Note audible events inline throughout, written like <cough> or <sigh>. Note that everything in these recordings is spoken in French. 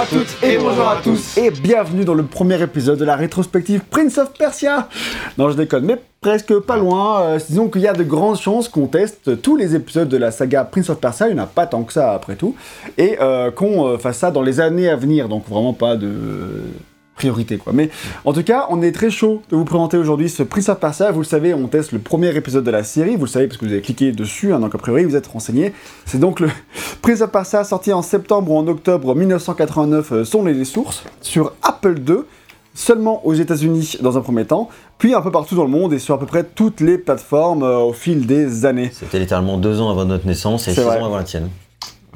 à toutes et bonjour à tous et bienvenue dans le premier épisode de la rétrospective Prince of Persia. Non, je déconne, mais presque pas loin. Euh, disons qu'il y a de grandes chances qu'on teste tous les épisodes de la saga Prince of Persia. Il n'y en a pas tant que ça après tout, et euh, qu'on euh, fasse ça dans les années à venir. Donc vraiment pas de priorité quoi. Mais en tout cas, on est très chaud de vous présenter aujourd'hui ce Prince of Persia. Vous le savez, on teste le premier épisode de la série. Vous le savez parce que vous avez cliqué dessus, hein, donc a priori vous êtes renseigné. C'est donc le <laughs> Prince of Persia sorti en septembre ou en octobre 1989 euh, sont les sources sur Apple II. Seulement aux États-Unis dans un premier temps, puis un peu partout dans le monde et sur à peu près toutes les plateformes euh, au fil des années. C'était littéralement deux ans avant notre naissance et six vrai. ans avant la tienne.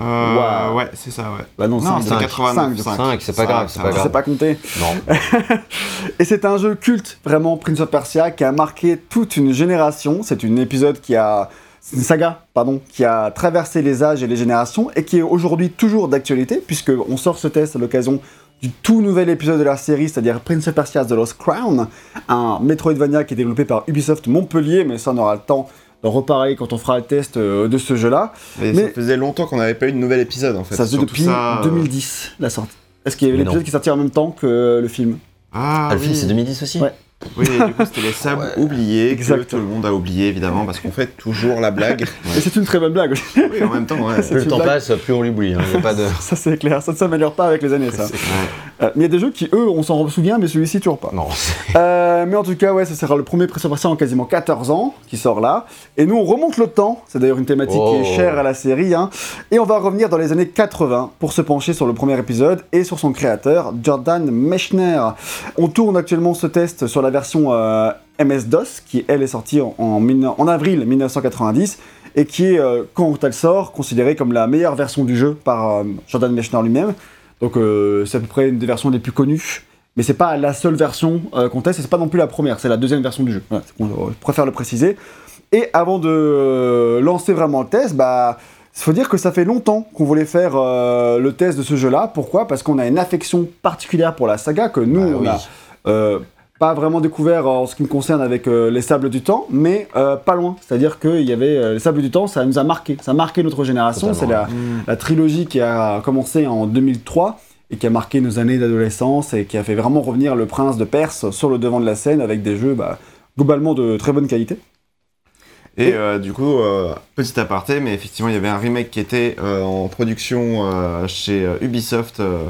Euh. Ouais, c'est ça, ouais. Bah non, Non, c'est c'était 89. 5, 5, c'est pas grave, c'est pas Je sais grave. pas compter. Non. <laughs> Et c'est un jeu culte, vraiment, Prince of Persia, qui a marqué toute une génération. C'est une épisode qui a. C'est une saga, pardon, qui a traversé les âges et les générations et qui est aujourd'hui toujours d'actualité, puisqu'on sort ce test à l'occasion du tout nouvel épisode de la série, c'est-à-dire Prince of Persia The Lost Crown, un Metroidvania qui est développé par Ubisoft Montpellier, mais ça on aura le temps reparler quand on fera le test euh, de ce jeu-là. Mais- ça faisait longtemps qu'on n'avait pas eu de nouvel épisode en fait. ça se depuis ça, euh, 2010, la sortie. Est-ce qu'il y avait l'épisode qui est sorti en même temps que le film? Ah, Ah, le oui. film, c'est 2010 aussi? Ouais. Oui, du coup, c'était les sables Ouais. oubliés que Exactement. tout le monde a oublié évidemment parce qu'on fait toujours la blague. Et c'est une très bonne blague aussi. oui, en même temps, ouais. <laughs> Plus le temps blague. passe, plus on l'oublie. Hein. de... Ça c'est clair, ça ne s'améliore pas avec les années ça. Ouais. Euh, mais il y a des jeux qui eux on s'en souvient mais celui-ci toujours pas. Non. Euh, mais en tout cas ouais ce sera le premier Prince of Persia en quasiment 14 ans qui sort là. Et nous on remonte le temps, c'est d'ailleurs une thématique qui est Oh. chère à la série. Hein. Et on va revenir dans les années 80 pour se pencher sur le premier épisode et sur son créateur Jordan Mechner. On tourne actuellement ce test sur la version euh, MS-DOS qui elle est sortie en, en mille- en avril 1990 et qui est, euh, quand elle sort, considérée comme la meilleure version du jeu par euh, Jordan Mechner lui-même. Donc euh, c'est à peu près une des versions les plus connues. Mais c'est pas la seule version qu'on teste, et c'est pas non plus la première, c'est la deuxième version du jeu. Voilà, je préfère le préciser. Et avant de lancer vraiment le test, bah, il faut dire que ça fait longtemps qu'on voulait faire euh, le test de ce jeu-là. Pourquoi? Parce qu'on a une affection particulière pour la saga que nous, Ah on oui. a euh, pas vraiment découvert en ce qui me concerne avec euh, les Sables du Temps, mais euh, pas loin. C'est-à-dire qu'il y avait euh, les Sables du Temps, ça nous a marqué. Ça a marqué notre génération. C'est la, la trilogie qui a commencé en 2003 et qui a marqué nos années d'adolescence et qui a fait vraiment revenir le prince de Perse sur le devant de la scène avec des jeux bah, globalement de très bonne qualité. Et euh, du coup, euh, petit aparté, mais effectivement, il y avait un remake qui était euh, en production euh, chez euh, Ubisoft euh,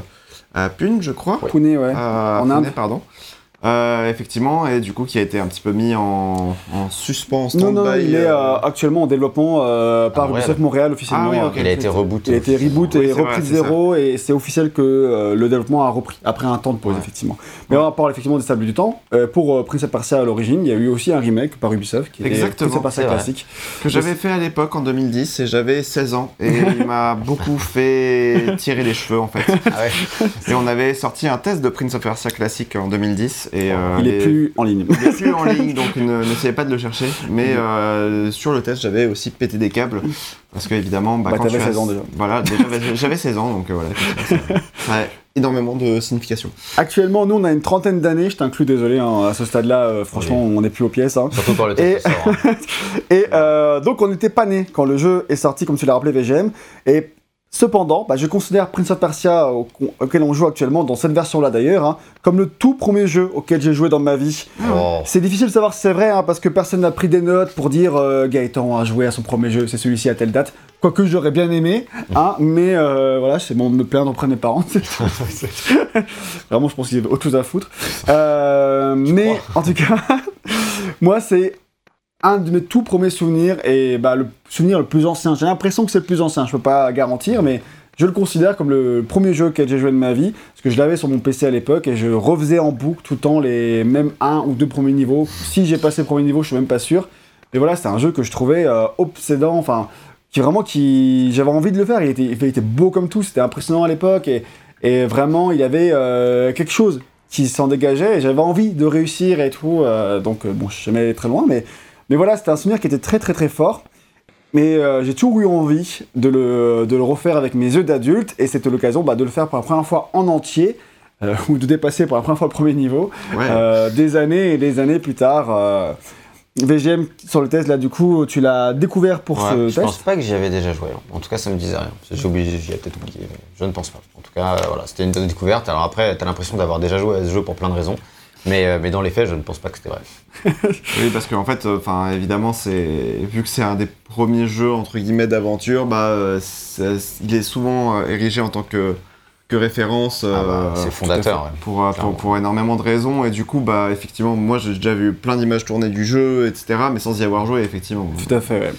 à Pune, je crois. Pune, ouais. Euh, En Pune, Inde. pardon. Euh, effectivement, et du coup, qui a été un petit peu mis en, en suspens, Non, non, il est euh, euh, actuellement en développement euh, par Ah, ouais. Ubisoft Montréal officiellement. Ah oui. Il a été reboot. Il a été reboot Oui, et repris de zéro et c'est officiel que euh, le développement a repris après un temps de pause Ouais. effectivement. Mais on parle effectivement des Sables du Temps. Euh, pour euh, Prince of Persia à l'origine, il y a eu aussi un remake par Ubisoft qui était Exactement, Prince of Persia classique. que j'avais fait à l'époque en 2010 et j'avais 16 ans et il <laughs> m'a beaucoup fait tirer les cheveux en fait. Ah ouais. Et on avait sorti un test de Prince of Persia classique en 2010 et euh, Il est plus en ligne. il est plus en ligne donc ne- n'essayez pas de le chercher. Mais euh, sur le test j'avais aussi pété des câbles parce que évidemment bah, Bah, quand tu as- 16 ans déjà. Voilà déjà j'avais- j'avais 16 ans donc euh, voilà a <laughs> énormément de signification. Actuellement, nous on a une trentaine d'années, je t'inclus, désolé, hein, à ce stade-là, euh, franchement, on n'est plus aux pièces. hein. Surtout quand le Et- sort. hein. <laughs> Et euh, donc on n'était pas né quand le jeu est sorti, comme tu l'as rappelé, VGM. Et cependant, bah, je considère Prince of Persia, au- auquel on joue actuellement, dans cette version-là d'ailleurs, hein, comme le tout premier jeu auquel j'ai joué dans ma vie. Oh. C'est difficile de savoir si c'est vrai, hein, parce que personne n'a pris des notes pour dire euh, Gaëtan a joué à son premier jeu, c'est celui-ci à telle date. Quoique j'aurais bien aimé, hein, mais euh, voilà, c'est bon de me plaindre auprès de mes parents. <laughs> Vraiment, je pense qu'il y avait autre chose à foutre. Euh, mais en tout cas, <laughs> moi, c'est un de mes tout premiers souvenirs et bah, le souvenir le plus ancien. J'ai l'impression que c'est le plus ancien, je peux pas garantir, mais je le considère comme le premier jeu auquel j'ai joué de ma vie, parce que je l'avais sur mon PC à l'époque et je refaisais en boucle tout le temps les mêmes un ou deux premiers niveaux. Si j'ai passé le premier niveau, je suis même pas sûr. Mais voilà, c'est un jeu que je trouvais euh, obsédant, enfin, qui vraiment, qui j'avais envie de le faire. Il était, il était beau comme tout, c'était impressionnant à l'époque et, et vraiment, il avait euh, quelque chose qui s'en dégageait et j'avais envie de réussir et tout. euh, donc, bon, je suis jamais très loin, mais, mais voilà, c'était un souvenir qui était très très très fort. Mais euh, j'ai toujours eu envie de le, de le refaire avec mes yeux d'adulte, et c'était l'occasion bah, de le faire pour la première fois en entier, euh, <laughs> ou de dépasser pour la première fois le premier niveau, Ouais. euh, des années et des années plus tard. VGM sur le test, là, du coup, tu l'as découvert pour Ouais, ce je test. pense pas que j'y avais déjà joué. En tout cas, ça me disait rien. J'ai oublié, j'y ai peut-être oublié, mais je ne pense pas. En tout cas, voilà, c'était une bonne découverte. Alors après, t'as l'impression d'avoir déjà joué à ce jeu pour plein de raisons. Mais, euh, mais dans les faits, je ne pense pas que c'était vrai. <laughs> Oui, parce qu'en fait, euh, enfin, évidemment, c'est vu que c'est un des premiers jeux entre guillemets d'aventure, bah, euh, il est souvent euh, érigé en tant que que référence. Ah bah, c'est fondateur, fait, ouais. pour, Clairement. pour pour énormément de raisons et du coup, bah, effectivement, moi, j'ai déjà vu plein d'images tournées du jeu, etc., mais sans y avoir joué, effectivement. Tout à fait, ouais.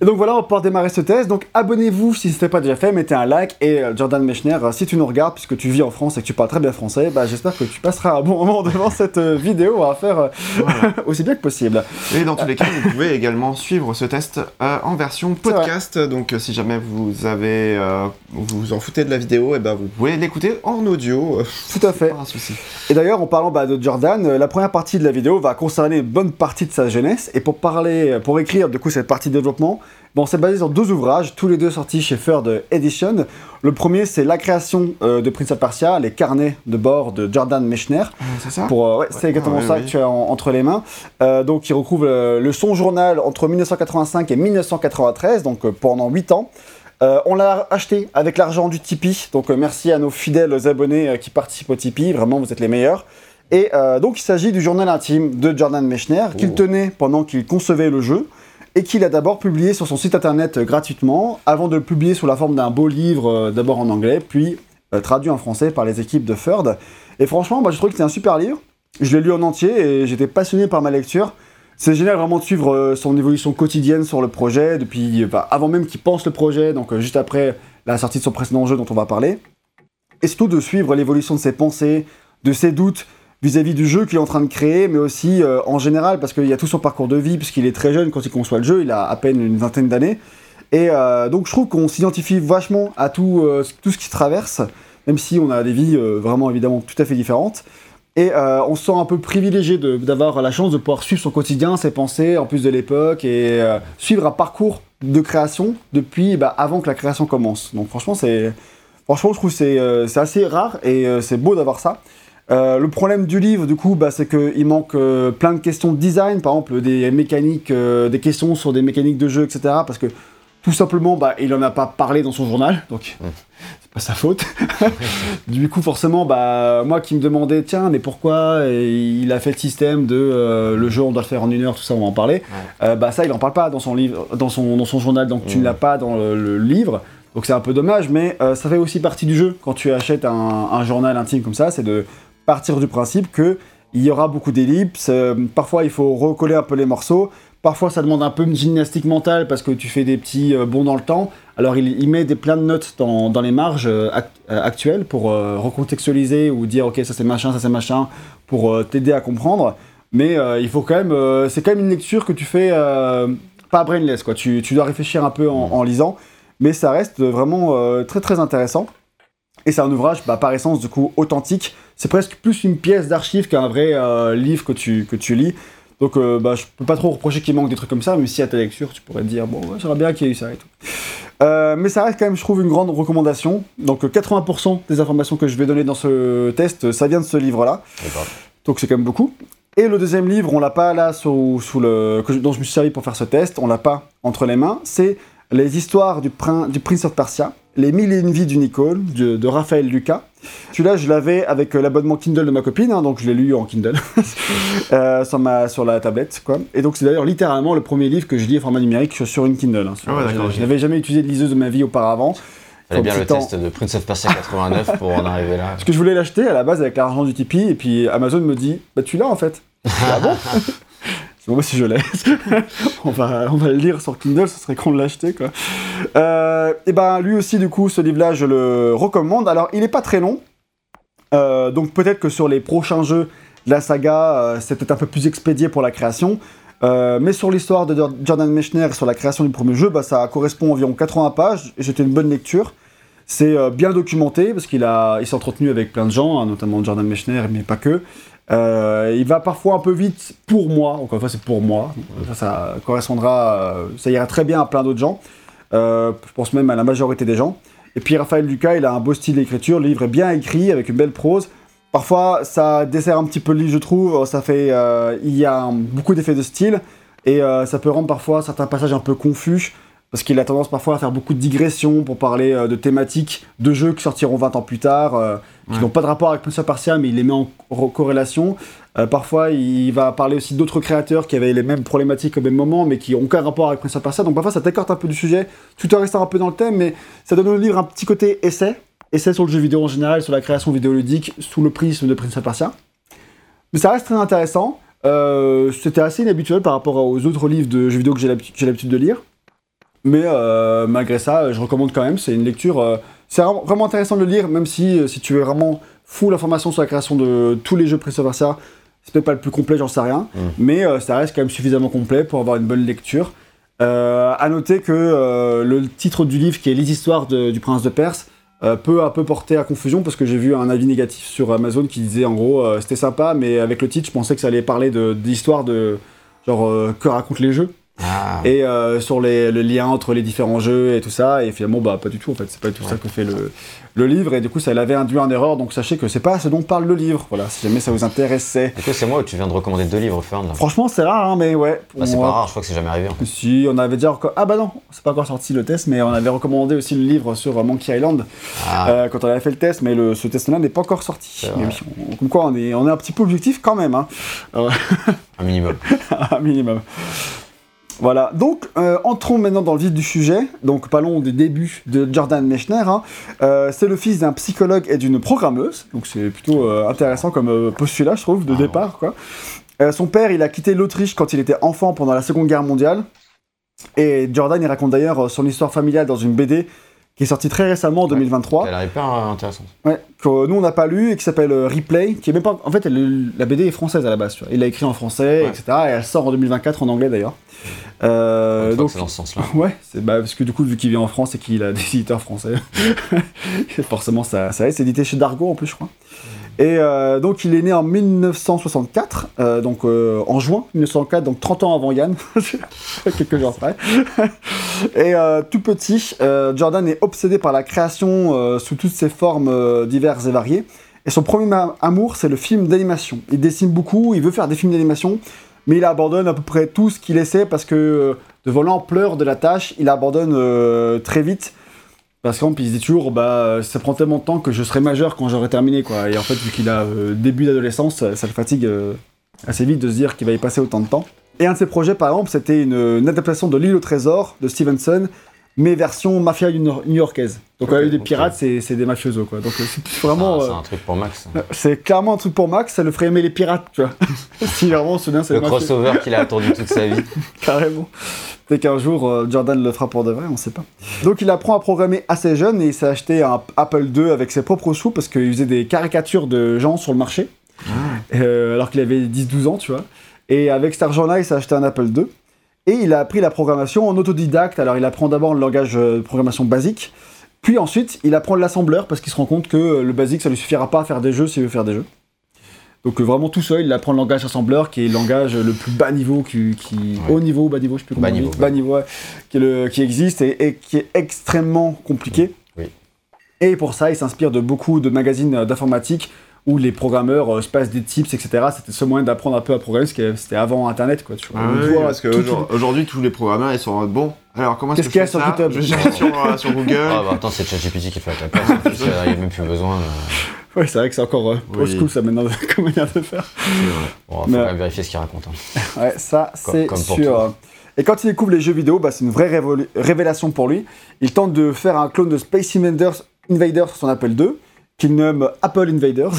Et donc voilà, on pouvoir démarrer ce test. Donc abonnez-vous si ce n'était pas déjà fait, mettez un like. Et euh, Jordan Mechner, euh, si tu nous regardes, puisque tu vis en France et que tu parles très bien français, bah, j'espère que tu passeras un bon moment <laughs> devant cette euh, vidéo. Va faire Voilà. <laughs> aussi bien que possible. Et dans tous les cas, vous pouvez également suivre ce test euh, en version podcast. Donc, si jamais vous avez, euh, vous vous en foutez de la vidéo, et ben vous pouvez l'écouter en audio. Tout à fait. pas un souci. Et d'ailleurs, en parlant bah, de Jordan, la première partie de la vidéo va concerner une bonne partie de sa jeunesse. Et pour parler, pour écrire du coup cette partie de développement, bon, on s'est basé sur deux ouvrages, tous les deux sortis chez Third Edition. Le premier, c'est la création euh, de Prince of Persia, les carnets de bord de Jordan Mechner. c'est ça? Pour, euh, ouais, c'est exactement ouais, ça oui. que tu as en- entre les mains. Euh, donc, il recouvre euh, le son journal entre 1985 et 1993, donc euh, pendant 8 ans. Euh, on l'a acheté avec l'argent du Tipeee, donc euh, merci à nos fidèles abonnés euh, qui participent au Tipeee, vraiment vous êtes les meilleurs. Et euh, donc il s'agit du journal intime de Jordan Mechner qu'il Oh. tenait pendant qu'il concevait le jeu et qu'il a d'abord publié sur son site internet euh, gratuitement avant de le publier sous la forme d'un beau livre euh, d'abord en anglais puis euh, traduit en français par les équipes de Third. Et franchement, bah, je trouve que c'est un super livre. Je l'ai lu en entier et j'étais passionné par ma lecture. C'est génial vraiment de suivre son évolution quotidienne sur le projet, depuis enfin, avant même qu'il pense le projet, donc juste après la sortie de son précédent jeu dont on va parler. Et surtout de suivre l'évolution de ses pensées, de ses doutes vis-à-vis du jeu qu'il est en train de créer, mais aussi euh, en général, parce qu'il y a tout son parcours de vie, puisqu'il est très jeune quand il conçoit le jeu, il a à peine une vingtaine d'années. Et euh, donc je trouve qu'on s'identifie vachement à tout, euh, tout ce qui se traverse, même si on a des vies vraiment évidemment tout à fait différentes. Et on se sent un peu privilégié d'avoir la chance de pouvoir suivre son quotidien, ses pensées, en plus de l'époque, et suivre un parcours de création depuis bah, avant que la création commence. Donc franchement, franchement, je trouve c'est assez rare et c'est beau d'avoir ça. Euh, le problème du livre, du coup, bah, c'est qu'il manque euh, plein de questions de design, par exemple des mécaniques, euh, des questions sur des mécaniques de jeu, etc. Parce que tout simplement, bah, il en a pas parlé dans son journal, donc Mm. <laughs> c'est pas sa faute. <laughs> du coup, forcément, bah, moi qui me demandais, tiens, mais pourquoi il a fait le système de le jeu, on doit le faire en une heure, tout ça, on va en parler. Bah, ça, il en parle pas dans son livre, dans son, dans son journal, donc tu ne l'as pas dans le, le livre. Donc c'est un peu dommage, mais ça fait aussi partie du jeu. Quand tu achètes un, un journal intime comme ça, c'est de partir du principe que il y aura beaucoup d'ellipses. euh, parfois, il faut recoller un peu les morceaux. Parfois, ça demande un peu une gymnastique mentale parce que tu fais des petits euh, bonds dans le temps. Alors, il, il met des plein de notes dans, dans les marges euh, act- euh, actuelles pour recontextualiser ou dire ok, ça c'est machin, ça c'est machin, pour t'aider à comprendre. Mais il faut quand même, c'est quand même une lecture que tu fais pas brainless quoi. Tu, tu dois réfléchir un peu en, en lisant, mais ça reste vraiment très très intéressant. Et c'est un ouvrage bah, par essence du coup authentique. C'est presque plus une pièce d'archive qu'un vrai euh, livre que tu, que tu lis. Donc euh, bah, je peux pas trop reprocher qu'il manque des trucs comme ça, mais si à ta lecture tu pourrais te dire bon ouais, j'aimerais bien qu'il y ait eu ça et tout. Euh, mais ça reste quand même je trouve une grande recommandation. Donc euh, 80% des informations que je vais donner dans ce test, ça vient de ce livre-là. Donc c'est quand même beaucoup. Et le deuxième livre, on l'a pas là sous, sous le que dont je me suis servi pour faire ce test, on l'a pas entre les mains. C'est les histoires du, prin- du Prince of Persia, les mille et une vies d'Unicole de, de Raphaël Lucas. Celui-là, je l'avais avec euh, l'abonnement Kindle de ma copine, hein, donc je l'ai lu en Kindle <laughs> euh, sur ma sur la tablette, quoi. Et donc c'est d'ailleurs littéralement le premier livre que je lis en format numérique sur une Kindle. hein. Ah ouais, d'accord, je n'avais jamais utilisé de liseuse de ma vie auparavant. Fallait bien le test de Prince of Persia 89 pour en arriver là. Parce que je voulais l'acheter à la base avec l'argent du Tipeee, et puis Amazon me dit Bah, tu l'as en fait. Ah bon? Bon, si je l'ai. <laughs> on, va, on va le lire sur Kindle, ce serait con de l'acheter. Euh, et ben lui aussi, du coup, ce livre-là, je le recommande. Alors, il est pas très long, Euh, donc peut-être que sur les prochains jeux de la saga, euh, c'est peut-être un peu plus expédié pour la création. Euh, mais sur l'histoire de Jordan Mechner sur la création du premier jeu, bah, ça correspond à environ 80 pages, et c'était une bonne lecture. C'est bien documenté parce qu'il il s'est entretenu avec plein de gens, hein, notamment Jordan Mechner, mais pas que. Euh, il va parfois un peu vite pour moi, encore une fois c'est pour moi, ça, correspondra, euh, ça ira très bien à plein d'autres gens, Euh, je pense même à la majorité des gens. Et puis Raphaël Lucas, il a un beau style d'écriture, le livre est bien écrit, avec une belle prose, Parfois, ça dessert un petit peu le livre, je trouve. Ça fait, il y a beaucoup d'effets de style. Et ça peut rendre parfois certains passages un peu confus parce qu'il a tendance parfois à faire beaucoup de digressions pour parler euh, de thématiques de jeux qui sortiront 20 ans plus tard, euh, qui Ouais. n'ont pas de rapport avec Prince of Persia, mais il les met en co- corrélation. Euh, parfois, il va parler aussi d'autres créateurs qui avaient les mêmes problématiques au même moment, mais qui n'ont aucun rapport avec Prince of Persia. Donc parfois, ça t'écarte un peu du sujet, tout en restant un peu dans le thème, mais ça donne au livre un petit côté essai, essai sur le jeu vidéo en général, sur la création vidéoludique, sous le prisme de Prince of Persia. Mais ça reste très intéressant. C'était assez inhabituel par rapport aux autres livres de jeux vidéo que j'ai l'habitude de lire. Mais euh, malgré ça, je recommande quand même. C'est une lecture. euh, c'est vraiment- intéressant de le lire, même si, euh, si tu veux vraiment full information sur la création de tous les jeux Prince of c'est peut-être pas le plus complet, j'en sais rien. Mm. Mais ça reste quand même suffisamment complet pour avoir une bonne lecture. À noter que le titre du livre, qui est Les histoires de- du prince de Perse, peut un peu porter à confusion parce que j'ai vu un avis négatif sur Amazon qui disait en gros c'était sympa, mais avec le titre, je pensais que ça allait parler de d'histoires de genre que racontent les jeux Ah, et euh, sur les, le lien entre les différents jeux et tout ça et finalement bah pas du tout en fait c'est pas du tout ça que fait le, le livre et du coup ça l'avait induit en erreur donc sachez que c'est pas ce dont parle le livre voilà si jamais ça vous intéressait du coup, c'est moi où tu viens de recommander deux livres Fern là? franchement c'est rare hein, mais ouais Bah, c'est pas rare, je crois que c'est jamais arrivé. si on avait déjà ah bah non c'est pas encore sorti le test mais on avait recommandé aussi le livre sur euh, Monkey Island Ah, euh, quand on avait fait le test mais le, ce test là n'est pas encore sorti on- comme quoi on est, on est un petit peu objectif quand même hein. un minimum. <laughs> un minimum. Voilà, donc euh, entrons maintenant dans le vif du sujet. Donc parlons des débuts de Jordan Mechner. hein. Euh, c'est le fils d'un psychologue et d'une programmeuse, donc c'est plutôt euh, intéressant comme postulat, je trouve, de Ah, départ. Quoi. Son père, il a quitté l'Autriche quand il était enfant pendant la Seconde Guerre mondiale. Et Jordan, il raconte d'ailleurs son histoire familiale dans une BD qui est sortie très récemment en 2023. Elle a l'air hyper intéressante. Ouais, que nous on n'a pas lu et qui s'appelle euh, Replay, qui est même pas. En fait, elle- la BD est française à la base, tu vois. Il l'a écrit en français, Ouais. etc. Et elle sort en 2024 en anglais d'ailleurs. Euh, Donc, donc, c'est dans ce sens-là. <laughs> ouais, c'est bah, parce que du coup, vu qu'il vit en France et qu'il a <laughs> des éditeurs français, <laughs> forcément ça, ça aide. C'est édité chez Dargo en plus, je crois. Et euh, donc, il est né en 1964, euh, donc euh, en juin 1964, donc 30 ans avant Yann, <laughs> quelques jours après. <laughs> et tout petit, Jordan est obsédé par la création sous toutes ses formes diverses et variées. Et son premier amour, c'est le film d'animation. Il dessine beaucoup, il veut faire des films d'animation, mais il abandonne à peu près tout ce qu'il essaie parce que devant l'ampleur de la tâche, il abandonne très vite. Parce qu'en il se dit toujours, bah, ça prend tellement de temps que je serai majeur quand j'aurai terminé, quoi. Et en fait, vu qu'il a euh, début d'adolescence, ça, le fatigue euh, assez vite de se dire qu'il va y passer autant de temps. Et un de ses projets, par exemple, c'était une adaptation de L'île au trésor de Stevenson, mais version mafia new- new-yorkaise. Donc, Ok, au lieu des pirates, c'est c'est des mafiosos, quoi. Donc, euh, c'est vraiment. Ah, euh, c'est un truc pour Max. c'est clairement un truc pour Max, ça le ferait aimer les pirates, tu vois. <laughs> si vraiment on se souvient, c'est Le crossover qu'il a attendu toute sa vie. <laughs> Carrément. Peut-être qu'un jour, euh, Jordan le fera pour de vrai, on sait pas. Donc il apprend à programmer assez jeune et il s'est acheté un Apple II avec ses propres sous parce qu'il faisait des caricatures de gens sur le marché, euh, alors qu'il avait 10-12 ans, tu vois. Et avec cet argent-là, il s'est acheté un Apple II. Et il a appris la programmation en autodidacte. Alors il apprend d'abord le langage euh, de programmation basique, puis ensuite il apprend l'assembleur parce qu'il se rend compte que euh, le basique ça lui suffira pas à faire des jeux s'il veut faire des jeux. Donc euh, vraiment tout seul, il apprend le langage assembleur qui est le langage le plus bas niveau, qui, qui Ouais. haut niveau, bas niveau, je sais plus comment Bas dit. bas niveau, ouais, qui, est le- qui existe et, et qui est extrêmement compliqué. Oui. Et pour ça, il s'inspire de beaucoup de magazines d'informatique où les programmeurs euh, se passent des tips, etc. C'était ce moyen d'apprendre un peu à programmer, parce que c'était avant Internet, quoi. Tu vois. Ah On oui, voit parce tout- qu'aujourd'hui, tous les programmeurs, ils sont en mode bon. Alors, comment est-ce Qu'est-ce que qu'il y a sur GitHub Je cherche sur, euh, sur Google. Ah bah attends, c'est ChatGPT qui fait ta place. En plus, il n'y a même plus besoin. <laughs> Ouais, c'est vrai que c'est encore euh, Oui. old school, ça, maintenant, <laughs> comme manière de faire. Bon, faut Mais- quand même vérifier ce qu'il raconte. hein. <laughs> Ouais, ça, c'est sûr. Et quand il découvre les jeux vidéo, bah, c'est une vraie révolu- révélation pour lui. Il tente de faire un clone de Space Invaders, Invaders sur son Apple II, qu'il nomme Apple Invaders.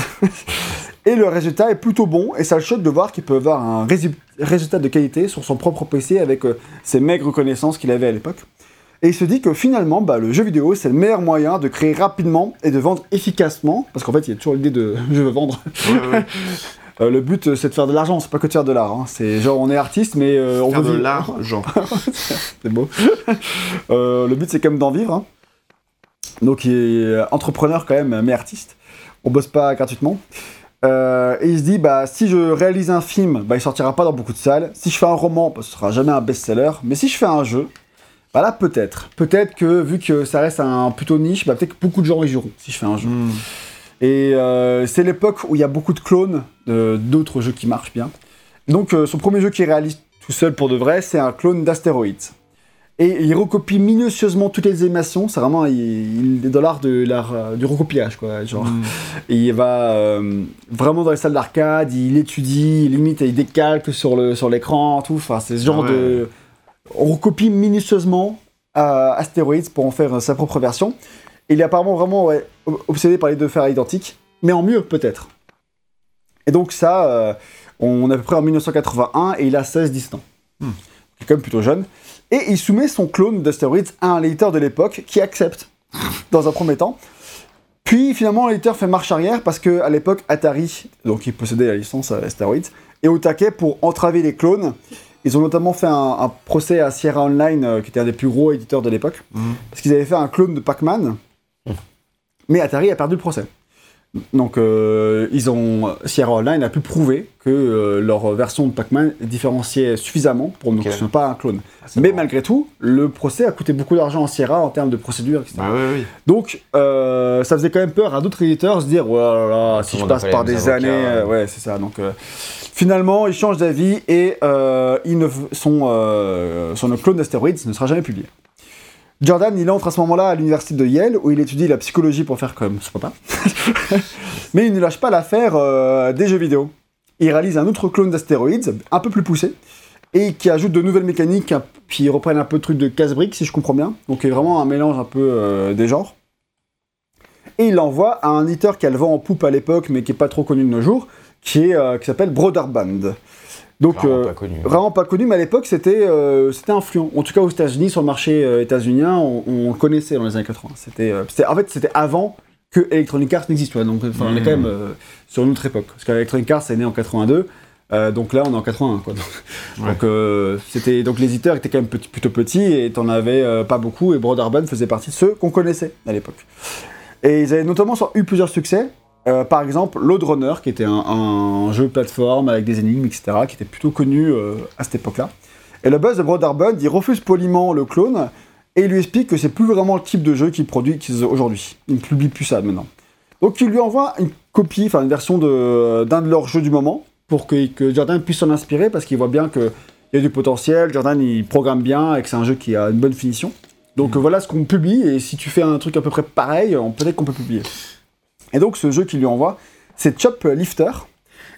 <laughs> et le résultat est plutôt bon, et ça le choque de voir qu'il peut avoir un résu- résultat de qualité sur son propre PC avec euh, ses maigres connaissances qu'il avait à l'époque. Et il se dit que finalement, bah, le jeu vidéo, c'est le meilleur moyen de créer rapidement et de vendre efficacement, parce qu'en fait, il y a toujours l'idée de <laughs> je veux vendre. Ouais, ouais. <laughs> Euh, le but, euh, c'est de faire de l'argent, c'est pas que de faire de l'art. hein. C'est genre, on est artiste, mais euh, on Faire veut de vivre. l'argent. C'est beau. Euh, le but, c'est quand même d'en vivre. hein. Donc, il est entrepreneur quand même, mais artiste. On bosse pas gratuitement. Euh, et il se dit, bah, si je réalise un film, bah, il sortira pas dans beaucoup de salles. Si je fais un roman, bah, ce sera jamais un best-seller. Mais si je fais un jeu, bah là, peut-être. Peut-être que, vu que ça reste un plutôt niche, bah, peut-être que beaucoup de gens y joueront si je fais un jeu. Hmm. Et euh, c'est l'époque où il y a beaucoup de clones d'autres jeux qui marchent bien. Donc euh, son premier jeu qu'il réalise tout seul pour de vrai, c'est un clone d'Astéroïdes. Et il recopie minutieusement toutes les animations, c'est vraiment il, il est dans l'art de l'art, du recopiage quoi, genre. Mm. Et il va euh, vraiment dans les salles d'arcade, il étudie, limite il décalque sur le sur l'écran, tout. Enfin, c'est ce genre Ah ouais. de. On recopie minutieusement euh, Asteroids pour en faire euh, sa propre version. Il est apparemment vraiment ouais, obsédé par les deux faire identiques, mais en mieux peut-être. Et donc ça, euh, on est à peu près en 1981 et il a 16-17 ans. Hmm. Il est quand même plutôt jeune. Et il soumet son clone d'Asteroids à un éditeur de l'époque qui accepte <laughs> dans un premier temps. Puis finalement, l'éditeur fait marche arrière parce que à l'époque, Atari, donc il possédait la licence euh, Asteroids, est au taquet pour entraver les clones. Ils ont notamment fait un, un procès à Sierra Online, euh, qui était un des plus gros éditeurs de l'époque, Mhm. parce qu'ils avaient fait un clone de Pac-Man, mais Atari a perdu le procès. Donc, euh, ils ont, Sierra Online a pu prouver que euh, leur version de Pac-Man différenciait suffisamment pour ne Ok. que ce soit pas un clone. c'est Mais malgré tout, le procès a coûté beaucoup d'argent à Sierra en termes de procédure, etc. Bah oui, oui. Donc, euh, ça faisait quand même peur à d'autres éditeurs de se dire, oh là là, si je passe pas par des années, ouais. c'est ça. Donc, finalement, ils changent d'avis et ils ne, son, son clone d'astéroïdes ne sera jamais publié. Jordan, il entre à ce moment-là à l'université de Yale où il étudie la psychologie pour faire comme son papa. <laughs> Mais il ne lâche pas l'affaire euh, des jeux vidéo. Il réalise un autre clone d'astéroïdes, un peu plus poussé, et qui ajoute de nouvelles mécaniques, qui reprennent un peu de trucs de casse-briques, si je comprends bien. Donc, il y a vraiment un mélange un peu euh, des genres. Et il l'envoie à un éditeur qui a le vent en poupe à l'époque, mais qui est pas trop connu de nos jours, qui, euh, qui s'appelle Broderband. Donc, Vraiment euh, pas connu. vraiment pas connu, mais à l'époque c'était euh, c'était influent. En tout cas aux États-Unis, sur le marché euh, états-unien, on, on le connaissait dans les années 80. C'était, euh, c'était- en fait, c'était avant que Electronic Arts n'existe. Donc, on est quand même euh, sur une autre époque. Parce qu'Electronic Arts est né en 82. euh, donc là, on est en 81. Quoi. <laughs> Donc, Ouais. donc, c'était, donc les éditeurs étaient quand même petit- plutôt petits et t'en avais pas beaucoup. Et Broderband faisait partie de ceux qu'on connaissait à l'époque. Et ils avaient notamment eu plusieurs succès. Euh, par exemple, Load Runner, qui était un, un jeu plateforme avec des énigmes, etc., qui était plutôt connu euh, à cette époque-là. Et le buzz de Broderbund, il refuse poliment le clone et il lui explique que c'est plus vraiment le type de jeu qu'il produit aujourd'hui. Il ne publie plus ça maintenant. Donc il lui envoie une copie, enfin une version d'un de, leurs jeux du moment pour que, que Jordan puisse s'en inspirer parce qu'il voit bien qu'il y a du potentiel. Jordan il programme bien et que c'est un jeu qui a une bonne finition. Donc euh, voilà ce qu'on publie et si tu fais un truc à peu près pareil, on- peut-être qu'on peut publier. Et donc ce jeu qu'il lui envoie, c'est Chop Lifter.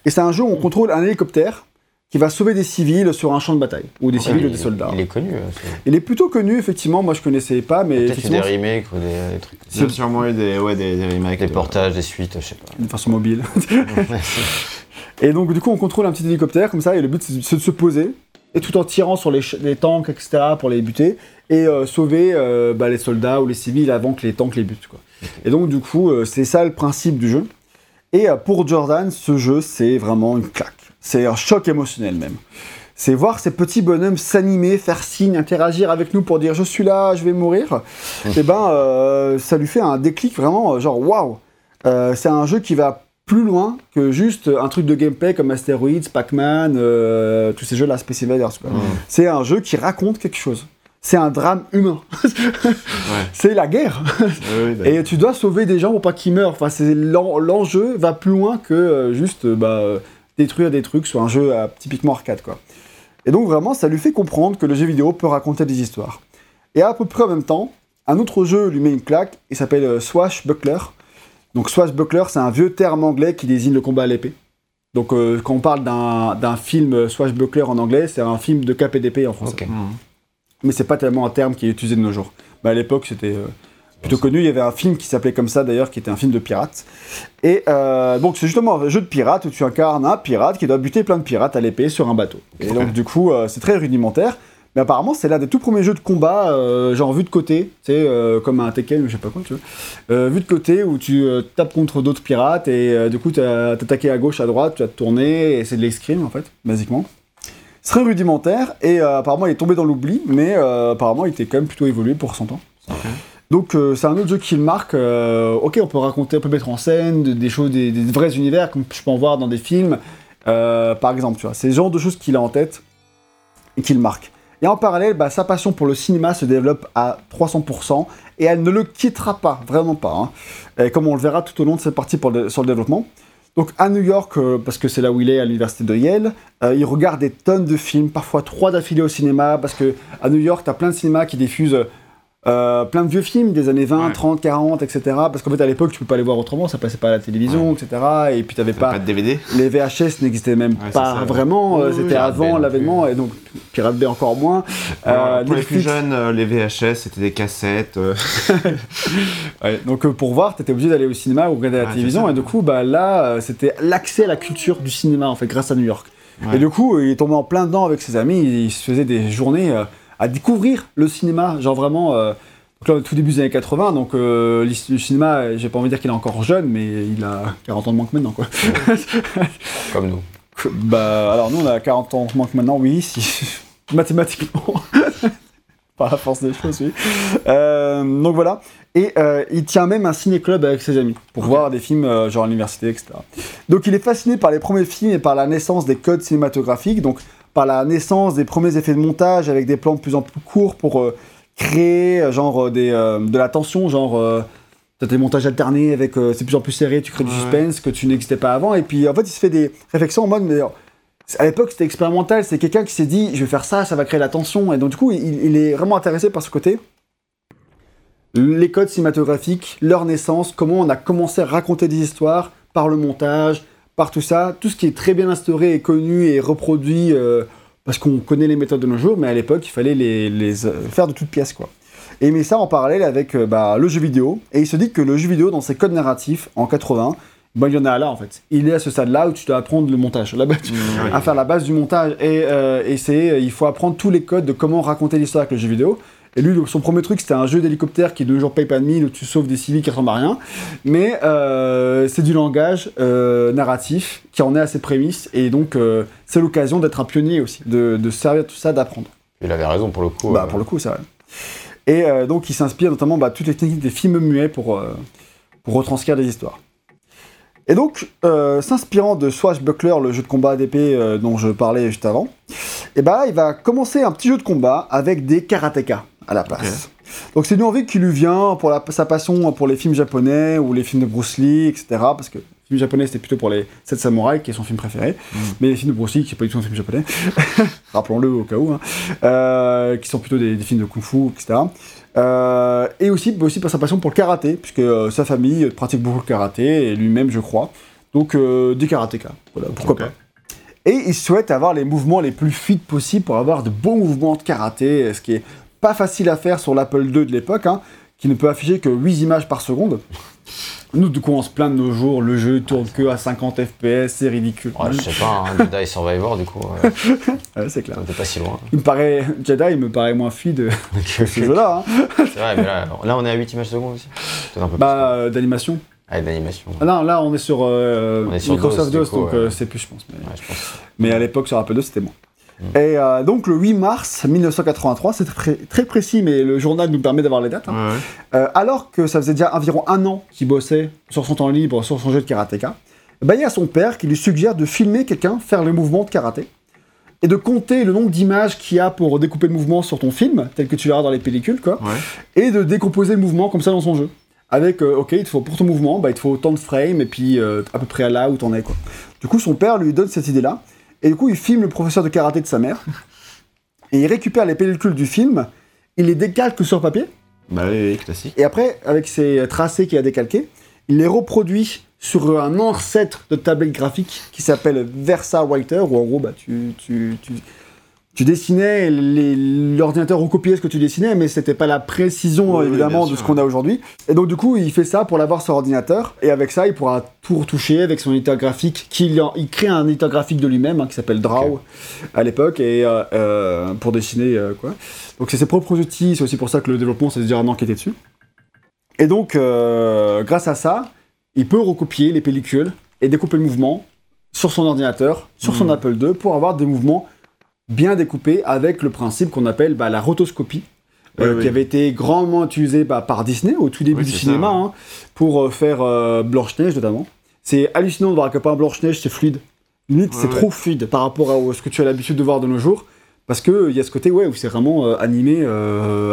Et c'est un jeu où on contrôle un hélicoptère qui va sauver des civils sur un champ de bataille, ou des civils il, ou des soldats. Il est connu. euh, c'est- Il est plutôt connu, effectivement, moi je connaissais pas, mais Peut-être qu'il y a effectivement, des remakes ou des, des trucs. Il y a sûrement eu des, ouais, des, des remakes. Des de- portages, des suites, je sais pas. de façon mobile. <laughs> Et donc du coup on contrôle un petit hélicoptère comme ça, et le but c'est de se poser, et tout en tirant sur les, tanks, etc., pour les buter, et euh, sauver euh, bah, les soldats ou les civils avant que les tanks les butent. Quoi. Et donc du coup euh, c'est ça le principe du jeu. Et pour Jordan, ce jeu c'est vraiment une claque. C'est un choc émotionnel même. C'est voir ces petits bonhommes s'animer, faire signe, interagir avec nous pour dire je suis là, je vais mourir. <laughs> Et ben euh, ça lui fait un déclic vraiment genre waouh. C'est un jeu qui va plus loin que juste un truc de gameplay comme Asteroids, Pac-Man, euh, tous ces jeux-là, Space Invaders. C'est un jeu qui raconte quelque chose. C'est un drame humain. <laughs> Ouais. C'est la guerre. <laughs> Et tu dois sauver des gens pour pas qu'ils meurent. Enfin, l'enjeu va plus loin que euh, juste euh, bah, détruire des trucs sur un jeu euh, typiquement arcade, quoi. Et donc vraiment, ça lui fait comprendre que le jeu vidéo peut raconter des histoires. Et à peu près en même temps, un autre jeu lui met une claque. Il s'appelle Swashbuckler. Donc Swashbuckler, c'est un vieux terme anglais qui désigne le combat à l'épée. Donc euh, quand on parle d'un d'un film Swashbuckler en anglais, c'est un film de cap et d'épée en français Ok. Mhm. mais c'est pas tellement un terme qui est utilisé de nos jours. Bah, à l'époque, c'était euh, plutôt connu. Il y avait un film qui s'appelait comme ça d'ailleurs, qui était un film de pirates. Et euh, donc, c'est justement un jeu de pirates où tu incarnes un pirate qui doit buter plein de pirates à l'épée sur un bateau. Et donc, du coup, euh, c'est très rudimentaire. Mais apparemment, c'est l'un des tout premiers jeux de combat, euh, genre vu de côté, tu sais, euh, comme un Tekken je sais pas quoi, tu vois. Euh, vu de côté où tu tapes contre d'autres pirates et du coup, tu as attaqué à gauche, à droite, tu vas te tourner et c'est de l'escrime en fait, basiquement. C'est très rudimentaire et apparemment il est tombé dans l'oubli, mais apparemment il était quand même plutôt évolué pour son temps. Donc euh, c'est un autre jeu qui le marque. euh, ok, on peut raconter, on peut mettre en scène de- des choses, des, des vrais univers comme je peux en voir dans des films, euh, par exemple. Tu vois, c'est le genre de choses qu'il a en tête et qui le marque. Et en parallèle, bah, sa passion pour le cinéma se développe à 300% et elle ne le quittera pas, vraiment pas. hein. Comme on le verra tout au long de cette partie pour sur le développement. Donc à New York, euh, parce que c'est là où il est à l'université de Yale, euh, il regarde des tonnes de films, parfois trois d'affilée au cinéma, parce que à New York, t'as plein de cinémas qui diffusent euh, plein de vieux films des années 20, Ouais. 30, 40, etc. Parce qu'en fait à l'époque, tu peux pas les voir autrement, ça passait pas à la télévision, etc. Et puis t'avais pas pas de DVD les VHS n'existaient même Ouais, pas ça, vraiment, euh, Oui, c'était Pirate Bay avant l'avènement, et donc Pirate Bay encore moins. Euh, Pour les plus jeunes, euh, les VHS, c'était des cassettes. euh, <laughs> Ouais, donc pour voir, t'étais obligé d'aller au cinéma ou regarder la Ouais, télévision, et du coup, bah là, c'était l'accès à la culture du cinéma en fait, grâce à New York. Ouais. Et du coup, il est tombé en plein dedans avec ses amis, il se faisait des journées euh, à découvrir le cinéma, genre vraiment. euh, donc là, au tout début des années 80, donc euh, le cinéma, j'ai pas envie de dire qu'il est encore jeune, mais il a 40 ans de moins que maintenant, quoi. <laughs> Comme nous. Bah, alors nous, on a 40 ans moins que maintenant, oui, si... <laughs> mathématiquement. <laughs> Par la force des choses, oui. Euh, donc voilà. Et euh, il tient même un ciné-club avec ses amis pour voir des films euh, genre à l'université, etc. Donc il est fasciné par les premiers films et par la naissance des codes cinématographiques, donc par la naissance des premiers effets de montage avec des plans de plus en plus courts pour euh, créer euh, genre euh, des, euh, de la tension, genre t'as des montages alternés avec c'est plus en plus serré, tu crées du suspense que tu n'existais pas avant. Et puis en fait il se fait des réflexions en mode mais à l'époque c'était expérimental, c'est quelqu'un qui s'est dit je vais faire ça, ça va créer la tension. Et donc du coup il, il est vraiment intéressé par ce côté. Les codes cinématographiques, leur naissance, comment on a commencé à raconter des histoires par le montage, par tout ça, tout ce qui est très bien instauré et connu et reproduit euh, parce qu'on connaît les méthodes de nos jours, mais à l'époque il fallait les, les, euh, faire de toutes pièces quoi. Et il met ça en parallèle avec euh, bah, le jeu vidéo, et il se dit que le jeu vidéo dans ses codes narratifs en 80, bah, il y en a là en fait. Il est à ce stade-là où tu dois apprendre le montage. Ouais. à faire la base du montage. Et, euh, et c'est, il faut apprendre tous les codes de comment raconter l'histoire avec le jeu vidéo. Et lui, son premier truc, c'était un jeu d'hélicoptère qui ne jour paye pas de mine, où tu sauves des civils qui ressemblent à rien. Mais euh, c'est du langage euh, narratif qui en est à ses prémices. Et donc, euh, c'est l'occasion d'être un pionnier aussi, de, de servir tout ça, d'apprendre. Il avait raison pour le coup. Bah, pour le coup, c'est vrai. Et donc, il s'inspire notamment bah, toutes les techniques des films muets pour, pour retranscrire des histoires. Et donc, euh, s'inspirant de Swashbuckler, le jeu de combat d'épée euh, dont je parlais juste avant, et bah, il va commencer un petit jeu de combat avec des karatékas à la place. Donc, c'est une envie qui lui vient pour la- sa passion pour les films japonais ou les films de Bruce Lee, etc. Parce que les films japonais, c'était plutôt pour les 7 samouraïs, qui est son film préféré. Mais les films de Bruce Lee, qui n'est pas du tout un film japonais, <laughs> rappelons-le au cas où, hein, euh, qui sont plutôt des, des films de kung-fu, etc. Euh, et aussi, aussi par sa passion pour le karaté, puisque euh, sa famille pratique beaucoup le karaté, et lui-même, je crois. Donc, des karatékas. Voilà, pourquoi pas. Et il souhaite avoir les mouvements les plus fluides possibles pour avoir de beaux mouvements de karaté, ce qui est pas facile à faire sur l'Apple II de l'époque, hein, qui ne peut afficher que 8 images par seconde. Nous, du coup, on se plaint de nos jours, le jeu tourne que à 50 FPS, c'est ridicule. ouais, je sais pas, hein, Jedi Survivor, du coup, euh, <laughs> Ouais, c'est clair. on pas si loin. Il me paraît, Jedi, il me paraît moins fluide que <laughs> ce jeu-là. hein. C'est vrai, mais là, là, on est à 8 images secondes aussi. Peut-être un peu Bah, euh, d'animation. Ah, d'animation. Ah non, là, on est sur, euh, On est sur Microsoft DOS, donc euh, c'est plus, je pense. Mais, je pense. mais à l'époque, sur Apple II, c'était moins. Et euh, donc, le 8 mars 1983, c'est très, très précis, mais le journal nous permet d'avoir les dates. hein. Ouais, ouais. Euh, alors que ça faisait déjà environ un an qu'il bossait sur son temps libre, sur son jeu de karatéka, bah, il y a son père qui lui suggère de filmer quelqu'un faire le mouvement de karaté et de compter le nombre d'images qu'il y a pour découper le mouvement sur ton film, tel que tu l'auras dans les pellicules, quoi, Ouais. et de décomposer le mouvement comme ça dans son jeu. Avec, euh, ok, il te faut, pour ton mouvement, bah, il te faut autant de frames, et puis euh, à peu près à là où t'en es, quoi. Du coup, son père lui donne cette idée-là, et du coup, il filme le professeur de karaté de sa mère, <laughs> et il récupère les pellicules du film, il les décalque sur papier, Bah oui, oui, classique. et après, avec ces tracés qu'il a décalqués, il les reproduit sur un ancêtre de tablette graphique qui s'appelle Versa Writer, où en gros, bah, tu, tu, tu, tu dessinais, l'ordinateur recopiait ce que tu dessinais, mais c'était pas la précision, Oui, évidemment, de ce qu'on a aujourd'hui. Et donc, du coup, il fait ça pour l'avoir sur ordinateur, et avec ça, il pourra tout retoucher avec son éditeur graphique, qu'il il crée un éditeur graphique de lui-même, hein, qui s'appelle Draw, à l'époque, et euh, euh, pour dessiner, euh, quoi. Donc, c'est ses propres outils, c'est aussi pour ça que le développement, c'est an qui était dessus. Et donc, grâce à ça, il peut recopier les pellicules et découper le mouvement sur son ordinateur, sur son Mhm. Apple II, pour avoir des mouvements bien découpés avec le principe qu'on appelle bah, la rotoscopie, euh, Oui, oui. qui avait été grandement utilisée bah, par Disney au tout début Oui, du cinéma, ça, ouais. hein, pour euh, faire euh, Blanche-Neige notamment. C'est hallucinant de voir à quel point Blanche-Neige c'est fluide. Limite, Ouais, c'est ouais. trop fluide par rapport à ce que tu as l'habitude de voir de nos jours. Parce que il y a ce côté ouais, où c'est vraiment animé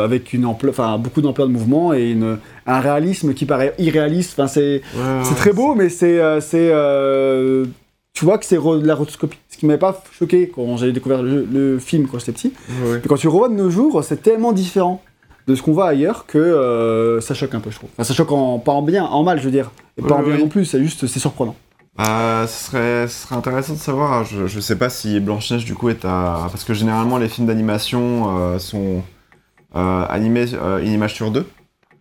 avec une ampleur, beaucoup d'ampleur de mouvement et une, un réalisme qui paraît irréaliste. C'est très beau, mais c'est. Tu vois que c'est de la rotoscopie. Ce qui m'avait pas choqué quand j'avais découvert le, film quand j'étais petit. Ouais, quand tu revois de nos jours, c'est tellement différent de ce qu'on voit ailleurs que euh, ça choque un peu, je trouve. Enfin, ça choque en, pas en bien, en mal, je veux dire. Et pas en bien ouais. non plus, c'est juste, c'est surprenant. Euh, ce, serait, ce serait intéressant de savoir. Je, je sais pas si Blanche-Neige, du coup, est à. Parce que généralement, les films d'animation euh, sont euh, animés une image sur deux.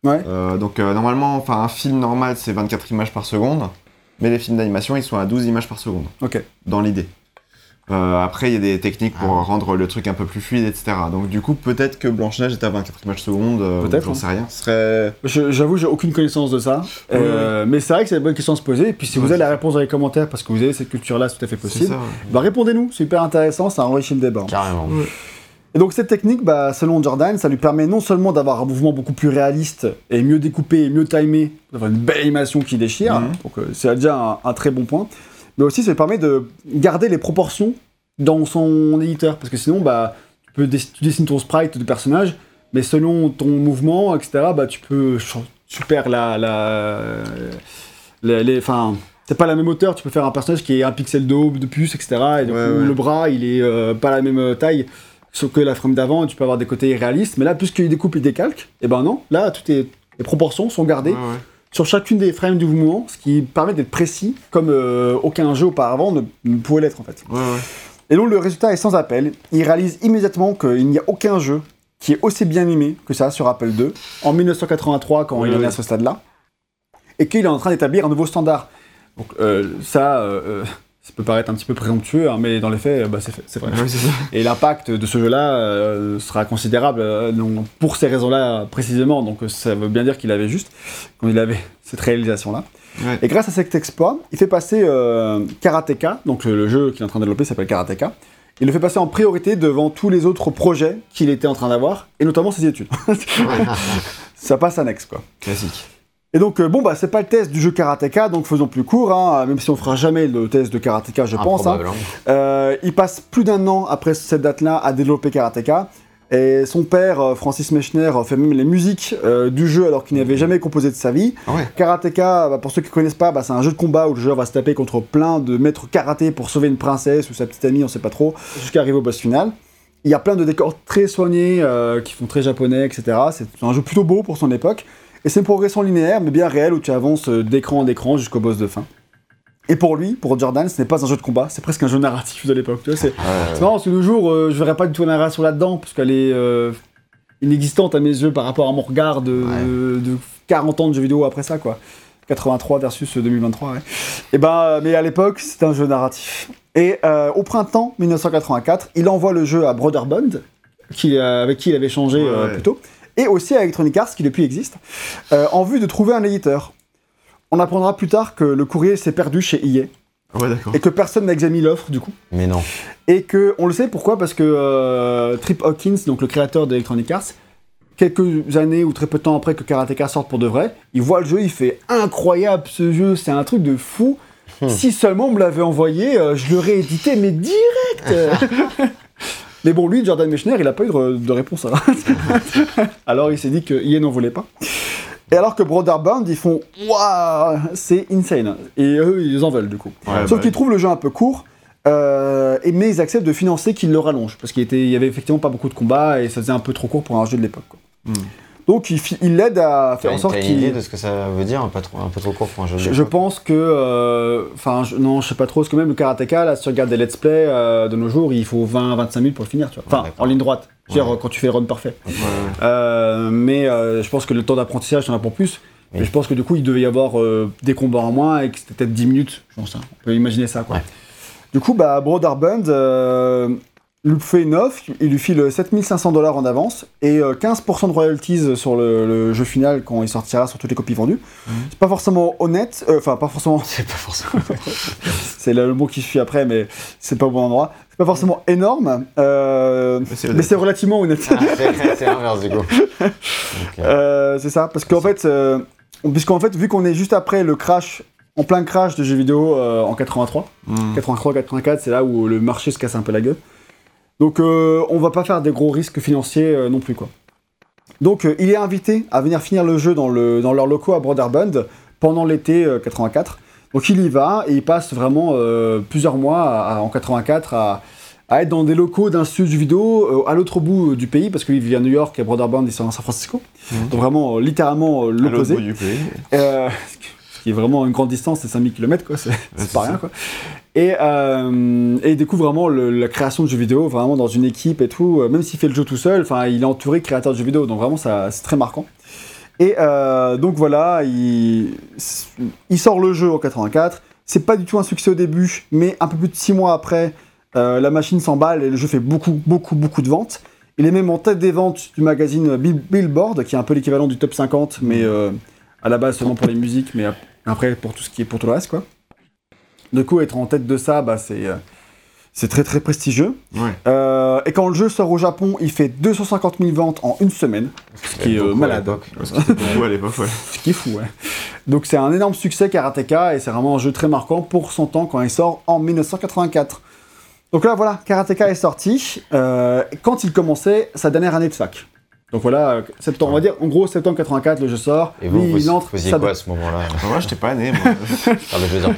Ouais. Donc, normalement, enfin, un film normal, c'est 24 images par seconde. Mais les films d'animation, ils sont à 12 images par seconde. Ok. Dans l'idée. Euh, après, il y a des techniques pour Ah. rendre le truc un peu plus fluide, etc. Donc, du coup, peut-être que Blanche-Neige est à 24 images secondes. euh, Peut-être, J'en hein. sais rien. Ce serait. Je- J'avoue, j'ai aucune connaissance de ça. Euh, Mais c'est vrai que c'est une bonne question à se poser. Et puis si vous avez la réponse dans les commentaires, parce que vous avez cette culture-là, c'est tout à fait possible, ça. bah répondez-nous, c'est hyper intéressant, ça enrichit le débat. Carrément. Et donc cette technique, bah, selon Jordan, ça lui permet non seulement d'avoir un mouvement beaucoup plus réaliste et mieux découpé et mieux timé, d'avoir une belle animation qui déchire, Mhm. donc euh, c'est déjà un, un très bon point, mais aussi ça lui permet de garder les proportions dans son éditeur, parce que sinon, bah, tu, peux dess- tu dessines ton sprite de personnage, mais selon ton mouvement, etc., bah, tu peux tu perds la, la, les, les- enfin, c'est pas la même hauteur, tu peux faire un personnage qui est un pixel de haut, de plus, etc., et Ouais, ouais. le bras, il est euh, pas la même taille sauf que la frame d'avant, tu peux avoir des côtés réalistes, mais là, puisqu'il découpe et décalque, et ben non, là, toutes les, les proportions sont gardées Ouais, ouais. sur chacune des frames du mouvement, ce qui permet d'être précis, comme euh, aucun jeu auparavant ne, ne pouvait l'être, en fait. Ouais. Et donc, le résultat est sans appel. Il réalise immédiatement qu'il n'y a aucun jeu qui est aussi bien animé que ça sur Apple II, en 1983, quand il en est à ce stade-là, et qu'il est en train d'établir un nouveau standard. Donc, euh, ça, euh, ça peut paraître un petit peu présomptueux, hein, mais dans les faits, euh, bah, c'est vrai. Et l'impact de ce jeu-là euh, sera considérable euh, donc, pour ces raisons-là précisément. Donc euh, ça veut bien dire qu'il avait juste quand il avait <laughs> cette réalisation-là. Ouais. Et grâce à cet exploit, il fait passer euh, Karateka, donc le, le jeu qu'il est en train de développer s'appelle Karateka. Il le fait passer en priorité devant tous les autres projets qu'il était en train d'avoir, et notamment ses études. <laughs> ça passe annexe, quoi. Classique. Et donc, euh, bon, bah, c'est pas le test du jeu Karateka, donc faisons plus court, hein, même si on fera jamais le test de Karateka, je pense. hein. Euh, il passe plus d'un an après cette date-là à développer Karateka. Et son père, euh, Francis Mechner, fait même les musiques euh, du jeu alors qu'il n'avait jamais composé de sa vie. Ah ouais. Karateka, bah, pour ceux qui connaissent pas, bah, c'est un jeu de combat où le joueur va se taper contre plein de maîtres karaté pour sauver une princesse ou sa petite amie, on sait pas trop, jusqu'à arriver au boss final. Il y a plein de décors très soignés euh, qui font très japonais, etc. C'est un jeu plutôt beau pour son époque. Et c'est une progression linéaire, mais bien réelle, où tu avances euh, d'écran en écran jusqu'au boss de fin. Et pour lui, pour Jordan, ce n'est pas un jeu de combat, c'est presque un jeu narratif de l'époque. C'est c'est marrant parce que de nos jours, euh, je verrais pas du tout la narration là-dedans, parce qu'elle est euh, inexistante à mes yeux par rapport à mon regard de, de 40 ans de jeux vidéo après ça, quoi. 83 versus 2023, ouais. Et ben, euh, mais à l'époque, c'était un jeu narratif. Et euh, au printemps 1984, il envoie le jeu à Brother Bond, qui, euh, avec qui il avait changé euh, ouais. plus tôt, et aussi à Electronic Arts, qui depuis existe, euh, en vue de trouver un éditeur. On apprendra plus tard que le courrier s'est perdu chez EA, Ouais, et que personne n'a examiné l'offre, du coup. Mais non. Et que, on le sait pourquoi? Parce que euh, Trip Hawkins, donc le créateur d'Electronic Arts, quelques années ou très peu de temps après que Karateka sorte pour de vrai, il voit le jeu, il fait incroyable ce jeu, c'est un truc de fou. Si seulement on me l'avait envoyé, euh, je l'aurais édité, mais direct <laughs> Mais bon, lui, Jordan Mechner, il a pas eu de, de réponse. hein. <laughs> alors il s'est dit que EA n'en voulait pas. Et alors que Brother Band, ils font Waouh, c'est insane. Et eux, ils en veulent du coup. Ouais, Sauf bah qu'ils trouvent le jeu un peu court, euh, et, mais ils acceptent de financer qu'il le rallonge, parce qu'il était- il y avait effectivement pas beaucoup de combats, et ça faisait un peu trop court pour un jeu de l'époque. quoi. Hmm. Donc il l'aide à faire en sorte qu'il... idée de ce que ça veut dire un peu trop, un peu trop court pour un jeu de Je, je pense que... euh, Enfin, non, je sais pas trop, parce que même le karateka, là, si tu regardes des let's play euh, de nos jours, il faut 20-25 minutes pour le finir, tu vois. Enfin, en ligne droite. Veux dire, Ouais. quand tu fais le run parfait. Ouais, ouais. Euh, mais je pense que le temps d'apprentissage, t'en as pour plus. Oui. Et je pense que du coup, il devait y avoir des combats en moins et que c'était peut-être 10 minutes. Je pense, hein. On peut imaginer ça, quoi. Ouais. Du coup, bah, Brother Band euh, lui fait une offre. Il lui file 7500 dollars en avance et euh, 15% de royalties sur le, le jeu final quand il sortira sur toutes les copies vendues. C'est pas forcément honnête. euh, Enfin, pas forcément. <laughs> C'est pas forcément. <laughs> C'est le mot qui suit après, mais c'est pas au bon endroit. C'est pas forcément énorme. euh, Mais c'est relativement honnête. Ah, c'est l'inverse du coup. Euh, Euh, c'est ça, parce qu'en fait, euh, puisqu'en fait, vu qu'on est juste après le crash, en plein crash de jeux vidéo euh, en 83, Hmm. 83-84, c'est là où le marché se casse un peu la gueule. Donc euh, on va pas faire des gros risques financiers euh, non plus quoi. Donc euh, il est invité à venir finir le jeu dans, le, dans leurs locaux à Broderbund pendant l'été euh, 84. Donc il y va et il passe vraiment euh, plusieurs mois à- à- en 84 à, à être dans des locaux d'un studio vidéo euh, à l'autre bout euh, du pays parce qu'il vit à New York et Broderbund ils sont à San Francisco. Mhm. Donc vraiment euh, littéralement euh, l'opposé. Euh, <laughs> ce qui est vraiment une grande distance, c'est 5000 km, quoi, c'est pas ça. rien. Quoi. Et, euh, il découvre vraiment la création de jeux vidéo, vraiment dans une équipe et tout, euh, même s'il fait le jeu tout seul, enfin, il est entouré de créateurs de jeux vidéo, donc vraiment, c'est très marquant. Et euh, donc voilà, il, sort le jeu en 84. C'est pas du tout un succès au début, mais un peu plus de 6 mois après, euh, la machine s'emballe et le jeu fait beaucoup, beaucoup, beaucoup de ventes. Il est même en tête des ventes du magazine Bill- Billboard, qui est un peu l'équivalent du top 50, mais euh, à la base seulement pour les musiques, mais ap- après pour tout ce qui est pour tout le reste, quoi. Du coup, être en tête de ça, bah, c'est euh, c'est très très prestigieux. Ouais. Euh, et quand le jeu sort au Japon, il fait 250 000 ventes en une semaine, ce qui est euh, malade. <laughs> Ce qui est fou, ouais. Donc c'est un énorme succès Karateka et c'est vraiment un jeu très marquant pour son temps quand il sort en 1984. Donc là voilà, Karateka est sorti euh, quand il commençait sa dernière année de fac. Donc voilà, euh, septembre, on va dire, en gros septembre 84, le jeu sort. Et vous, Lui, vous, il entre. vous faisiez ça- quoi à ce moment-là Enfin, moi, j'étais pas né, moi. <laughs> Enfin, je veux dire,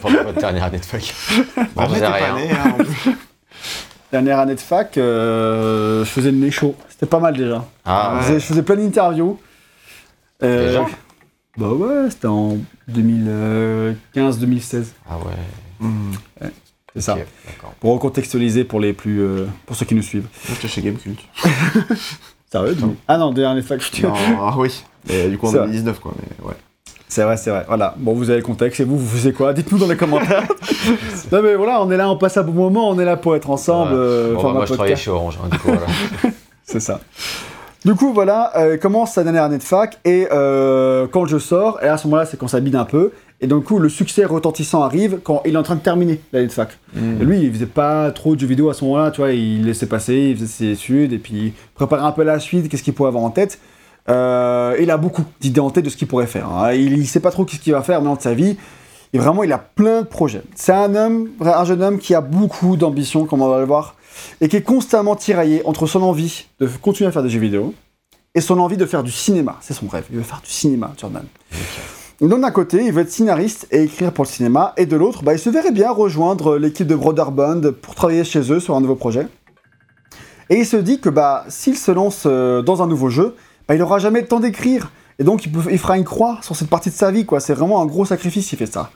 pendant votre dernière année de fac. Bah, pas rien. né, hein, en. <laughs> Dernière année de fac, euh, je faisais le nez chaud. C'était pas mal déjà. Ah, Je Ouais. faisais- Je faisais plein d'interviews. Euh, Déjà Bah ouais, c'était en 2015-2016. ah ouais. Hmm. C'est ça. Pour recontextualiser pour les plus, euh, pour ceux qui nous suivent. Moi, J'étais chez Gamecult. <laughs> Sérieux tu- Ah non, dernière fac. je- Non, ah oui. Et du coup, en C'est vrai. 2019, quoi. Mais ouais. C'est vrai, c'est vrai. Voilà. Bon, vous avez le contexte. Et vous, vous faisiez quoi? Dites-nous dans les commentaires. <laughs> non mais voilà, on est là, on passe un bon moment, on est là pour être ensemble. Ouais. euh, Bon, bah, moi, je travaillais chez Orange, hein, du coup, voilà. <laughs> C'est ça. Du coup, voilà, euh, commence sa dernière année de fac et euh, quand je sors, et à ce moment-là, c'est quand ça bide un peu. Et donc, coup, le succès retentissant arrive quand il est en train de terminer l'année de fac. Et lui, il faisait pas trop de jeux vidéo à ce moment-là, tu vois, il laissait passer, il faisait ses études, et puis il préparait un peu la suite, qu'est-ce qu'il pourrait avoir en tête. Euh, il a beaucoup d'idées en tête de ce qu'il pourrait faire. hein. Il, il sait pas trop qu'est-ce qu'il va faire maintenant de sa vie. Et vraiment, il a plein de projets. C'est un homme, un jeune homme qui a beaucoup d'ambition, comme on va le voir, et qui est constamment tiraillé entre son envie de continuer à faire des jeux vidéo et son envie de faire du cinéma. C'est son rêve. Il veut faire du cinéma, Jordan. Donc d'un côté, il veut être scénariste et écrire pour le cinéma, et de l'autre, bah, il se verrait bien rejoindre l'équipe de Broderbund pour travailler chez eux sur un nouveau projet. Et il se dit que bah, s'il se lance euh, dans un nouveau jeu, bah, il n'aura jamais le temps d'écrire. Et donc il, peut- il fera une croix sur cette partie de sa vie, quoi. C'est vraiment un gros sacrifice s'il fait ça.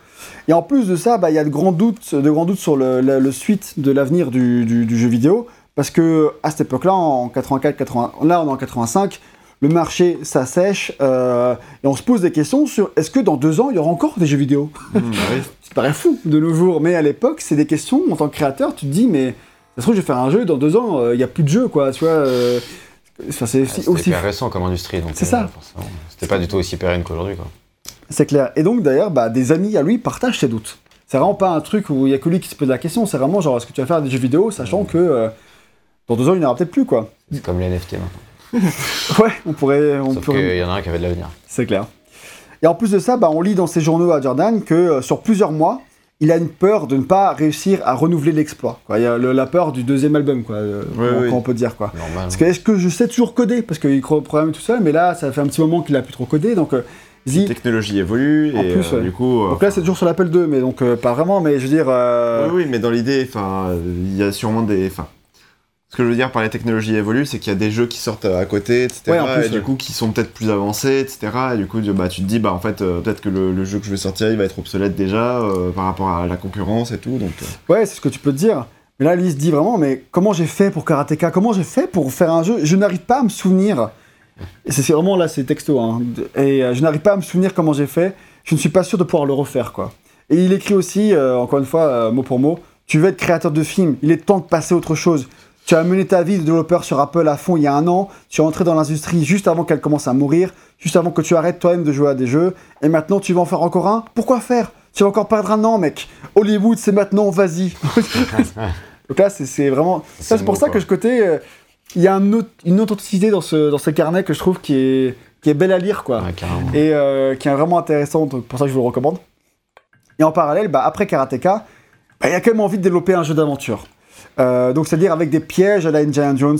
Et en plus de ça, bah, il y a de grands doutes, de grands doutes sur le, le- le suite de l'avenir du, du- du jeu vidéo, parce que à cette époque-là, en 84, 80, là on est en 85, le marché s'assèche, euh, et on se pose des questions sur est-ce que dans deux ans il y aura encore des jeux vidéo? Hmm, <laughs> bah oui. <laughs> Ça paraît fou de nos jours, mais à l'époque, c'est des questions, en tant que créateur, tu te dis, mais ça se trouve, je vais faire un jeu, dans deux ans, euh, il n'y a plus de jeu, quoi, tu vois. euh, c'est Ah, aussi- hyper récent comme industrie, donc C'est euh, ça. forcément, C'était pas du tout aussi pérenne qu'aujourd'hui, quoi. C'est clair. Et donc, d'ailleurs, bah, des amis à lui partagent ses doutes. C'est vraiment pas un truc où il y a que lui qui se pose la question, c'est vraiment genre, est-ce que tu vas faire des jeux vidéo, sachant que euh, dans deux ans, il n'y en aura peut-être plus, quoi. C'est comme les NFT maintenant. <laughs> Ouais, on pourrait. On Sauf pourrait... qu'il y en a un qui avait de l'avenir. C'est clair. Et en plus de ça, bah, on lit dans ses journaux à Jordan que euh, sur plusieurs mois, il a une peur de ne pas réussir à renouveler l'exploit. quoi. Il y a le- la peur du deuxième album, quoi, euh, on peut dire, quoi. Normal. Parce que est-ce que je sais toujours coder? Parce qu'il programme tout seul, mais là, ça fait un petit moment qu'il a plus trop codé, donc euh, La technologie évolue, En et plus, euh, ouais. du coup... euh, Donc là, c'est toujours sur l'Apple 2, mais donc euh, pas vraiment, mais je veux dire. Oui, oui, mais dans l'idée, il y a sûrement des. Enfin, ce que je veux dire par les technologies évoluent, c'est qu'il y a des jeux qui sortent à côté, etc. Ouais, en plus, et du coup, qui sont peut-être plus avancés, etc. Et du coup, tu- bah, tu te dis, bah, en fait, euh, peut-être que le, le jeu que je vais sortir, il va être obsolète déjà euh, par rapport à la concurrence et tout. Donc, euh, Ouais, c'est ce que tu peux te dire. Mais là, lui, il se dit vraiment, mais comment j'ai fait pour Karateka? Comment j'ai fait pour faire un jeu? Je n'arrive pas à me souvenir. C'est vraiment là, c'est texto. Hein. Et euh, je n'arrive pas à me souvenir comment j'ai fait. Je ne suis pas sûr de pouvoir le refaire, quoi. Et il écrit aussi, euh, encore une fois, euh, mot pour mot, tu veux être créateur de films, il est temps de passer à autre chose. Tu as mené ta vie de développeur sur Apple à fond il y a un an, tu es entré dans l'industrie juste avant qu'elle commence à mourir, juste avant que tu arrêtes toi-même de jouer à des jeux, et maintenant tu vas en faire encore un Pourquoi faire? Tu vas encore perdre un an, mec Hollywood, c'est maintenant, vas-y <laughs> Donc là, c'est- vraiment... C'est pour ça quoi. que je côté... Il y a un autre- une authenticité dans ce, dans ce carnet que je trouve qui est, qui est belle à lire, quoi Ouais, et euh, qui est vraiment intéressant, donc pour ça que je vous le recommande. Et en parallèle, bah, après Karateka, bah, il a quand même envie de développer un jeu d'aventure. Euh, donc c'est-à-dire avec des pièges à la Indiana Jones.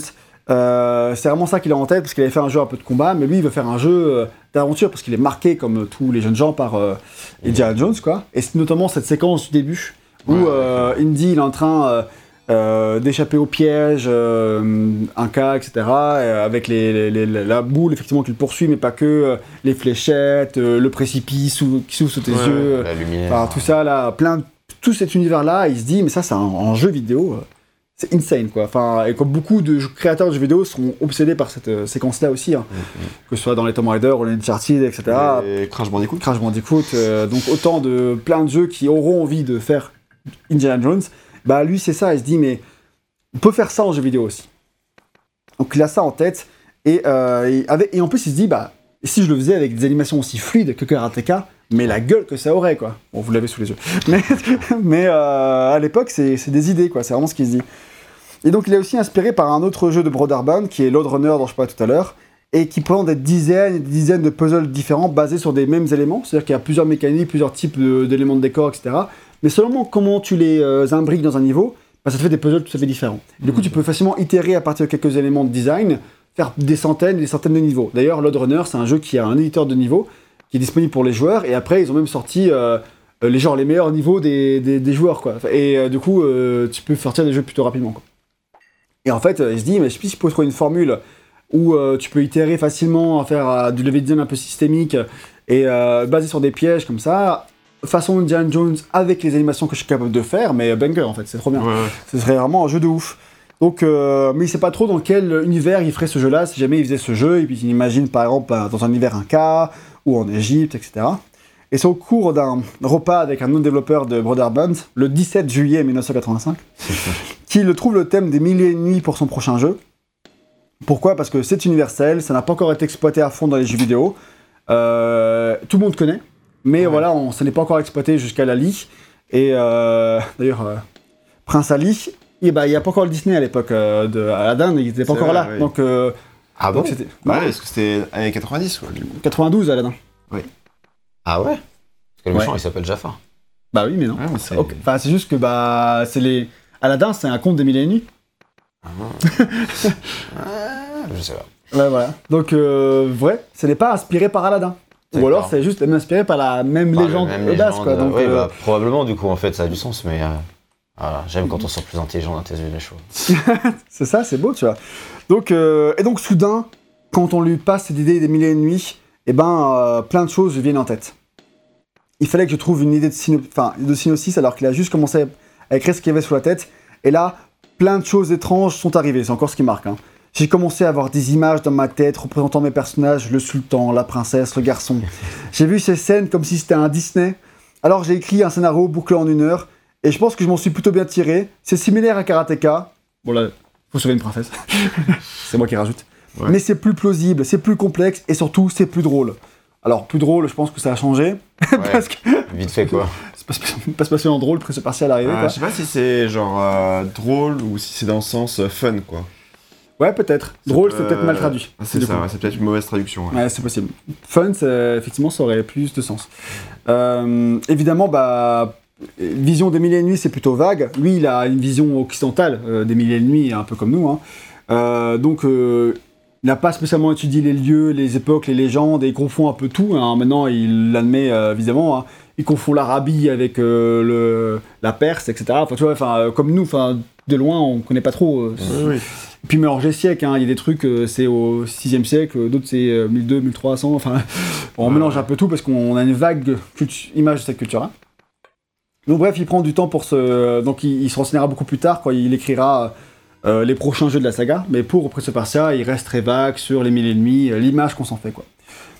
Euh, c'est vraiment ça qu'il a en tête parce qu'il avait fait un jeu un peu de combat, mais lui il veut faire un jeu d'aventure parce qu'il est marqué comme tous les jeunes gens par Indiana Jones quoi. Et c'est notamment cette séquence du début où Ouais, Indy il est en train euh, d'échapper au piège, euh, un cas, etc. euh, avec les, les- les- la boule effectivement qui le poursuit, mais pas que, euh, les fléchettes, le précipice sous- qui s'ouvre sous tes Ouais, yeux. La lumière. Enfin, tout ça là, plein de- tout cet univers là, il se dit mais ça c'est un, un jeu vidéo, c'est insane quoi. Enfin et comme beaucoup de créateurs de jeux vidéo seront obsédés par cette euh, séquence là aussi, hein. que ce soit dans les Tomb Raider ou les Uncharted, etc. Et Crash Bandicoot. Crash Bandicoot, donc autant de plein de jeux qui auront envie de faire Indiana Jones. Bah lui c'est ça, il se dit mais on peut faire ça en jeu vidéo aussi. Donc il a ça en tête et, euh, et en plus il se dit bah si je le faisais avec des animations aussi fluides que Karateka, mais la gueule que ça aurait quoi. Bon vous l'avez sous les yeux. <laughs> Mais, euh, à l'époque c'est des idées quoi, c'est vraiment ce qu'il se dit. Et donc il est aussi inspiré par un autre jeu de Broderbund qui est Load Runner dont je parlais tout à l'heure et qui prend des dizaines et des dizaines de puzzles différents basés sur des mêmes éléments. C'est-à-dire qu'il y a plusieurs mécaniques, plusieurs types d'éléments de, décor, etc. Mais seulement comment tu les euh, imbriques dans un niveau, bah, ça te fait des puzzles tout à fait différents. Du coup, tu peux facilement itérer à partir de quelques éléments de design, faire des centaines et des centaines de niveaux. D'ailleurs, Load Runner, c'est un jeu qui a un éditeur de niveau qui est disponible pour les joueurs, et après, ils ont même sorti euh, euh, les, genre, les meilleurs niveaux des, des- des joueurs. Quoi. Et euh, du coup, tu peux sortir des jeux plutôt rapidement. Quoi. Et en fait, il se dit, mais je sais pas si je peux trouver une formule où euh, tu peux itérer facilement, faire euh, du level design un peu systémique et euh, basé sur des pièges comme ça, façon Indiana Jones avec les animations que je suis capable de faire, mais banger en fait, c'est trop bien. Ouais, ouais. Ce serait vraiment un jeu de ouf. Donc, euh, mais il sait pas trop dans quel univers il ferait ce jeu-là, si jamais il faisait ce jeu, et puis il imagine par exemple bah, dans un univers Inca, ou en Égypte, etc. Et c'est au cours d'un repas avec un autre développeur de Broderbund, le 17 juillet 1985, <laughs> qu'il trouve le thème des mille et nuits pour son prochain jeu. Pourquoi? Parce que c'est universel, ça n'a pas encore été exploité à fond dans les jeux vidéo. Euh, tout le monde connaît, mais Ouais. voilà, on, ça n'est pas encore exploité jusqu'à Lali. Et euh, d'ailleurs, euh, Prince Ali, il bah, n'y a pas encore le Disney à l'époque euh, de Aladdin, il n'était pas encore vrai, là. oui. Donc, euh, Ah bon donc c'était Ouais, non, parce que c'était années 90, quoi, du coup. 92 Aladdin. Ah ouais Parce que le Ouais. méchant il s'appelle Jafar. Bah oui, mais non. Ouais, mais c'est- Ok. Enfin, c'est juste que bah, c'est les. Aladdin, c'est un conte des mille et nuits. <laughs> Ah, je sais pas. Ouais, voilà. Donc, vrai, ce n'est pas inspiré par Aladdin. Ou alors, c'est juste inspiré par la même légende même de base, légende, quoi. Donc, oui, bah, probablement du coup en fait ça a du sens, mais euh, voilà, j'aime quand on sent plus intelligent dans tes yeux les choses. <laughs> c'est ça, c'est beau, tu vois. Donc, euh, et donc, soudain, quand on lui passe cette idée des mille et une nuits, eh ben, euh, plein de choses lui viennent en tête. Il fallait que je trouve une idée de, syno- de synopsis alors qu'il a juste commencé à écrire ce qu'il avait sous la tête. Et là, plein de choses étranges sont arrivées, c'est encore ce qui marque. hein. J'ai commencé à avoir des images dans ma tête représentant mes personnages, le sultan, la princesse, le garçon. J'ai vu ces scènes comme si c'était un Disney. Alors j'ai écrit un scénario bouclé en une heure, et je pense que je m'en suis plutôt bien tiré. C'est similaire à Karateka. Bon là, faut sauver une princesse. <laughs> c'est moi qui rajoute. Ouais. Mais c'est plus plausible, c'est plus complexe, et surtout c'est plus drôle. Alors plus drôle, je pense que ça a changé. Ouais, <laughs> parce que vite fait quoi. <laughs> c'est pas, spécialement- drôle, presse partielle arrivé. Ah, quoi. je sais pas si c'est genre euh, drôle ou si c'est dans le sens euh, fun, quoi. Ouais, peut-être. Drôle, peut- c'est peut-être mal traduit. Ah, c'est ça, ouais, c'est peut-être une mauvaise traduction. ouais. Ouais, c'est possible. Fun, effectivement, ça aurait plus de sens. Euh, évidemment, bah, vision des mille et une nuits, c'est plutôt vague. Lui, il a une vision occidentale euh, des mille et une nuits, un peu comme nous. hein. Euh, donc, euh, il n'a pas spécialement étudié les lieux, les époques, les légendes, et il confond un peu tout. hein. Maintenant, il l'admet euh, évidemment. hein. Il confond l'Arabie avec euh, le, la Perse, etc. Enfin, tu vois, enfin, euh, comme nous, enfin, de loin, on connaît pas trop. euh, Oui, oui. Puis mélanger les siècles, hein. il y a des trucs, euh, c'est au 6e siècle, d'autres c'est euh, 1200, 1300, enfin, <laughs> on Ouais. mélange un peu tout parce qu'on a une vague image de cette culture-là. Donc bref, il prend du temps pour se... Donc il, il se renseignera beaucoup plus tard, quand il écrira euh, les prochains jeux de la saga, mais pour Prince of Persia, il reste très vague sur les mille et demi, euh, l'image qu'on s'en fait, quoi.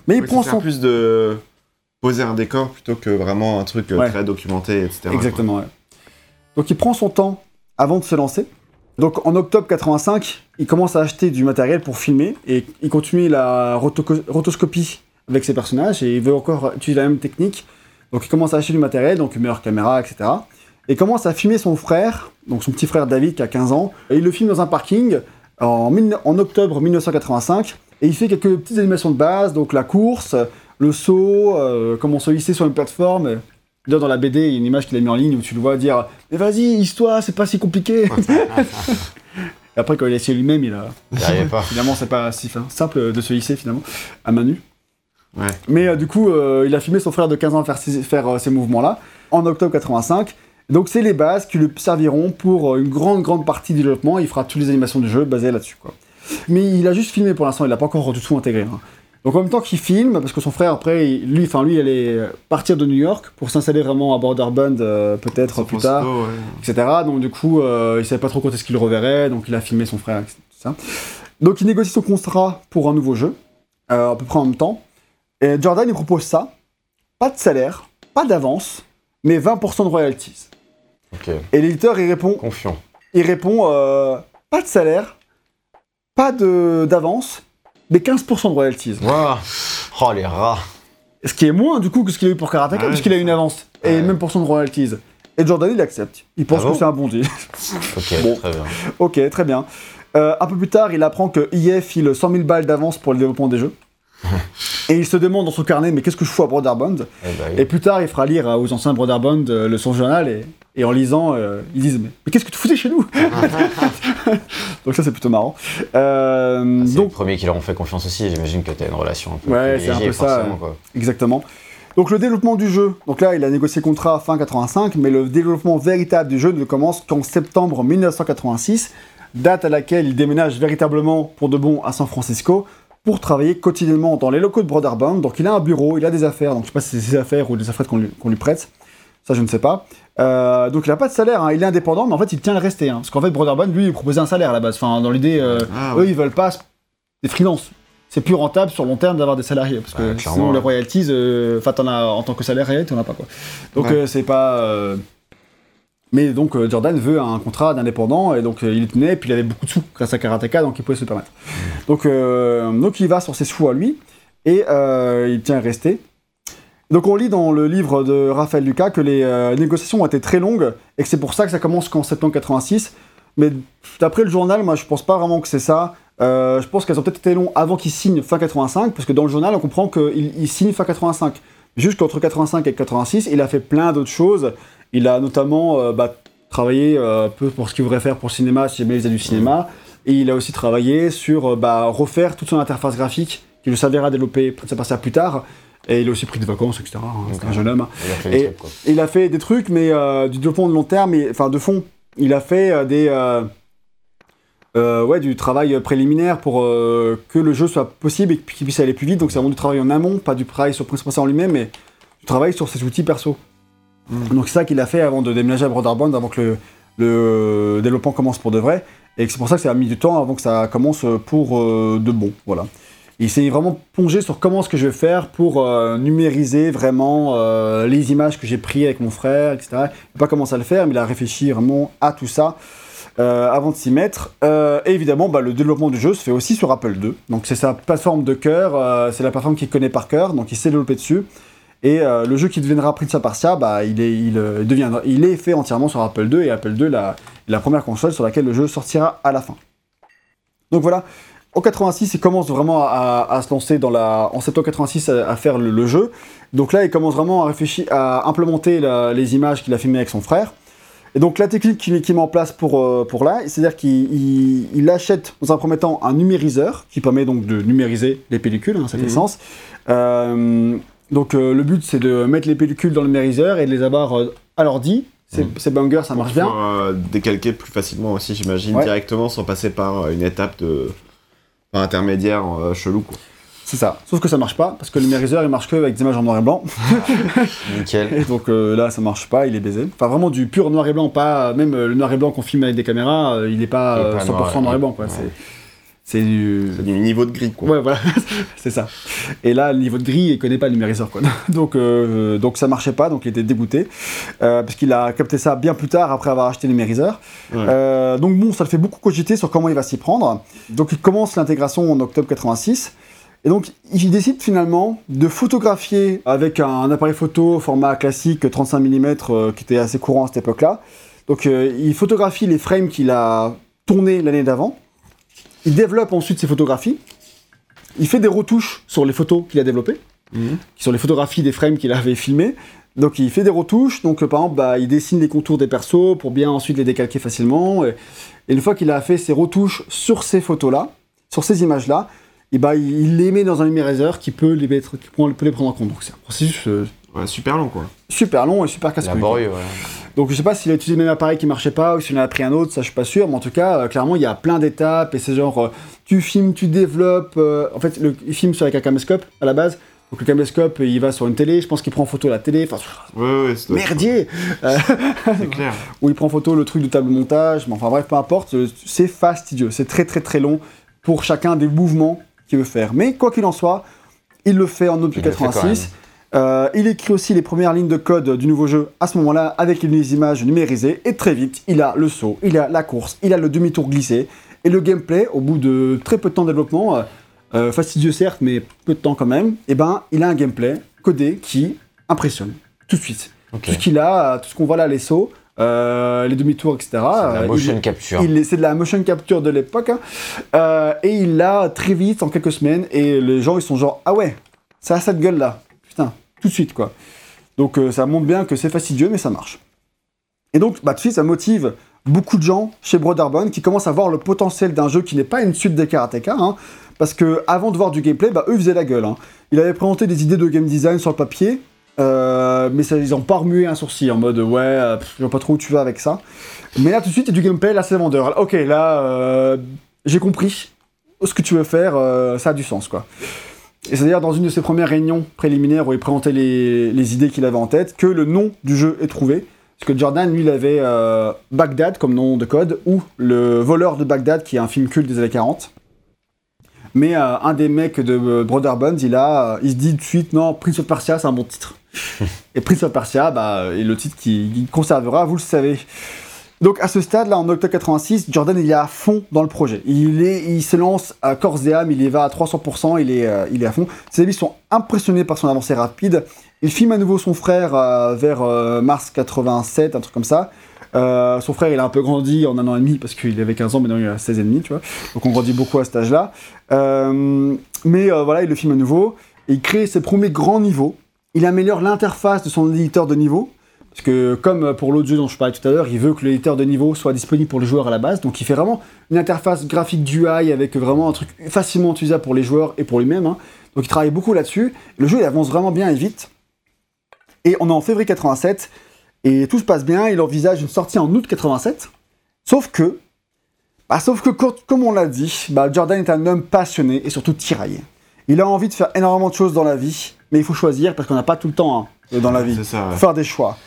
Mais il prend son... plus de poser un décor plutôt que vraiment un truc euh, Ouais. très documenté, etc. Exactement, ouais. Donc il prend son temps avant de se lancer. Donc en octobre 85, il commence à acheter du matériel pour filmer et il continue la rotoscopie avec ses personnages et il veut encore utiliser la même technique. Donc il commence à acheter du matériel, donc une meilleure caméra, etc. Et commence à filmer son frère, donc son petit frère David qui a 15 ans. Et il le filme dans un parking en octobre 1985. Et il fait quelques petites animations de base, donc la course, le saut, euh, comment se hisser sur une plateforme. D'ailleurs, dans la BD, il y a une image qu'il a mis en ligne où tu le vois dire Mais vas-y, histoire, c'est pas si compliqué. <laughs> Et après, quand il a essayé lui-même, il a. Il pas. Finalement, c'est pas si fin- simple de se hisser finalement à main nue. Ouais. Mais euh, du coup, euh, il a filmé son frère de 15 ans faire, euh, ces mouvements-là en octobre 85. Donc, c'est les bases qui lui serviront pour une grande, grande partie du développement. Il fera toutes les animations du jeu basées là-dessus. quoi. Mais il a juste filmé pour l'instant, il l'a pas encore du tout intégré. hein. Donc, en même temps qu'il filme, parce que son frère, après, il- lui, enfin, lui, il allait partir de New York pour s'installer vraiment à Borderbund, euh, peut-être plus tard ouais. etc. Donc du coup, euh, il savait pas trop quand est-ce qu'il le reverrait, donc il a filmé son frère, etc. tout ça. Donc il négocie son contrat pour un nouveau jeu, euh, à peu près en même temps. Et Jordan, il propose ça, pas de salaire, pas d'avance, mais 20% de royalties. Et l'éditeur, il répond, confiant. il répond, euh, pas de salaire, pas de d'avance, mais 15% de royalties. Oh, les rats Ce qui est moins du coup que ce qu'il a eu pour Karateka, ouais, puisqu'il a eu une avance et même pourcent de royalties. Et Jordan, il accepte. Il pense Ah bon que c'est un bon deal. <laughs> Ok, Bon. très bien. Ok, très bien. Euh, un peu plus tard, il apprend que EA file 100 000 balles d'avance pour le développement des jeux. <laughs> Et il se demande dans son carnet, mais qu'est-ce que je fous à Brotherbund Eh oui. Et plus tard, il fera lire aux anciens Brotherbund euh, le son journal, et, et en lisant, euh, ils disent Mais, mais qu'est-ce que tu faisais chez nous <laughs> Donc ça, c'est plutôt marrant. Euh, Ah, C'est donc, le premier qui leur ont fait confiance aussi. J'imagine que t'as une relation un peu Ouais, c'est un privilégiée, peu ça, forcément, ouais. quoi. Exactement. Donc le développement du jeu, donc là il a négocié contrat fin 85, mais le développement véritable du jeu ne commence qu'en septembre 1986, date à laquelle il déménage véritablement pour de bon à San Francisco pour travailler quotidiennement dans les locaux de Brotherbund. Donc il a un bureau, il a des affaires, donc je sais pas si c'est ses affaires ou des affaires qu'on lui, qu'on lui prête, ça je ne sais pas. Euh, donc il a pas de salaire, hein. il est indépendant, mais en fait il tient à le rester, hein. parce qu'en fait Brotherbund lui il proposait un salaire à la base. Enfin dans l'idée, euh, Ah, eux ils veulent pas des freelances. C'est plus rentable sur long terme d'avoir des salariés parce que sinon les royalties, euh, enfin t'en as en tant que salarié, t'en as pas quoi. Donc Ouais. c'est pas. Mais donc Jordan veut un contrat d'indépendant et donc il le tenait puis il avait beaucoup de sous grâce à Karateka donc il pouvait se le permettre. Donc donc il va sur ses sous à lui et il tient à rester. Donc on lit dans le livre de Raphaël Lucas que les euh, négociations ont été très longues et que c'est pour ça que ça commence qu'en septembre 86. Mais d'après le journal, moi je pense pas vraiment que c'est ça. Euh, je pense qu'elles ont peut-être été longues avant qu'il signe fin 85, parce que dans le journal on comprend qu'il il signe fin 85. Jusqu'entre 85 et 86, il a fait plein d'autres choses. Il a notamment euh, bah, travaillé un peu pour ce qu'il voudrait faire pour le cinéma, si jamais il faisait du cinéma. Et il a aussi travaillé sur bah, refaire toute son interface graphique, qui le servira à développer ça passera plus tard. Et il a aussi pris des vacances, etc. hein, C'est un jeune homme. Il a fait des Et- trucs, quoi. Et il a fait des trucs, mais euh, du développement de long terme, enfin de fond. Il a fait euh, des. euh, ouais, du travail préliminaire pour que le jeu soit possible et qu'il puisse aller plus vite. Donc c'est vraiment du travail en amont, pas du travail sur Prince en lui-même, mais du travail sur ses outils perso. Mm. Donc c'est ça qu'il a fait avant de déménager à Brotherbund, avant que le, le développement commence pour de vrai. Et c'est pour ça que ça a mis du temps avant que ça commence pour euh, de bon. Voilà. Il s'est vraiment plongé sur comment est-ce que je vais faire pour euh, numériser vraiment euh, les images que j'ai prises avec mon frère, etc. Il n'a pas commencé à le faire, mais il a réfléchi vraiment à tout ça euh, avant de s'y mettre. Et évidemment, bah, le développement du jeu se fait aussi sur Apple II. Donc c'est sa plateforme de cœur, c'est la plateforme qu'il connaît par cœur, donc il sait développer dessus. Et le jeu qui deviendra Prince of Persia, bah, il est fait entièrement sur Apple II, et Apple II, la, la première console sur laquelle le jeu sortira à la fin. Donc voilà, en 86, il commence vraiment à, à se lancer dans la, en septembre 86 à, à faire le, le jeu. Donc là, il commence vraiment à réfléchir, à implémenter la- les images qu'il a filmées avec son frère. Et donc la technique qu'il met en place pour, euh, pour là, c'est-à-dire qu'il il- il achète dans un premier temps un numériseur qui permet donc de numériser les pellicules, hein, Mhm. l'essence. Euh, donc euh, le but c'est de mettre les pellicules dans le numériseur et de les avoir euh, à l'ordi. C'est Mhm. banger, ça marche bien. Pour euh, décalquer plus facilement aussi, j'imagine, Ouais. directement sans passer par une étape de enfin, intermédiaire euh, chelou. Quoi. C'est ça. Sauf que ça marche pas parce que le numériseur il marche que avec des images en noir et blanc. <laughs> Nickel. Et donc euh, là, ça marche pas, il est baisé. Enfin, vraiment du pur noir et blanc, pas même euh, le noir et blanc qu'on filme avec des caméras, il est pas, Il est euh, pas 100% noir, noir, et blanc, quoi. Ouais. C'est, c'est du. Niveau de gris, quoi. Ouais, voilà, <laughs> c'est ça. Et là, le niveau de gris, il connaît pas le numériseur, quoi. <laughs> donc, euh, donc ça marchait pas, donc il était dégoûté, euh, parce qu'il a capté ça bien plus tard, après avoir acheté le numériseur. Ouais. Euh, donc bon, ça le fait beaucoup cogiter sur comment il va s'y prendre. Donc il commence l'intégration en octobre 86. Et donc il décide finalement de photographier avec un appareil photo format classique 35 mm euh, qui était assez courant à cette époque-là. Donc il photographie les frames qu'il a tournés l'année d'avant. Il développe ensuite ses photographies. Il fait des retouches sur les photos qu'il a développées. Mhm. qui sont les photographies des frames qu'il avait filmées. Donc il fait des retouches, donc par exemple bah, il dessine les contours des persos pour bien ensuite les décalquer facilement. Et, et une fois qu'il a fait ses retouches sur ces photos-là, sur ces images-là, et bah, il, les met dans un numériseur qui peut les, mettre, qui peut les prendre en compte. Donc c'est un processus euh, Ouais, super long, quoi. super long et super casse-couille. Laborieux, ouais. Donc je sais pas s'il a utilisé le même appareil qui marchait pas ou s'il en a pris un autre, ça je suis pas sûr, mais en tout cas, euh, clairement, il y a plein d'étapes et c'est genre, euh, tu filmes, tu développes. euh, en fait, le, il filme sur avec un caméscope à la base. Donc le caméscope, il va sur une télé, je pense qu'il prend en photo la télé, enfin, Ouais, ouais, c'est merdier <laughs> c'est clair. Ou il prend en photo le truc de table montage, mais enfin bref, peu importe, c'est fastidieux, c'est très très très long pour chacun des mouvements qu'il veut faire. Mais quoi qu'il en soit, il le fait en quand 86. Euh, il écrit aussi les premières lignes de code du nouveau jeu à ce moment-là avec les images numérisées et très vite il a le saut, il a la course, il a le demi-tour glissé et le gameplay au bout de très peu de temps de développement, euh, euh, fastidieux certes mais peu de temps quand même, et ben il a un gameplay codé qui impressionne tout de suite. Tout ce qu'il a, tout ce qu'on voit là, les sauts, euh, les demi-tours, etc. C'est de la motion il- capture. il- c'est de la motion capture de l'époque. hein. Euh, et il l'a très vite, en quelques semaines. Et les gens, ils sont genre, ah ouais, ça a cette gueule-là. Putain, tout de suite, quoi. Donc euh, ça montre bien que c'est fastidieux, mais ça marche. Et donc, bah, tout de suite, ça motive beaucoup de gens chez Broderbone qui commencent à voir le potentiel d'un jeu qui n'est pas une suite des Karateka. hein, parce que avant de voir du gameplay, bah, eux ils faisaient la gueule. hein. Il avait présenté des idées de game design sur le papier, euh, mais ça, ils n'ont pas remué un sourcil en mode ouais, euh, je vois pas trop où tu vas avec ça. Mais là, tout de suite, il y a du gameplay, là c'est vendeur. Ok, là, j'ai compris ce que tu veux faire, ça a du sens quoi. Et c'est d'ailleurs dans une de ses premières réunions préliminaires où il présentait les, les idées qu'il avait en tête que le nom du jeu est trouvé. Parce que Jordan, lui, il avait euh, Bagdad comme nom de code, ou Le voleur de Bagdad, qui est un film culte des années 40. Mais euh, un des mecs de euh, Brother Buns, il, a, il se dit tout de suite, non, Prince of Persia, c'est un bon titre. <laughs> Et Prince of Persia, bah, est le titre qu'il qu'il conservera, vous le savez. Donc à ce stade-là, en octobre 86, Jordan il est à fond dans le projet. Il, est, se lance à corps et âme, il y va à 300%, il est, euh, il est à fond. Ses amis sont impressionnés par son avancée rapide. Il filme à nouveau son frère euh, vers euh, mars 87, un truc comme ça. Son frère, il a un peu grandi en un an et demi parce qu'il avait 15 ans, maintenant il a 16 et demi, tu vois. Donc on grandit beaucoup à cet âge-là. Mais voilà, il le filme à nouveau. Il crée ses premiers grands niveaux. Il améliore l'interface de son éditeur de niveau. Parce que comme pour l'autre jeu dont je parlais tout à l'heure, il veut que l'éditeur de niveau soit disponible pour les joueurs à la base. Donc il fait vraiment une interface graphique du UI avec vraiment un truc facilement utilisable pour les joueurs et pour lui-même. hein. Donc il travaille beaucoup là-dessus. Le jeu il avance vraiment bien et vite. Et on est en février 87 et tout se passe bien. Il envisage une sortie en août 87. Sauf que, bah, sauf que co- comme on l'a dit, bah, Jordan est un homme passionné et surtout tiraillé. Il a envie de faire énormément de choses dans la vie, mais il faut choisir parce qu'on n'a pas tout le temps hein, dans la vie. Ça, ouais. Faire des choix.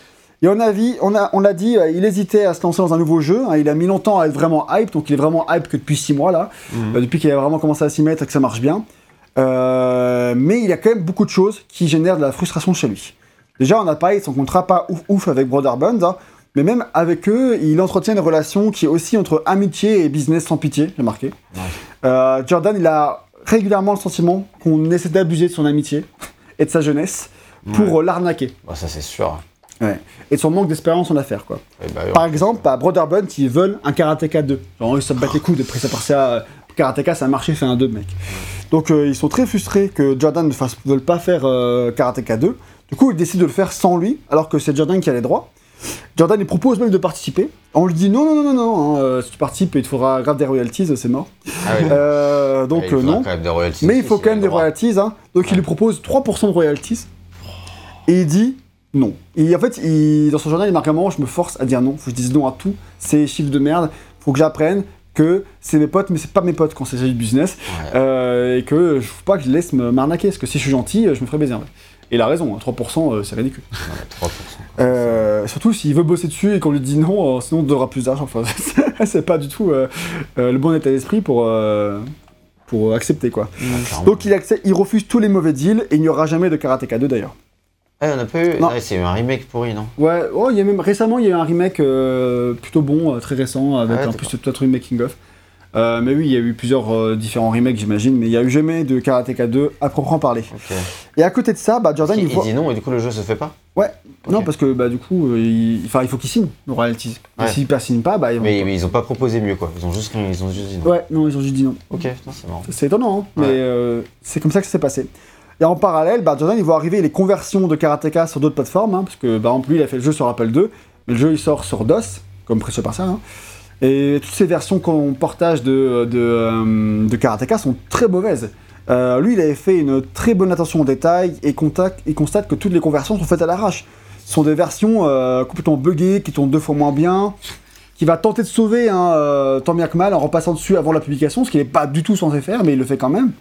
Et on a, vu- on a, on l'a dit, euh, il hésitait à se lancer dans un nouveau jeu. hein, il a mis longtemps à être vraiment hype, donc il est vraiment hype que depuis 6 mois là, Mhm. euh, depuis qu'il a vraiment commencé à s'y mettre et que ça marche bien. Euh, mais il y a quand même beaucoup de choses qui génèrent de la frustration chez lui. Déjà, on a parlé de son contrat pas ouf ouf avec Brother Buns, hein, mais même avec eux, il entretient une relation qui est aussi entre amitié et business sans pitié, j'ai marqué. Ouais. Euh, Jordan, il a régulièrement le sentiment qu'on essaie d'abuser de son amitié et de sa jeunesse pour l'arnaquer. Bah, ça, c'est sûr. Et de son manque d'expérience en affaires, quoi. Et bah, Par exemple, bah, Brother Buns, ils veulent un Karateka 2. Genre, ils se battent les coups de ça par ça. euh, Karateka, ça a marché, fait un 2, mec. Donc, euh, ils sont très frustrés que Jordan ne fasse, veulent pas faire euh, Karateka 2. Du coup, ils décident de le faire sans lui, alors que c'est Jordan qui a les droits. Jordan, il propose même de participer. On lui dit non, non, non, non, non, hein, euh, si tu participes, il te faudra grave des royalties, c'est mort. Ah oui. Donc, il euh, faudra non. quand même des royalties Mais il faut quand même des royalties, hein. Donc il lui propose 3% de royalties. Et il dit non. Et en fait, il- dans son journal, il marque un moment, je me force à dire non. Faut que je dise non à tout. C'est chiffre de merde. Faut que j'apprenne que c'est mes potes, mais c'est pas mes potes quand c'est du business. Ouais. Euh, et que je faut pas que je laisse me- m'arnaquer. Parce que si je suis gentil, je me ferai baiser. en fait. Et il a raison, hein, 3%, euh, c'est ridicule. Ouais, 3%. Euh, surtout s'il veut bosser dessus et qu'on lui dit non, euh, sinon on donnera plus d'argent. Enfin, <laughs> c'est pas du tout euh, euh, le bon état d'esprit pour, euh, pour accepter quoi. Donc il, accepte, il refuse tous les mauvais deals et il n'y aura jamais de Karateka 2 d'ailleurs. Ah, on a pas eu. Non. C'est un remake pourri, non? Ouais, oh, il y a même récemment il y a eu un remake euh, plutôt bon, euh, très récent, avec Ah ouais, en plus peut-être une making of. Euh, mais oui, il y a eu plusieurs euh, différents remakes j'imagine, mais il n'y a eu jamais de Karateka 2 à proprement parler. Et à côté de ça, bah, Jordan il, il voit. dit non et du coup le jeu se fait pas? Ouais, non parce que bah, du coup, il... Enfin, il faut qu'il signe le royalties. Et Ouais. s'il ne signe pas, bah ils vont. mais, mais ils ont pas proposé mieux quoi. Ils ont juste, ils ont juste dit non. Ouais, non, ils ont juste dit non. Ok, c'est marrant. C'est étonnant, hein, mais Ouais. c'est comme ça que ça s'est passé. Et en parallèle, bah, Jordan, il voit arriver les conversions de Karateka sur d'autres plateformes, hein, parce que, bah, en plus, il a fait le jeu sur Apple II, mais le jeu, il sort sur DOS, comme Presso Partial. Hein. Et toutes ces versions qu'on portage de, de, euh, Karateka sont très mauvaises. Euh, lui, il avait fait une très bonne attention aux détails et constate que toutes les conversions sont faites à l'arrache. Ce sont des versions euh, complètement buggées, qui tournent deux fois moins bien, qui va tenter de sauver tant bien que mal en repassant dessus avant la publication, ce qu'il n'est pas du tout censé faire, mais il le fait quand même,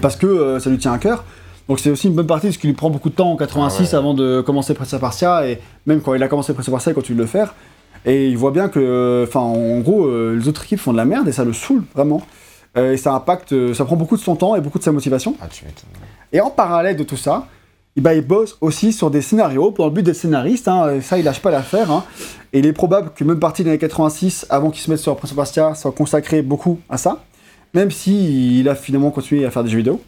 parce que euh, ça lui tient à cœur. Donc c'est aussi une bonne partie de ce qui lui prend beaucoup de temps en 86 Ah ouais. avant de commencer Pressa Partia, et même quand il a commencé Pressa Partia, il continue de le faire. Et il voit bien que, enfin, en gros, euh, les autres équipes font de la merde et ça le saoule vraiment. Euh, et ça impacte, euh, ça prend beaucoup de son temps et beaucoup de sa motivation. Ah, tu. Et en parallèle de tout ça, eh ben, il bosse aussi sur des scénarios dans le but d'être scénariste. hein, et ça, il lâche pas l'affaire. hein. Et il est probable que même partie des années 86, avant qu'il se mette sur Prince of Persia, soit consacré beaucoup à ça. Même si a finalement continué à faire des jeux vidéo.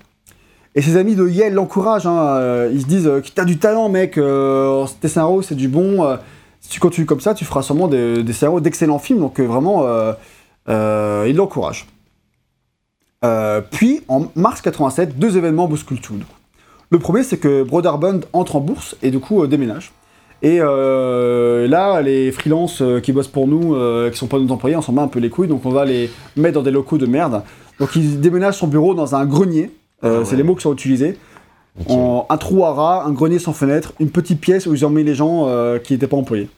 Et ses amis de Yale l'encouragent. hein, euh, ils se disent euh, t'as du talent, mec. euh, tes scénarios, c'est du bon. euh, si tu continues comme ça, tu feras sûrement des, des scénarios d'excellents films. Donc euh, vraiment, euh, euh, il l'encourage. Euh, puis, en mars 87, deux événements bousculent tout. Le premier, c'est que Broderbund entre en bourse et du coup euh, déménage. Et euh, là, les freelances euh, qui bossent pour nous, euh, qui sont pas nos employés, on s'en bat un peu les couilles, donc on va les mettre dans des locaux de merde. Donc il déménage son bureau dans un grenier, euh, Ah c'est les mots qui sont utilisés. En, un trou à rat, un grenier sans fenêtre, une petite pièce où ils ont mis les gens qui n'étaient pas employés.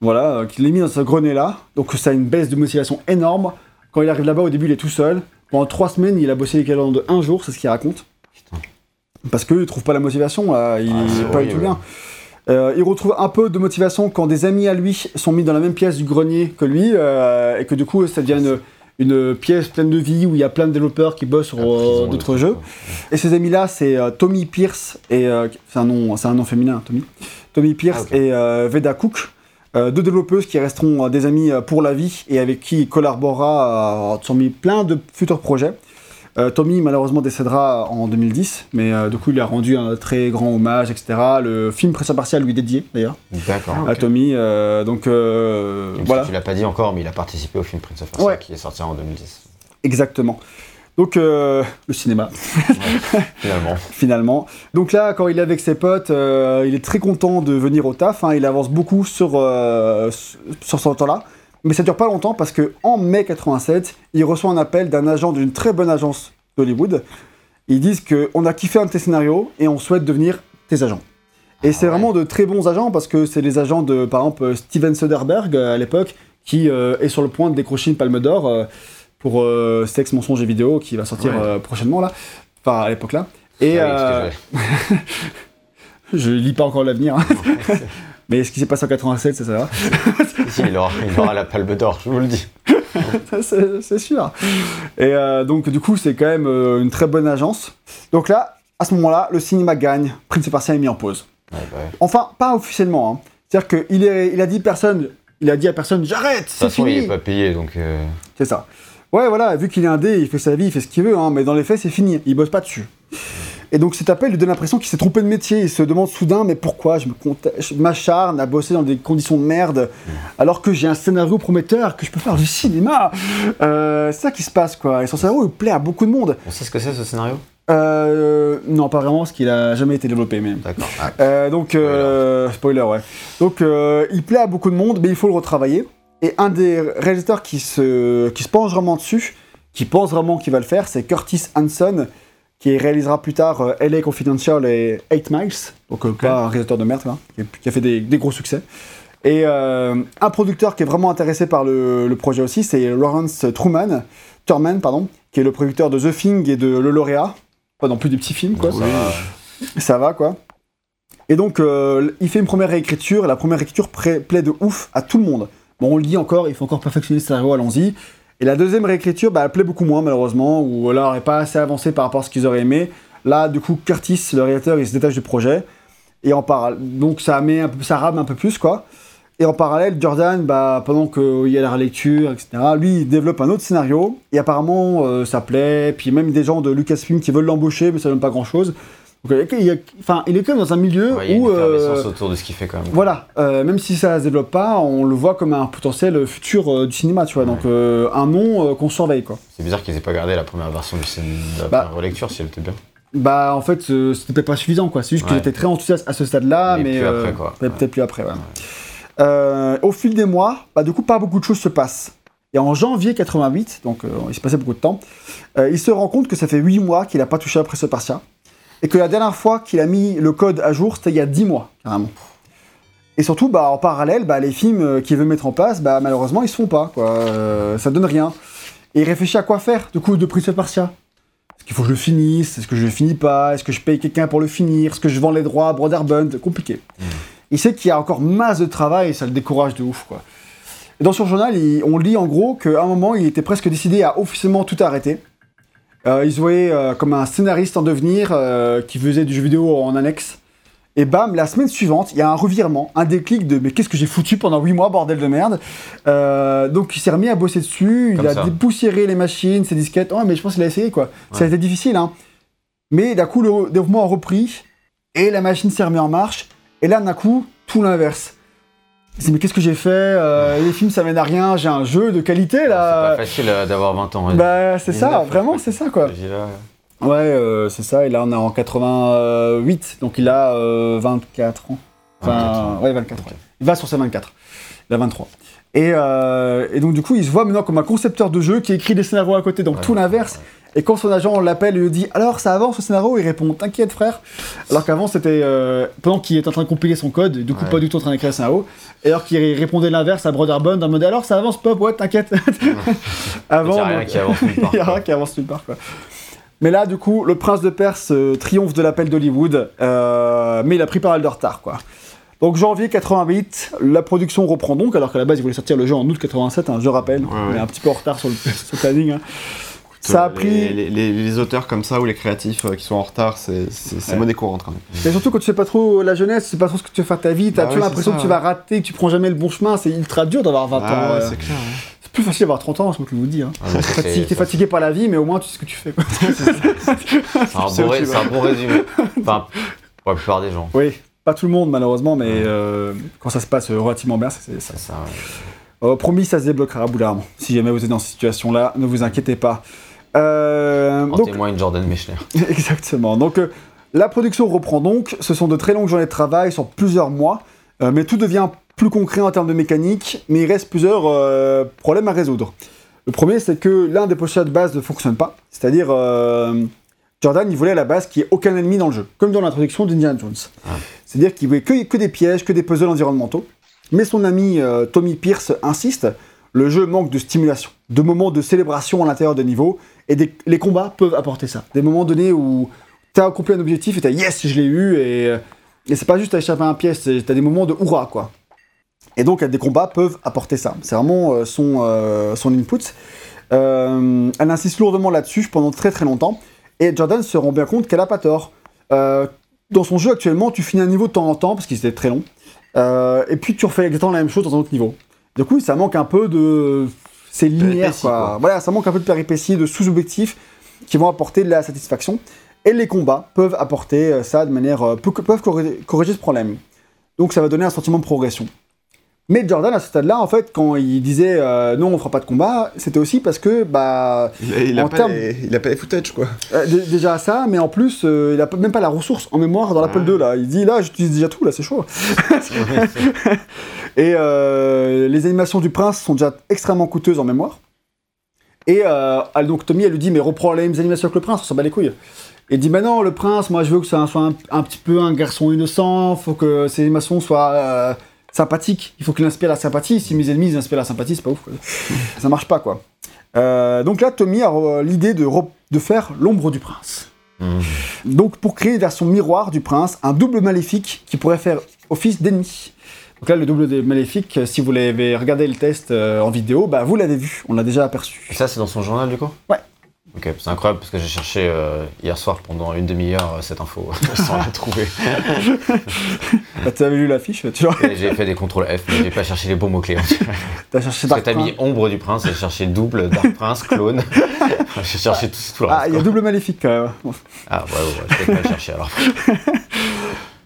Voilà, qu'il les mis dans ce grenier-là. Donc ça a une baisse de motivation énorme. Quand il arrive là-bas, au début, il est tout seul. Pendant trois semaines, il a bossé l'équivalent de un jour, c'est ce qu'il raconte. Putain. Parce qu'il trouve pas la motivation, là, il Ah, c'est est pas du tout bien. Euh, il retrouve un peu de motivation quand des amis à lui sont mis dans la même pièce du grenier que lui, euh, et que du coup, ça devient une, une pièce pleine de vie où il y a plein de développeurs qui bossent sur euh, d'autres jeux. Et ces amis-là, c'est Tommy Pierce et c'est un nom, c'est un nom féminin, Tommy. Tommy Pierce Ah, et Veda Cook, deux développeuses qui resteront des amies euh, pour la vie et avec qui il collaborera sur mis plein de futurs projets. Euh, Tommy malheureusement décédera en 2010, mais euh, du coup il a rendu un très grand hommage, etc. Le film Pression Partial lui dédié d'ailleurs D'accord. à Tommy. euh, donc euh, Même si voilà. Tu l'as pas dit encore, mais il a participé au film Prince of Persia Ouais. qui est sorti en 2010. Exactement. Donc le cinéma. Finalement. <laughs> finalement. Donc là, quand il est avec ses potes, il est très content de venir au taf. hein, il avance beaucoup sur, sur ce temps-là. Mais ça dure pas longtemps parce que en mai 87, il reçoit un appel d'un agent d'une très bonne agence d'Hollywood. Ils disent qu'on a kiffé un de tes scénarios et on souhaite devenir tes agents. Et Ah c'est ouais. vraiment de très bons agents parce que c'est les agents de, par exemple, Steven Soderbergh euh, à l'époque, qui euh, est sur le point de décrocher une palme d'or euh, pour euh, Sex, mensonge et vidéo qui va sortir Ouais. euh, prochainement là. Enfin, à l'époque là. Et Ah oui, euh, que <laughs> je lis pas encore l'avenir. hein. <laughs> Mais ce qui s'est passé en 87, c'est ça. <laughs> Si, il aura, il aura la palme d'or, je vous le dis. <laughs> c'est sûr. Et euh, donc, du coup, c'est quand même euh, une très bonne agence. Donc là, à ce moment-là, le cinéma gagne. Prince Persia est mis en pause. Ouais, bah ouais. Enfin, pas officiellement. hein. C'est-à-dire qu'il il a dit personne. Il a dit à personne, j'arrête, De toute il fini. est pas payé, donc. euh, C'est ça. Ouais, voilà, vu qu'il est indé, il fait sa vie, il fait ce qu'il veut, hein, mais dans les faits, c'est fini. Il bosse pas dessus. Et donc cet appel lui donne l'impression qu'il s'est trompé de métier. Il se demande soudain, mais pourquoi je m'acharne à bosser dans des conditions de merde alors que j'ai un scénario prometteur, que je peux faire du cinéma euh, C'est ça qui se passe, quoi. Et son scénario, il plaît à beaucoup de monde. On sait ce que c'est ce scénario? Euh, non, pas vraiment, parce qu'il a jamais été développé, mais... D'accord. Ah, Euh, donc, euh, spoiler, ouais. Donc, il plaît à beaucoup de monde, mais il faut le retravailler. Et un des réalisateurs qui se, qui se penche vraiment dessus, qui pense vraiment qu'il va le faire, c'est Curtis Hanson, qui réalisera plus tard euh, LA Confidential et 8 Miles. Donc, euh, pas un réalisateur de merde, là, qui, qui a fait des, des gros succès. Et euh, un producteur qui est vraiment intéressé par le, le projet aussi, c'est Lawrence Truman, Thurman, pardon, qui est le producteur de The Thing et de Le Lauréat. Pas non plus des petits films, quoi ça va. ça va quoi. Et donc, euh, il fait une première réécriture, et la première réécriture plaît de ouf à tout le monde. Bon, on le dit encore, il faut encore perfectionner le scénario, allons-y. Et la deuxième réécriture, bah, elle plaît beaucoup moins, malheureusement, ou alors elle n'est pas assez avancée par rapport à ce qu'ils auraient aimé. Là, du coup, Curtis, le réalisateur, il se détache du projet. Et en parallèle, donc ça, met un peu, ça rame un peu plus, quoi. Et en parallèle, Jordan, bah, pendant qu'il y a la relecture, etc., lui, il développe un autre scénario. Et apparemment, euh, ça plaît. Puis même des gens de Lucasfilm qui veulent l'embaucher, mais ça donne pas grand-chose. Donc, il, a- enfin, il est quand même dans un milieu Ouais, il y a une où... euh, autour de ce qu'il fait quand même. voilà, euh, même si ça se développe pas, on le voit comme un potentiel futur euh, du cinéma, tu vois. Donc Ouais. euh, un nom qu'on surveille, quoi. C'est bizarre qu'ils aient pas gardé la première version du de la Bah, première relecture si elle était bien. Bah en fait c'était peut-être pas suffisant quoi, c'est juste Ouais. j'étais très enthousiaste à ce stade-là, Mais mais, plus après, quoi. peut- peut-être plus après. ouais. Au fil des mois, bah, du coup pas beaucoup de choses se passent. Et en janvier 88, donc il s'est passé beaucoup de temps, il se rend compte que ça fait 8 mois qu'il n'a pas touché à Presto Partia, et que la dernière fois qu'il a mis le code à jour, c'était il y a 10 mois, carrément. Et surtout, bah, en parallèle, bah, les films euh, qu'il veut mettre en place, bah, malheureusement, ils se font pas. Quoi. Euh, ça donne rien. Et il réfléchit à quoi faire, du coup, de Prince of. Est-ce qu'il faut que je le finisse? Est-ce que je le finis pas? Est-ce que je paye quelqu'un pour le finir? Est-ce que je vends les droits à Brotherbund Compliqué. Il sait qu'il y a encore masse de travail et ça le décourage de ouf. Quoi. Et dans son journal, il- on lit en gros qu'à un moment, il était presque décidé à officiellement tout arrêter. Euh, il se voyait euh, comme un scénariste en devenir euh, qui faisait du jeu vidéo en annexe. Et bam, la semaine suivante, il y a un revirement, un déclic de mais qu'est-ce que j'ai foutu pendant 8 mois, bordel de merde. Euh, donc il s'est remis à bosser dessus, Comme il a dépoussiéré les machines, ses disquettes. Oh, mais je pense qu'il a essayé quoi. Ça a Ouais. été difficile, hein. Mais d'un coup, le développement a repris et la machine s'est remise en marche. Et là, d'un coup, tout l'inverse. Dit, mais qu'est-ce que j'ai fait Euh, Les films, ça mène à rien. J'ai un jeu de qualité C'est là. pas facile euh, d'avoir 20 ans. ouais. Bah, c'est ça, 19, vraiment, c'est ça quoi. <laughs> Dis Ouais, euh, c'est ça. Et là, on est en 88, donc il a euh, 24 ans. Enfin, 24, ouais, 24. ouais. Il va sur ses 24. Il a 23. Et, et donc, du coup, il se voit maintenant comme un concepteur de jeu qui écrit des scénarios à côté, donc ouais. tout l'inverse. Et quand son agent l'appelle et lui dit Alors, ça avance ce scénario? Il répond T'inquiète, frère. Alors qu'avant, c'était euh, pendant qu'il est en train de compiler son code, du coup, Ouais. pas du tout en train d'écrire un scénario. Et alors qu'il répondait l'inverse à Brotherbund en mode Alors, ça avance, Pop? Ouais, t'inquiète. <laughs> Il n'y a rien donc- qui avance nulle part. <laughs> il y a rien qui avance nulle part, quoi. Mais là, du coup, le prince de Perse euh, triomphe de l'appel d'Hollywood, euh, mais il a pris pas mal de retard, quoi. Donc janvier 88, la production reprend donc, alors qu'à la base il voulait sortir le jeu en août 87, hein, je rappelle, Ouais, on ouais. est un petit peu en retard sur le, sur le planning. hein. Ça a pris, Les, les- les auteurs comme ça ou les créatifs euh, qui sont en retard, c'est Ouais. monnaie courante quand même. et surtout quand tu sais pas trop la jeunesse, tu sais pas trop ce que tu veux faire de ta vie, t'as Bah toujours ouais, l'impression que tu vas rater, que tu prends jamais le bon chemin, c'est ultra dur d'avoir 20 Ah ans. ouais, euh. c'est clair. ouais. C'est plus facile d'avoir 30 ans, qui vous dis. Hein. Ah, Fatigué- T'es ça, fatigué par la vie, mais au moins tu sais ce que tu fais. <laughs> <laughs> C'est un, bon tu un résumé. Enfin, pour la plupart des gens. oui, pas tout le monde malheureusement, mais euh, quand ça se passe relativement bien, c'est ça. Euh, promis, ça se débloquera à bout. Si jamais vous êtes dans cette situation-là, ne vous inquiétez pas. Euh, En donc, témoigne Jordan Mechler. <laughs> exactement. Donc, euh, la production reprend donc. Ce sont de très longues journées de travail sur plusieurs mois, euh, mais tout devient plus concret en termes de mécanique. Mais il reste plusieurs euh, problèmes à résoudre. Le premier, c'est que l'un des postulats de base ne fonctionne pas. C'est-à-dire, Jordan, il voulait à la base qu'il n'y ait aucun ennemi dans le jeu, comme dans l'introduction d'Indiana Jones. Ah. C'est-à-dire qu'il voulait que, que des pièges, que des puzzles environnementaux. Mais son ami Tommy Pierce insiste, le jeu manque de stimulation, de moments de célébration à l'intérieur des niveaux, et les combats peuvent apporter ça. Des moments donnés où tu as accompli un objectif et tu yes, je l'ai eu, et, euh, c'est pas juste à échapper à un piège, tu as des moments de hurrah, quoi. Et donc, des combats peuvent apporter ça. C'est vraiment euh, son, euh, son input. Elle insiste lourdement là-dessus pendant très très longtemps, et Jordan se rend bien compte qu'elle a pas tort. Dans son jeu actuellement, tu finis un niveau de temps en temps, parce qu'il était très long, et puis tu refais exactement la même chose dans un autre niveau. Du coup, ça manque un peu de. C'est linéaire, quoi. quoi. Voilà, ça manque un peu de péripéties, de sous-objectifs qui vont apporter de la satisfaction. Et les combats peuvent apporter euh, ça de manière. euh, peu- peuvent corriger ce problème. Donc ça va donner un sentiment de progression. Mais Jordan, à ce stade-là, en fait, quand il disait euh, non, on fera pas de combat, c'était aussi parce que, bah, Il a, il a En pas pas les footage quoi. euh, dé- déjà ça, mais en plus, euh, il a pas- même pas la ressource en mémoire dans l'Apple Ouais. 2 là. Il dit là, j'utilise déjà tout là, c'est chaud. <laughs> Et les animations du prince sont déjà extrêmement coûteuses en mémoire. Et donc Tommy, elle lui dit mais reprends les mêmes animations que le prince, on s'en bat les couilles. Et il dit bah non, le prince, moi je veux que ça soit un, un petit peu un garçon innocent, faut que ses animations soient sympathiques, il faut qu'il inspire la sympathie. Si mes ennemis inspirent la sympathie, c'est pas ouf. quoi. <laughs> ça marche pas quoi. Euh, donc là, Tommy a l'idée de, re- de faire l'ombre du prince. Mhm. Donc pour créer une version miroir du prince, un double maléfique qui pourrait faire office d'ennemi. Donc là, le double des maléfique, euh, si vous l'avez regardé le test euh, en vidéo, bah vous l'avez vu, on l'a déjà aperçu. Et ça, c'est dans son journal, du coup? Ouais. Ok, c'est incroyable parce que j'ai cherché euh, hier soir pendant une demi-heure euh, cette info <laughs> sans la trouver. <laughs> Bah, tu avais lu l'affiche, tu vois, J'ai fait des contrôles F, mais j'ai pas cherché les bons mots-clés. <laughs> t'as cherché Dark que t'as mis Prince. ombre du prince, j'ai cherché double, Dark Prince, clone. j'ai cherché tout, tout le reste. Ah, il y a double maléfique quand même. Ah, ouais, ouais, ouais, je vais pas le chercher alors.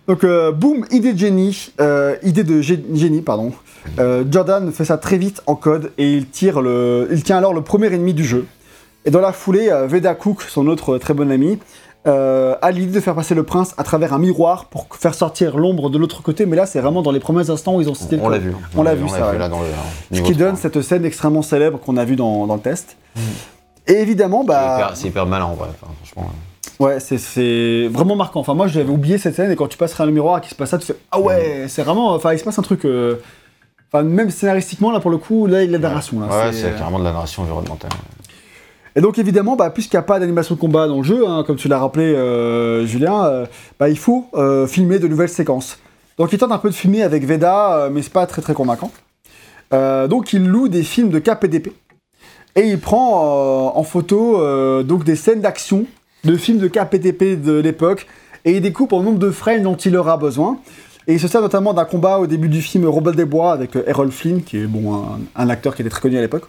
Donc, euh, boum, idée de génie, euh, idée de gé- génie, pardon. Euh, Jordan fait ça très vite en code et il tire le, il tient alors le premier ennemi du jeu. Et dans la foulée, euh, Veda Cook, son autre très bon ami, euh, a l'idée de faire passer le prince à travers un miroir pour faire sortir l'ombre de l'autre côté, mais là c'est vraiment dans les premiers instants où ils ont cité le On l'a vu. On l'a vu, ça, ouais. là dans le Ce qui donne 3. cette scène extrêmement célèbre qu'on a vue dans, dans le test. Et évidemment, bah, hyper- C'est hyper malin en vrai. Enfin, franchement. ouais, c'est- vraiment marquant. Enfin, moi, j'avais oublié cette scène et quand tu passeras le miroir et qu'il se passe ça, tu fais ah ouais, c'est vraiment. Enfin, il se passe un truc. euh, Enfin, même scénaristiquement, là pour le coup, là, il y a de la narration. Là, Ouais, c'est- c'est carrément de la narration environnementale. Et donc évidemment, bah, puisqu'il n'y a pas d'animation de combat dans le jeu, hein, comme tu l'as rappelé euh, Julien, euh, bah, il faut euh, filmer de nouvelles séquences. Donc il tente un peu de filmer avec Veda, mais c'est pas très convaincant. Donc il loue des films de KPDP. Et il prend en photo donc des scènes d'action de films de KPDP de l'époque. Et il découpe en nombre de frames dont il aura besoin. Et il se sert notamment d'un combat au début du film Rebelle des Bois avec Errol Flynn, qui est un acteur qui était très connu à l'époque.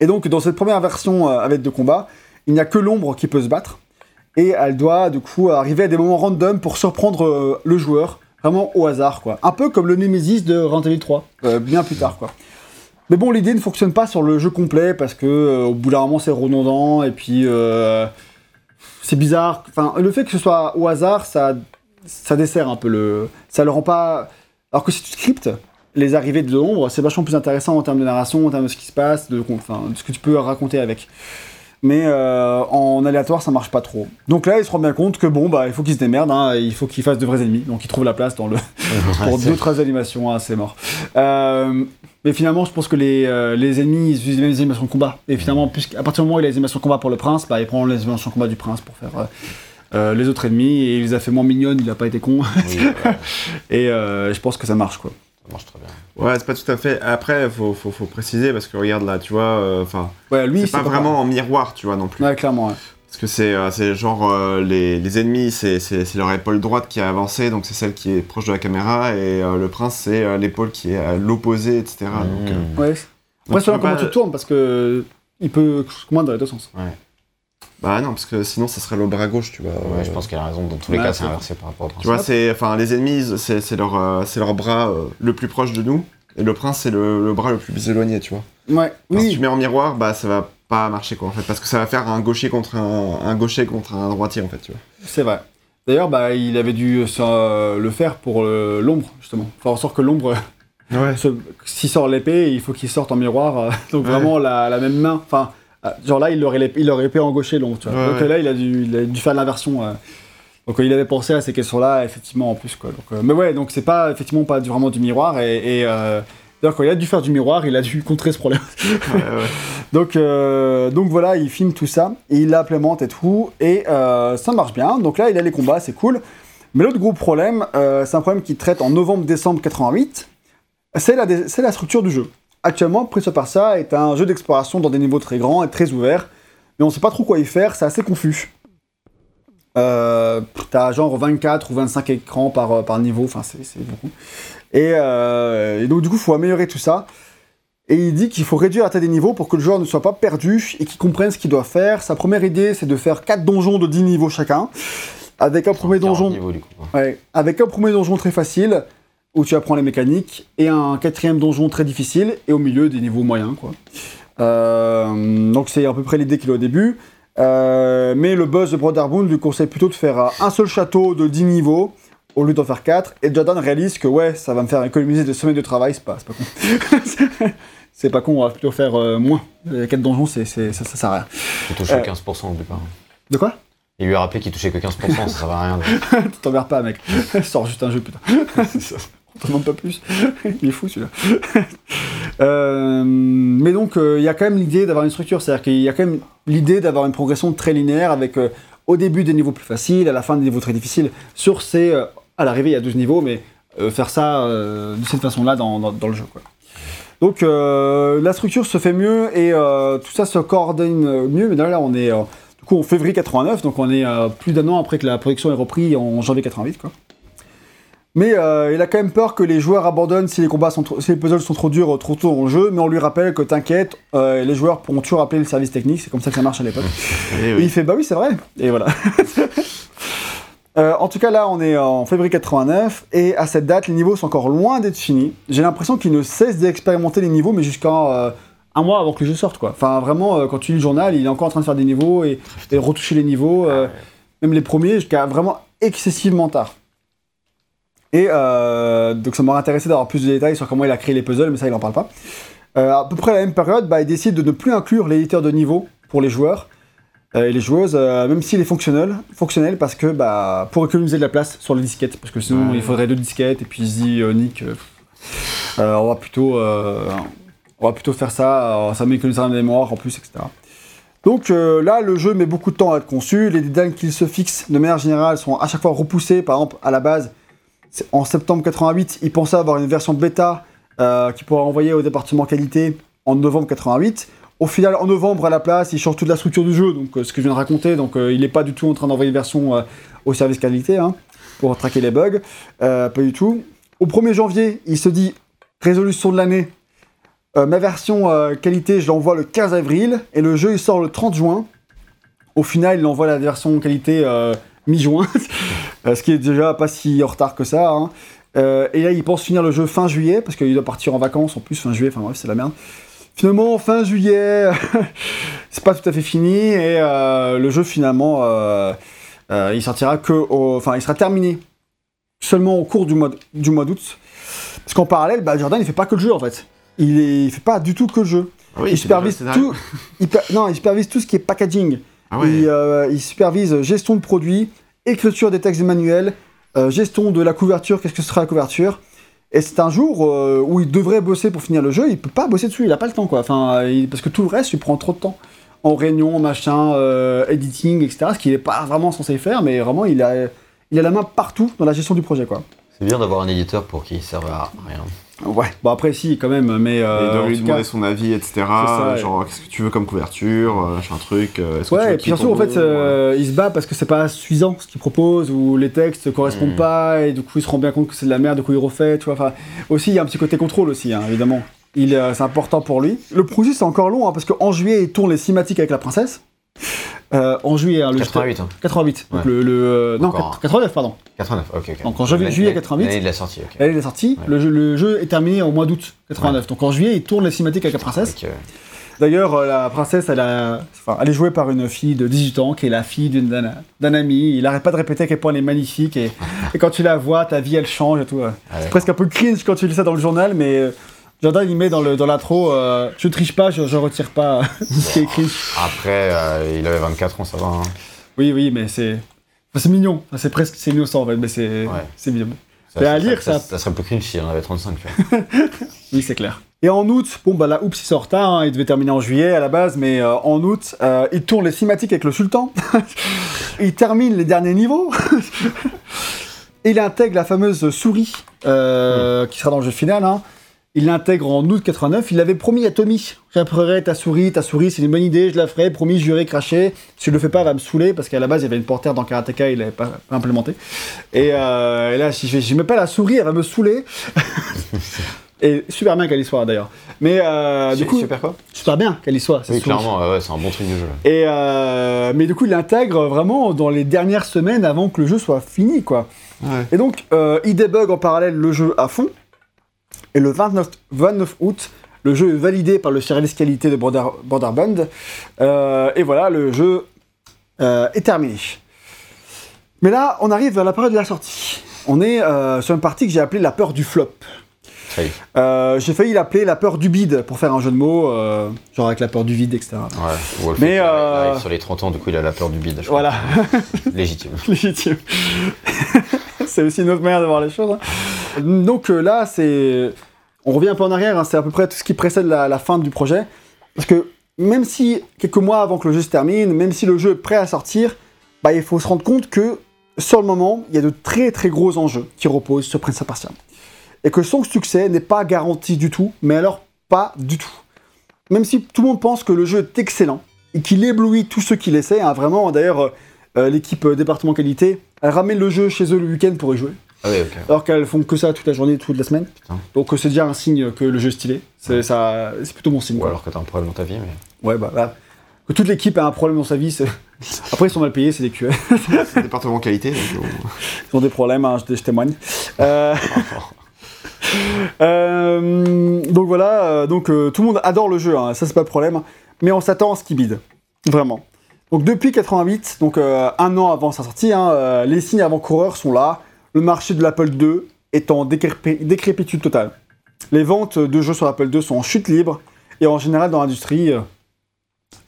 Et donc, dans cette première version euh, avec de combat, il n'y a que l'ombre qui peut se battre. Et elle doit, du coup, arriver à des moments random pour surprendre euh, le joueur, vraiment au hasard, quoi. Un peu comme le Nemesis de Resident Evil 3, euh, bien plus tard, quoi. Mais bon, l'idée ne fonctionne pas sur le jeu complet parce que au bout d'un moment, c'est redondant et puis c'est bizarre. Enfin, le fait que ce soit au hasard, ça, ça dessert un peu le. Ça le rend pas. Alors que si tu scriptes les arrivées de l'ombre, c'est vachement plus intéressant en termes de narration, en termes de ce qui se passe, de, enfin, de ce que tu peux raconter avec. Mais euh, en aléatoire, ça marche pas trop. Donc là, il se rend bien compte que bon, bah, il faut qu'il se démerde, hein, il faut qu'il fasse de vrais ennemis. Donc il trouve la place dans le, <laughs> <laughs> pour d'autres animations, hein, c'est mort. Euh, mais finalement, je pense que les, euh, les ennemis, ils utilisent les mêmes animations de combat. Et finalement, puisqu'à partir du moment où il a les animations de combat pour le prince, bah, il prend les animations de combat du prince pour faire euh, les autres ennemis. Et il les a fait moins mignonnes, il a pas été con. Oui, <laughs> Et euh, je pense que ça marche, quoi. Ça marche très bien. Ouais, c'est pas tout à fait. Après, faut, faut, faut préciser parce que regarde là, tu vois, euh, enfin, Ouais, lui, c'est pas vraiment en miroir, tu vois non plus. Ouais, clairement. ouais. Parce que c'est euh, c'est genre euh, les, les ennemis, c'est c'est- c'est leur épaule droite qui a avancé, donc c'est celle qui est proche de la caméra, et euh, le prince, c'est euh, l'épaule qui est à l'opposé, etc. Donc, euh, Mmh. Ouais. donc Après, tu selon peux comment pas- tu tournes, parce que il peut commander dans les deux sens. Bah non, parce que sinon ça serait le bras gauche, tu vois. Ouais, je pense qu'elle a raison. Dans tous les cas, c'est- inversé par rapport au Tu vois, c'est enfin les ennemis, c'est c'est leur, euh, c'est leur bras euh, le plus proche de nous, et le prince, c'est le, le bras le plus éloigné, tu vois. Ouais, Enfin, Si oui. tu mets en miroir, bah ça va pas marcher quoi en fait, parce que ça va faire un gaucher contre un, un gaucher contre un droitier en fait, tu vois. C'est vrai. D'ailleurs, bah, il avait dû euh, ça, le faire pour euh, l'ombre, justement. Faire en sorte que l'ombre, Ouais. se- s'il sort l'épée, il faut qu'il sorte en miroir. euh, <laughs> donc Ouais. vraiment la, la même main. Enfin, genre là, il aurait l'épée, il aurait épée l'ombre, tu vois. Ouais, donc ouais. là, il a, dû, il a dû faire l'inversion. euh. Donc euh, il avait pensé à ces questions-là, effectivement, en plus. Quoi. Donc, euh, mais ouais, donc c'est pas, effectivement, pas du- vraiment du miroir. Et, et, d'ailleurs, quand il a dû faire du miroir, il a dû <laughs> contrer ce problème. Ouais. <laughs> Donc, donc voilà, il filme tout ça, et il l'implémente et tout, et ça marche bien. Donc là, il a les combats, c'est cool. Mais l'autre gros problème, euh, c'est un problème qu'il traite en novembre-décembre 88, c'est la, la structure du jeu. Actuellement, Prince of Persia est un jeu d'exploration dans des niveaux très grands et très ouverts, mais on sait pas trop quoi y faire, c'est assez confus. Euh, T'as genre 24 ou 25 écrans par, euh, par niveau, enfin c'est beaucoup. Et, euh, et donc du coup, il faut améliorer tout ça. Et il dit qu'il faut réduire la taille des niveaux pour que le joueur ne soit pas perdu et qu'il comprenne ce qu'il doit faire. Sa première idée, c'est de faire 4 donjons de 10 niveaux chacun. Avec un premier 40 donjon, niveaux, ouais, avec un premier donjon très facile, où tu apprends les mécaniques, et un quatrième donjon très difficile, et au milieu des niveaux moyens, quoi. Euh, donc c'est à peu près l'idée qu'il a au début. Euh, mais le buzz de Brotherhood lui conseille plutôt de faire euh, un seul château de 10 niveaux au lieu d'en faire 4. Et Jordan réalise que ouais, ça va me faire économiser des semaines de travail, c'est pas, con. <laughs> c'est pas con, on va plutôt faire euh, moins. Les 4 donjons, c'est, ça, ça sert à rien. Il touche Euh. 15% au départ. De quoi? Il lui a rappelé qu'il touchait que 15%, ça servait à rien. <laughs> Tu t'emmerdes pas, mec. <laughs> Sors juste un jeu, putain. On demande pas plus. <laughs> Il est fou celui-là. <laughs> Euh, mais donc, euh, il y a quand même l'idée d'avoir une structure. C'est-à-dire qu'il y a quand même l'idée d'avoir une progression très linéaire avec euh, au début des niveaux plus faciles, à la fin des niveaux très difficiles. Sur ces. à l'arrivée, il y a 12 niveaux, mais faire ça de cette façon-là dans, dans- le jeu. Donc, la structure se fait mieux et tout ça se coordonne mieux. Mais là, on est. du coup, en février 89, donc on est plus d'un an après que la production ait repris en janvier 88, quoi. Mais euh, il a quand même peur que les joueurs abandonnent si les combats sont trop- si les puzzles sont trop durs trop tôt dans le jeu, mais on lui rappelle que t'inquiète, euh, les joueurs pourront toujours appeler le service technique, c'est comme ça que ça marche à l'époque. Et <laughs> Et Eh oui. il fait bah oui c'est vrai, et voilà. <laughs> Euh, en tout cas là on est en février 89 et à cette date les niveaux sont encore loin d'être finis. J'ai l'impression qu'il ne cesse d'expérimenter les niveaux mais jusqu'à euh, un mois avant que le jeu sorte quoi. Enfin vraiment euh, quand tu lis le journal il est encore en train de faire des niveaux et, et retoucher les niveaux. euh, même les premiers, jusqu'à vraiment excessivement tard. Et euh, donc ça m'aurait intéressé d'avoir plus de détails sur comment il a créé les puzzles, mais ça, il n'en parle pas. Euh, à peu près à la même période, bah, il décide de ne plus inclure l'éditeur de niveau pour les joueurs euh, et les joueuses, même s'il est fonctionnel, fonctionnel parce que bah, pour économiser de la place sur les disquettes, parce que sinon Ouais. il faudrait deux disquettes, et puis il se dit, Nick, on, va plutôt, on va plutôt faire ça, ça m'économisera la mémoire en plus, etc. Donc euh, là, le jeu met beaucoup de temps à être conçu, les deadlines qu'il se fixe de manière générale sont à chaque fois repoussés, par exemple à la base, en septembre 88, il pensait avoir une version bêta euh, qui pourra envoyer au département qualité en novembre 88. Au final, en novembre, à la place, il change toute la structure du jeu, donc euh, ce que je viens de raconter. Donc, euh, il n'est pas du tout en train d'envoyer une version euh, au service qualité hein, pour traquer les bugs. Pas du tout. Au 1er janvier, il se dit résolution de l'année. Ma version qualité, je l'envoie le 15 avril et le jeu il sort le 30 juin. Au final, il envoie la version qualité mi-juin, <laughs> ce qui est déjà pas si en retard que ça. hein. Euh, et là, il pense finir le jeu fin juillet, parce qu'il doit partir en vacances en plus, fin juillet, enfin bref, c'est la merde. Finalement, fin juillet, <laughs> c'est pas tout à fait fini, et euh, le jeu finalement, euh, euh, il sortira que, au- enfin, il sera terminé seulement au cours du mois, d- du mois d'août. Parce qu'en parallèle, bah, Jordan, il fait pas que le jeu en fait. Il, est, il fait pas du tout que le jeu. Ah oui, il supervise tout. il non, il supervise tout ce qui est packaging. Ah ouais. Il, euh, il supervise gestion de produits, écriture des textes manuels, euh, gestion de la couverture, qu'est-ce que sera la couverture? Et c'est un jour euh, où il devrait bosser pour finir le jeu, il peut pas bosser dessus, il a pas le temps quoi. Enfin, il- parce que tout le reste, il prend trop de temps. En réunion, machin, euh, editing, etc. Ce qu'il est pas vraiment censé faire, mais vraiment, il a, il a la main partout dans la gestion du projet quoi. C'est bien d'avoir un éditeur pour qui serve à rien. Ouais. Bon après, si quand même, mais. Et euh, il doit en lui demander cas- son avis, etc. ça, genre, qu'est-ce que tu veux comme couverture, euh, machin truc. euh, est-ce que tu veux Ouais, et puis surtout, en fait, euh, il se bat parce que c'est pas suffisant ce qu'il propose, ou les textes correspondent Mhm. pas, et du coup, il se rend bien compte que c'est de la merde, du coup, il refait, tu vois. Enfin, aussi, il y a un petit côté contrôle aussi, hein, évidemment. Il, euh, c'est important pour lui. Le projet, c'est encore long, hein, parce qu'en juillet, il tourne les cinématiques avec la princesse. Euh, en juillet, hein, le 88, hein. 88. Donc Ouais. le, le, euh, non, Encore. 89, pardon. 89, ok, ok. Donc, en juillet- L'année- juillet 88. L'année de la sortie, ok. Elle est sortie. Ouais. Le, jeu, le jeu est terminé au mois d'août 89. Donc en juillet, il tourne les cinématiques avec la princesse. Euh, D'ailleurs, la princesse, elle, a... enfin, elle est jouée par une fille de 18 ans, qui est la fille d'une- d'un ami. Il arrête pas de répéter à quel point elle est magnifique. Et, et quand tu la vois, ta vie, elle change et tout. ah. Presque un peu cringe quand tu lis ça dans le journal, mais Jordan, il met dans le- dans l'intro euh, Je triche pas, je, je retire pas <laughs> ce qui est écrit. Après, euh, il avait 24 ans, ça va. Hein. Oui, oui, mais c'est. enfin, c'est mignon. Enfin, c'est presque. C'est innocent, en fait, mais c'est Ouais. c'est mignon. À lire, ça, ça- ça serait plus cringe si on avait 35, tu vois. <laughs> Oui, c'est clair. Et en août, bon bah là, oups, il sort en retard, hein, il devait terminer en juillet à la base, mais euh, en août, euh, il tourne les cinématiques avec le sultan, <laughs> il termine les derniers niveaux, il intègre la fameuse souris, euh, qui sera dans le jeu final, hein. Il l'intègre en août 89, il avait promis à Tommy, j'apprendrai ta souris, ta souris c'est une bonne idée, je la ferai, promis, juré, craché, si je le fais pas, elle va me saouler, parce qu'à la base il y avait une portière dans Karateka, il l'avait pas, implémenté, et, euh, et là, si je, je mets pas la souris, elle va me saouler, <laughs> et super bien qu'elle y soit d'ailleurs. Mais euh, du coup, Super quoi? super bien qu'elle y soit. Oui, clairement, ouais, c'est un bon truc de jeu. Et euh, mais du coup, il l'intègre vraiment dans les dernières semaines avant que le jeu soit fini, quoi. Ouais. Et donc, il débug en parallèle le jeu à fond. Et le 29, 29 août, le jeu est validé par le service qualité de Border, Borderband. Euh, et voilà, le jeu euh, est terminé. Mais là, on arrive à la période de la sortie. On est euh, sur une partie que j'ai appelée la peur du flop. Euh, j'ai failli l'appeler la peur du bide pour faire un jeu de mots, genre avec la peur du vide, etc. Ouais. Ou le Mais, arrive sur les 30 ans, du coup, il a la peur du bide. je crois. Voilà, <laughs> Légitime. <laughs> légitime. <laughs> c'est aussi une autre manière de voir les choses. hein. Donc euh, là, c'est. On revient un peu en arrière, hein, c'est à peu près tout ce qui précède la, fin du projet. Parce que même si, quelques mois avant que le jeu se termine, même si le jeu est prêt à sortir, bah, il faut se rendre compte que sur le moment, il y a de très très gros enjeux qui reposent sur Prince of Persia. Et que son succès n'est pas garanti du tout, mais alors pas du tout. Même si tout le monde pense que le jeu est excellent et qu'il éblouit tous ceux qui l'essaient, hein, vraiment, d'ailleurs, euh, l'équipe euh, département qualité, elle ramène le jeu chez eux le week-end pour y jouer, Ah oui, alors qu'elles font que ça toute la journée, toute la semaine. Putain. Donc euh, c'est déjà un signe que le jeu est stylé. C'est ça, c'est plutôt bon signe. Ou quoi. alors que t'as un problème dans ta vie, mais. Ouais, bah, bah, que toute l'équipe a un problème dans sa vie, <laughs> après ils sont mal payés, c'est des QA. <laughs> C'est département qualité. donc, <laughs> Ils ont des problèmes, hein, je, je témoigne. Euh, euh, donc voilà, donc tout le monde adore le jeu, hein, ça c'est pas le problème, mais on s'attend à ce qu'il bide, vraiment. Donc depuis 88, donc euh, un an avant sa sortie, hein, euh, les signes avant-coureurs sont là. Le marché de l'Apple II est en décrépi- décrépitude totale. Les ventes de jeux sur l'Apple II sont en chute libre et en général dans l'industrie,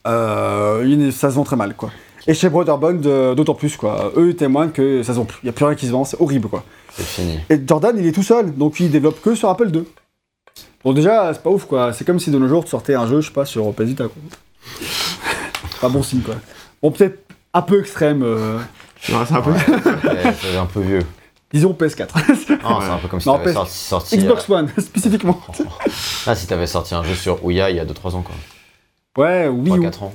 euh, ça se vend très mal quoi. Et chez Brotherbond, d'autant plus quoi. Eux ils témoignent que ça se vend plus. Il n'y a plus rien qui se vend, c'est horrible quoi. C'est fini. Et Jordan, il est tout seul, donc il développe que sur Apple II. Bon, déjà, c'est pas ouf, quoi. C'est comme si de nos jours, tu sortais un jeu, je sais pas, sur PS Vita, quoi. Pas bon signe, quoi. Bon, peut-être un peu extrême, euh, Ouais, c'est un peu. Ouais, c'est un peu vieux. disons PS4. Non, c'est un peu comme si Non, t'avais PS- sorti, sorti, Xbox One, <laughs> spécifiquement. euh, Là, si t'avais sorti un jeu sur Ouya il y a 2-3 ans, quoi. Ouais, oui, 3-4 ans.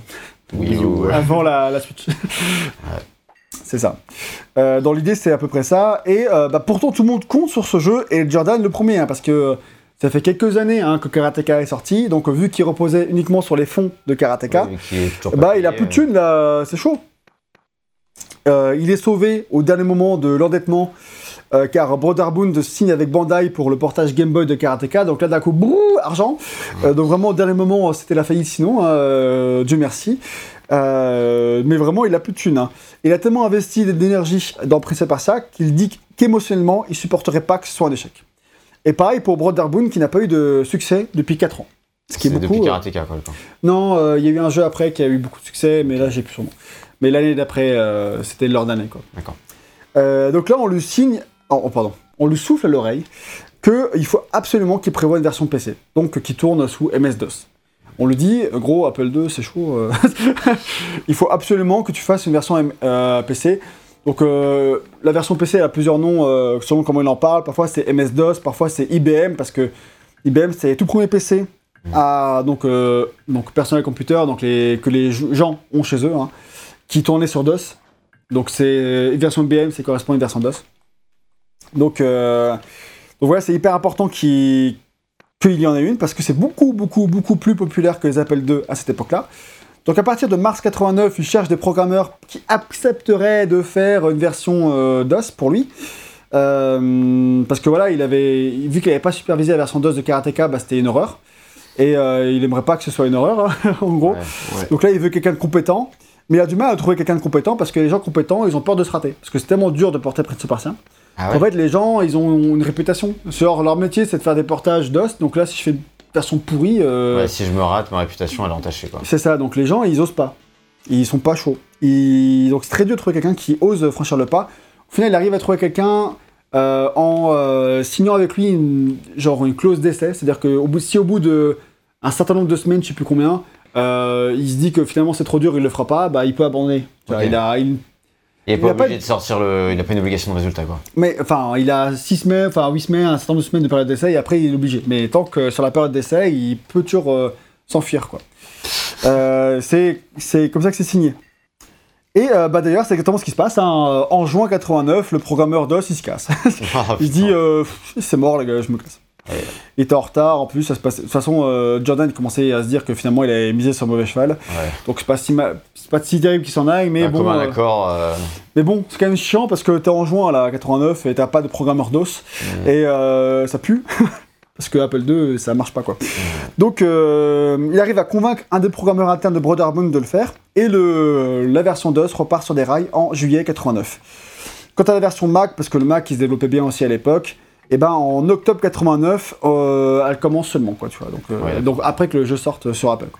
Wii U, ouais. avant la, la Switch. <laughs> C'est ça. Euh, dans l'idée, c'est à peu près ça. Et euh, bah, pourtant, tout le monde compte sur ce jeu, et Jordan le premier, hein, parce que ça fait quelques années hein, que Karateka est sorti, donc vu qu'il reposait uniquement sur les fonds de Karateka, Oui, Bah, il a plus de euh, thunes, là, c'est chaud. Euh, il est sauvé au dernier moment de l'endettement, euh, car Brotherbound signe avec Bandai pour le portage Game Boy de Karateka, donc là d'un coup, brrr, argent. Euh, donc vraiment, au dernier moment, c'était la faillite sinon, euh, Dieu merci. Mais vraiment, il a plus de thunes. hein. Il a tellement investi d'énergie dans Prince of Persia qu'il dit qu'émotionnellement, il supporterait pas que ce soit un échec. Et pareil pour Brotherbound qui n'a pas eu de succès depuis 4 ans. Ce qui est, C'est beaucoup. depuis euh, Karateka, quoi. le temps. non, euh, il y a eu un jeu après qui a eu beaucoup de succès, mais là j'ai plus son nom. Mais l'année d'après, euh, c'était leur année quoi. D'accord. Euh, donc là, on lui signe, oh, oh, pardon, on lui souffle à l'oreille qu'il faut absolument qu'il prévoie une version PC, donc qui tourne sous MS-DOS. On lui dit, gros, Apple II, c'est chaud. <laughs> il faut absolument que tu fasses une version M- PC. Donc euh, la version PC a plusieurs noms euh, selon comment il en parle. Parfois c'est MS-DOS, parfois c'est IBM parce que IBM c'est tout premiers PC à donc euh, donc personnel computer donc que les gens ont chez eux hein, qui tournaient sur DOS. Donc c'est une version IBM, c'est correspond à une version DOS. Donc donc voilà, c'est hyper important qu'il qu'il y en ait une parce que c'est beaucoup beaucoup beaucoup plus populaire que les Apple II à cette époque-là. Donc à partir de mars 89, il cherche des programmeurs qui accepteraient de faire une version euh, DOS pour lui. Euh, parce que voilà, il avait vu qu'il n'avait pas supervisé la version DOS de Karateka, bah, c'était une horreur. Et euh, il aimerait pas que ce soit une horreur, hein, <laughs> en gros. Ouais. Ouais. Donc là, il veut quelqu'un de compétent. Mais il a du mal à trouver quelqu'un de compétent parce que les gens compétents, ils ont peur de se rater. Parce que c'est tellement dur de porter Prince Persia. Ah En ouais fait, les gens, ils ont une réputation. Genre, leur métier, c'est de faire des portages DOS. Donc là, si je fais une version pourrie, euh, Ouais, si je me rate, ma réputation, elle est entachée, quoi. c'est ça. Donc les gens, ils osent pas. Ils sont pas chauds. Ils- Donc c'est très dur de trouver quelqu'un qui ose franchir le pas. Au final, il arrive à trouver quelqu'un euh, en euh, signant avec lui une, genre une clause d'essai. C'est-à-dire que au bout, si au bout de un certain nombre de semaines, je sais plus combien, euh, il se dit que finalement c'est trop dur, il le fera pas, bah il peut abandonner. Il a, il- Il Il pas a pas obligé de sortir le. Il a pas une obligation de résultat, quoi. Mais enfin, il a 6 semaines, enfin 8 semaines, un certain nombre de semaines de période d'essai et après il est obligé. Mais tant que sur la période d'essai, il peut toujours euh, s'enfuir quoi. Euh, c'est comme ça que c'est signé. Et euh, bah d'ailleurs, c'est exactement ce qui se passe. hein. En juin 89, le programmeur DOS il se casse. Ah, <laughs> il se dit euh, c'est mort les gars, je me casse. Il était en retard, en plus ça se passe. De toute façon, euh, Jordan commençait à se dire que finalement il avait misé sur mauvais cheval. Ouais. Donc c'est pas si ma- pas si terrible qu'il s'en aille, mais Un bon. euh, accord. euh, mais bon, c'est quand même chiant parce que t'es en juin là, à 89 et t'as pas de programmeur DOS Mm. et euh, ça pue. <laughs> parce que Apple II, ça marche pas quoi. Donc euh, il arrive à convaincre un des programmeurs internes de Brotherbound de le faire et le, la version DOS repart sur des rails en juillet 89. Quant à la version Mac, parce que le Mac il se développait bien aussi à l'époque, et ben en octobre 89, euh, elle commence seulement quoi, tu vois. Donc, euh, Ouais. donc après que le jeu sorte sur Apple. quoi.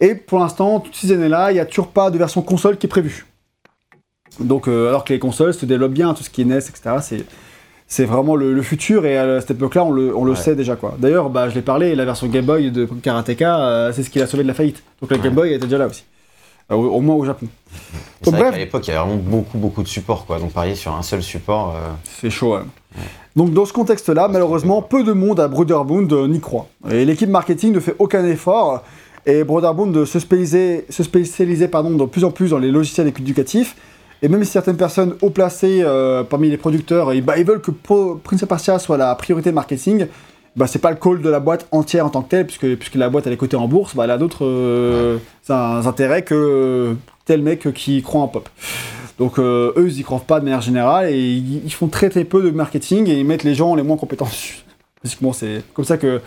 Et pour l'instant, toutes ces années-là, il n'y a toujours pas de version console qui est prévue. Donc, euh, alors que les consoles se développent bien, tout ce qui est NES, etc., c'est, c'est vraiment le, le futur, et à cette époque-là, on le, on le Ouais. sait déjà, quoi. D'ailleurs, bah, je l'ai parlé, la version Game Boy de Karateka, euh, c'est ce qui l'a sauvé de la faillite. Donc la Ouais. Game Boy était déjà là aussi. Au, au moins au Japon. C'est vrai qu'à l'époque, il y avait vraiment beaucoup, beaucoup de supports, quoi. Donc, parier sur un seul support. euh, C'est chaud, ouais. Donc dans ce contexte-là, malheureusement, peu de monde à Brotherbound euh, n'y croit. Et l'équipe marketing ne fait aucun effort. Et Brotherbound se spécialisait, se spécialisait pardon, de plus en plus dans les logiciels éducatifs. Et même si certaines personnes haut placées euh, parmi les producteurs, et, bah, ils veulent que Pro- Prince of Persia soit la priorité marketing, bah, c'est pas le call de la boîte entière en tant que telle, puisque, puisque la boîte elle est cotée en bourse, bah, elle a d'autres euh, in- intérêts que tel mec qui croit en pop. Donc euh, eux, ils y croient pas de manière générale et ils, ils font très très peu de marketing et ils mettent les gens les moins compétents c'est comme ça que,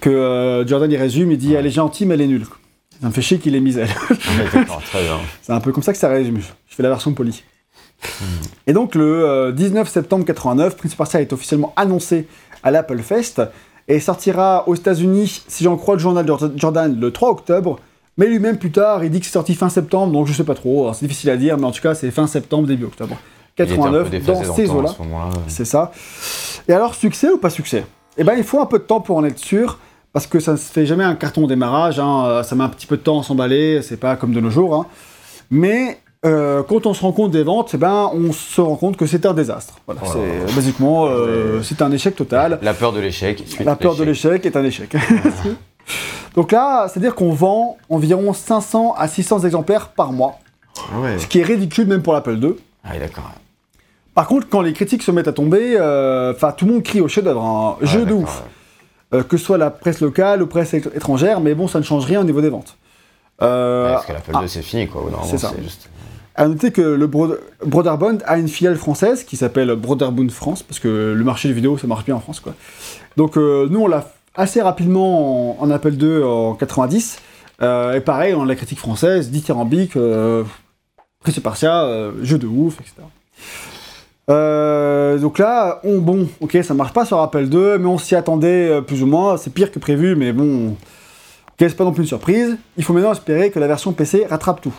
que euh, Jordan il résume, il dit elle est gentille mais elle est nulle. Ça me fait chier qu'il ait mis elle. <laughs> Bien. C'est un peu comme ça que ça résume. Je fais la version polie. Et donc le euh, 19 septembre 89, Prince Persia est officiellement annoncé à l'Apple Fest et sortira aux États-Unis, si j'en crois le journal de Jordan, le 3 octobre. Mais lui-même plus tard, il dit que c'est sorti fin septembre, donc je sais pas trop. C'est difficile à dire, mais en tout cas c'est fin septembre, début octobre. Il était un peu 89 déphasé dans ces eaux-là. C'est ça. Et alors, succès ou pas succès? Eh ben, il faut un peu de temps pour en être sûr, parce que ça ne se fait jamais un carton au démarrage. hein, euh, Ça met un petit peu de temps à s'emballer, c'est pas comme de nos jours. hein. Mais euh, quand on se rend compte des ventes, eh ben, on se rend compte que c'est un désastre. Voilà, Oh c'est basiquement, euh, c'est un échec total. La peur de l'échec. La peur de l'échec est un échec. <laughs> Donc là, c'est-à-dire qu'on vend environ 500 à 600 exemplaires par mois, Ah ouais. ce qui est ridicule même pour l'Apple II. Ah oui, d'accord. Par contre, quand les critiques se mettent à tomber, euh, enfin tout le monde crie au chef-d'œuvre, hein. Ouais, jeu de ouf, Euh, que ce soit la presse locale ou presse étrangère, mais bon, ça ne change rien au niveau des ventes. Euh, Ouais, parce que l'Apple ah, II, c'est fini, quoi. C'est ça. juste- à noter que le Bro- Broderbund a une filiale française qui s'appelle Broderbund France, parce que le marché des vidéos, ça marche bien en France, quoi. Donc nous, on l'a assez rapidement en, Apple II en 90, euh, et pareil, on a la critique française, dithyrambique, euh, Prince of Persia, euh, jeu de ouf, etc. Euh, donc là, on, bon, ok, ça marche pas sur Apple II, mais on s'y attendait plus ou moins, c'est pire que prévu, mais bon, ok, c'est pas non plus une surprise. Il faut maintenant espérer que la version PC rattrape tout.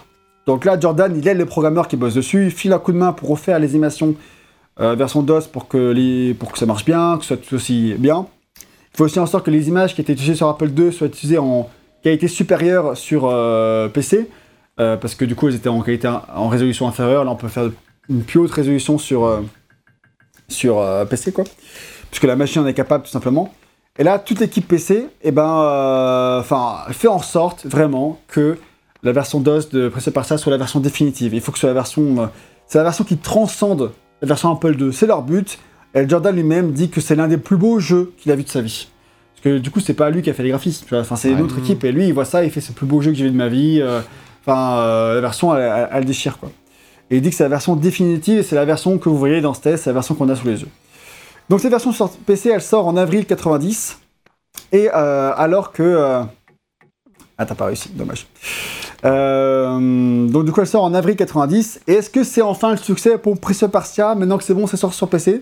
Donc là, Jordan, il aide les programmeurs qui bossent dessus, il file un coup de main pour refaire les animations version DOS pour que, pour que ça marche bien, que ce soit tout aussi bien. Faut aussi en sorte que les images qui étaient utilisées sur Apple II soient utilisées en qualité supérieure sur euh, PC, euh, parce que du coup, elles étaient en qualité en résolution inférieure. Là, on peut faire une plus haute résolution sur, euh, sur PC, quoi. Puisque la machine en est capable, tout simplement. Et là, toute l'équipe PC, eh ben, enfin, fait en sorte vraiment que la version DOS de of Persia soit la version définitive. Il faut que ce soit la version, c'est la version qui transcende la version Apple II. C'est leur but. Jordan lui-même dit que c'est l'un des plus beaux jeux qu'il a vu de sa vie. Parce que du coup, c'est pas lui qui a fait les graphismes. tu vois. Enfin, c'est une Ouais. autre équipe. Et lui, il voit ça, il fait c'est le plus beau jeu que j'ai vu de ma vie. euh, Enfin, euh, la version, elle, elle- elle déchire quoi. Et il dit que c'est la version définitive et c'est la version que vous voyez dans ce test, c'est la version qu'on a sous les yeux. Donc cette version sur PC, elle sort en avril 90. Et euh, alors que... euh, Ah, t'as pas réussi, dommage. Euh, donc du coup, elle sort en avril 90. Et est-ce que c'est enfin le succès pour Prince of Persia Maintenant que c'est bon, ça sort sur PC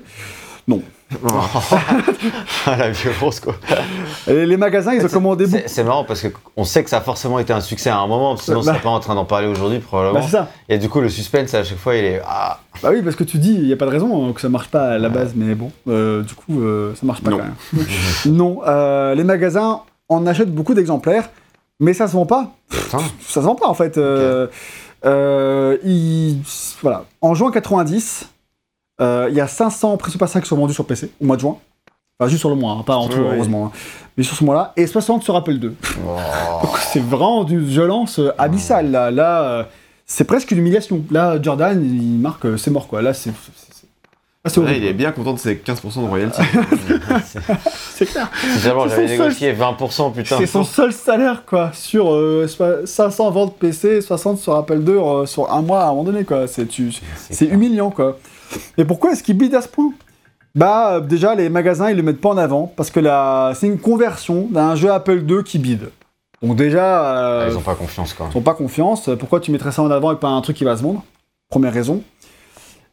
Non. <laughs> Ah, la violence, quoi. Et les magasins, ils ont commandé beaucoup. C'est marrant parce qu'on sait que ça a forcément été un succès à un moment, sinon on Bah. serait pas en train d'en parler aujourd'hui, probablement. Bah, ça. Et du coup, le suspense, à chaque fois, il est. Ah, Bah oui, parce que tu dis, il n'y a pas de raison hein, que ça marche pas à la base, mais bon, euh, du coup, euh, ça marche pas Non. quand même. <laughs> non, euh, les magasins en achètent beaucoup d'exemplaires, mais ça se vend pas. putain. Ça se vend pas en fait. Euh, euh, voilà. En juin 90, euh, il y a 500 Prince of Persia qui sont vendus sur PC, au mois de juin. Enfin, juste sur le mois, hein, pas en tout, heureusement. hein. Mais sur ce mois-là, et 60 sur Apple II. Oh. <laughs> C'est vraiment d'une violence abyssale là. Là, euh, c'est presque une humiliation. Là, Jordan, il marque, c'est mort quoi. Là, c'est. C'est- horrible. il est bien content de ses 15% de royalties. <laughs> C'est clair. J'avais son seul- négocié 20%, putain. C'est son seul salaire quoi. Sur euh, soi- 500 ventes PC, 60 sur Apple II euh, sur un mois à un moment donné quoi. C'est tu- humiliant quoi. Et pourquoi est-ce qu'il bide à ce point? Bah euh, déjà les magasins ils le mettent pas en avant parce que la... c'est une conversion d'un jeu Apple II qui bide. Donc déjà euh, Ah, Ils ont pas confiance, quoi. ils n'ont pas confiance. Pourquoi tu mettrais ça en avant et pas un truc qui va se vendre? Première raison.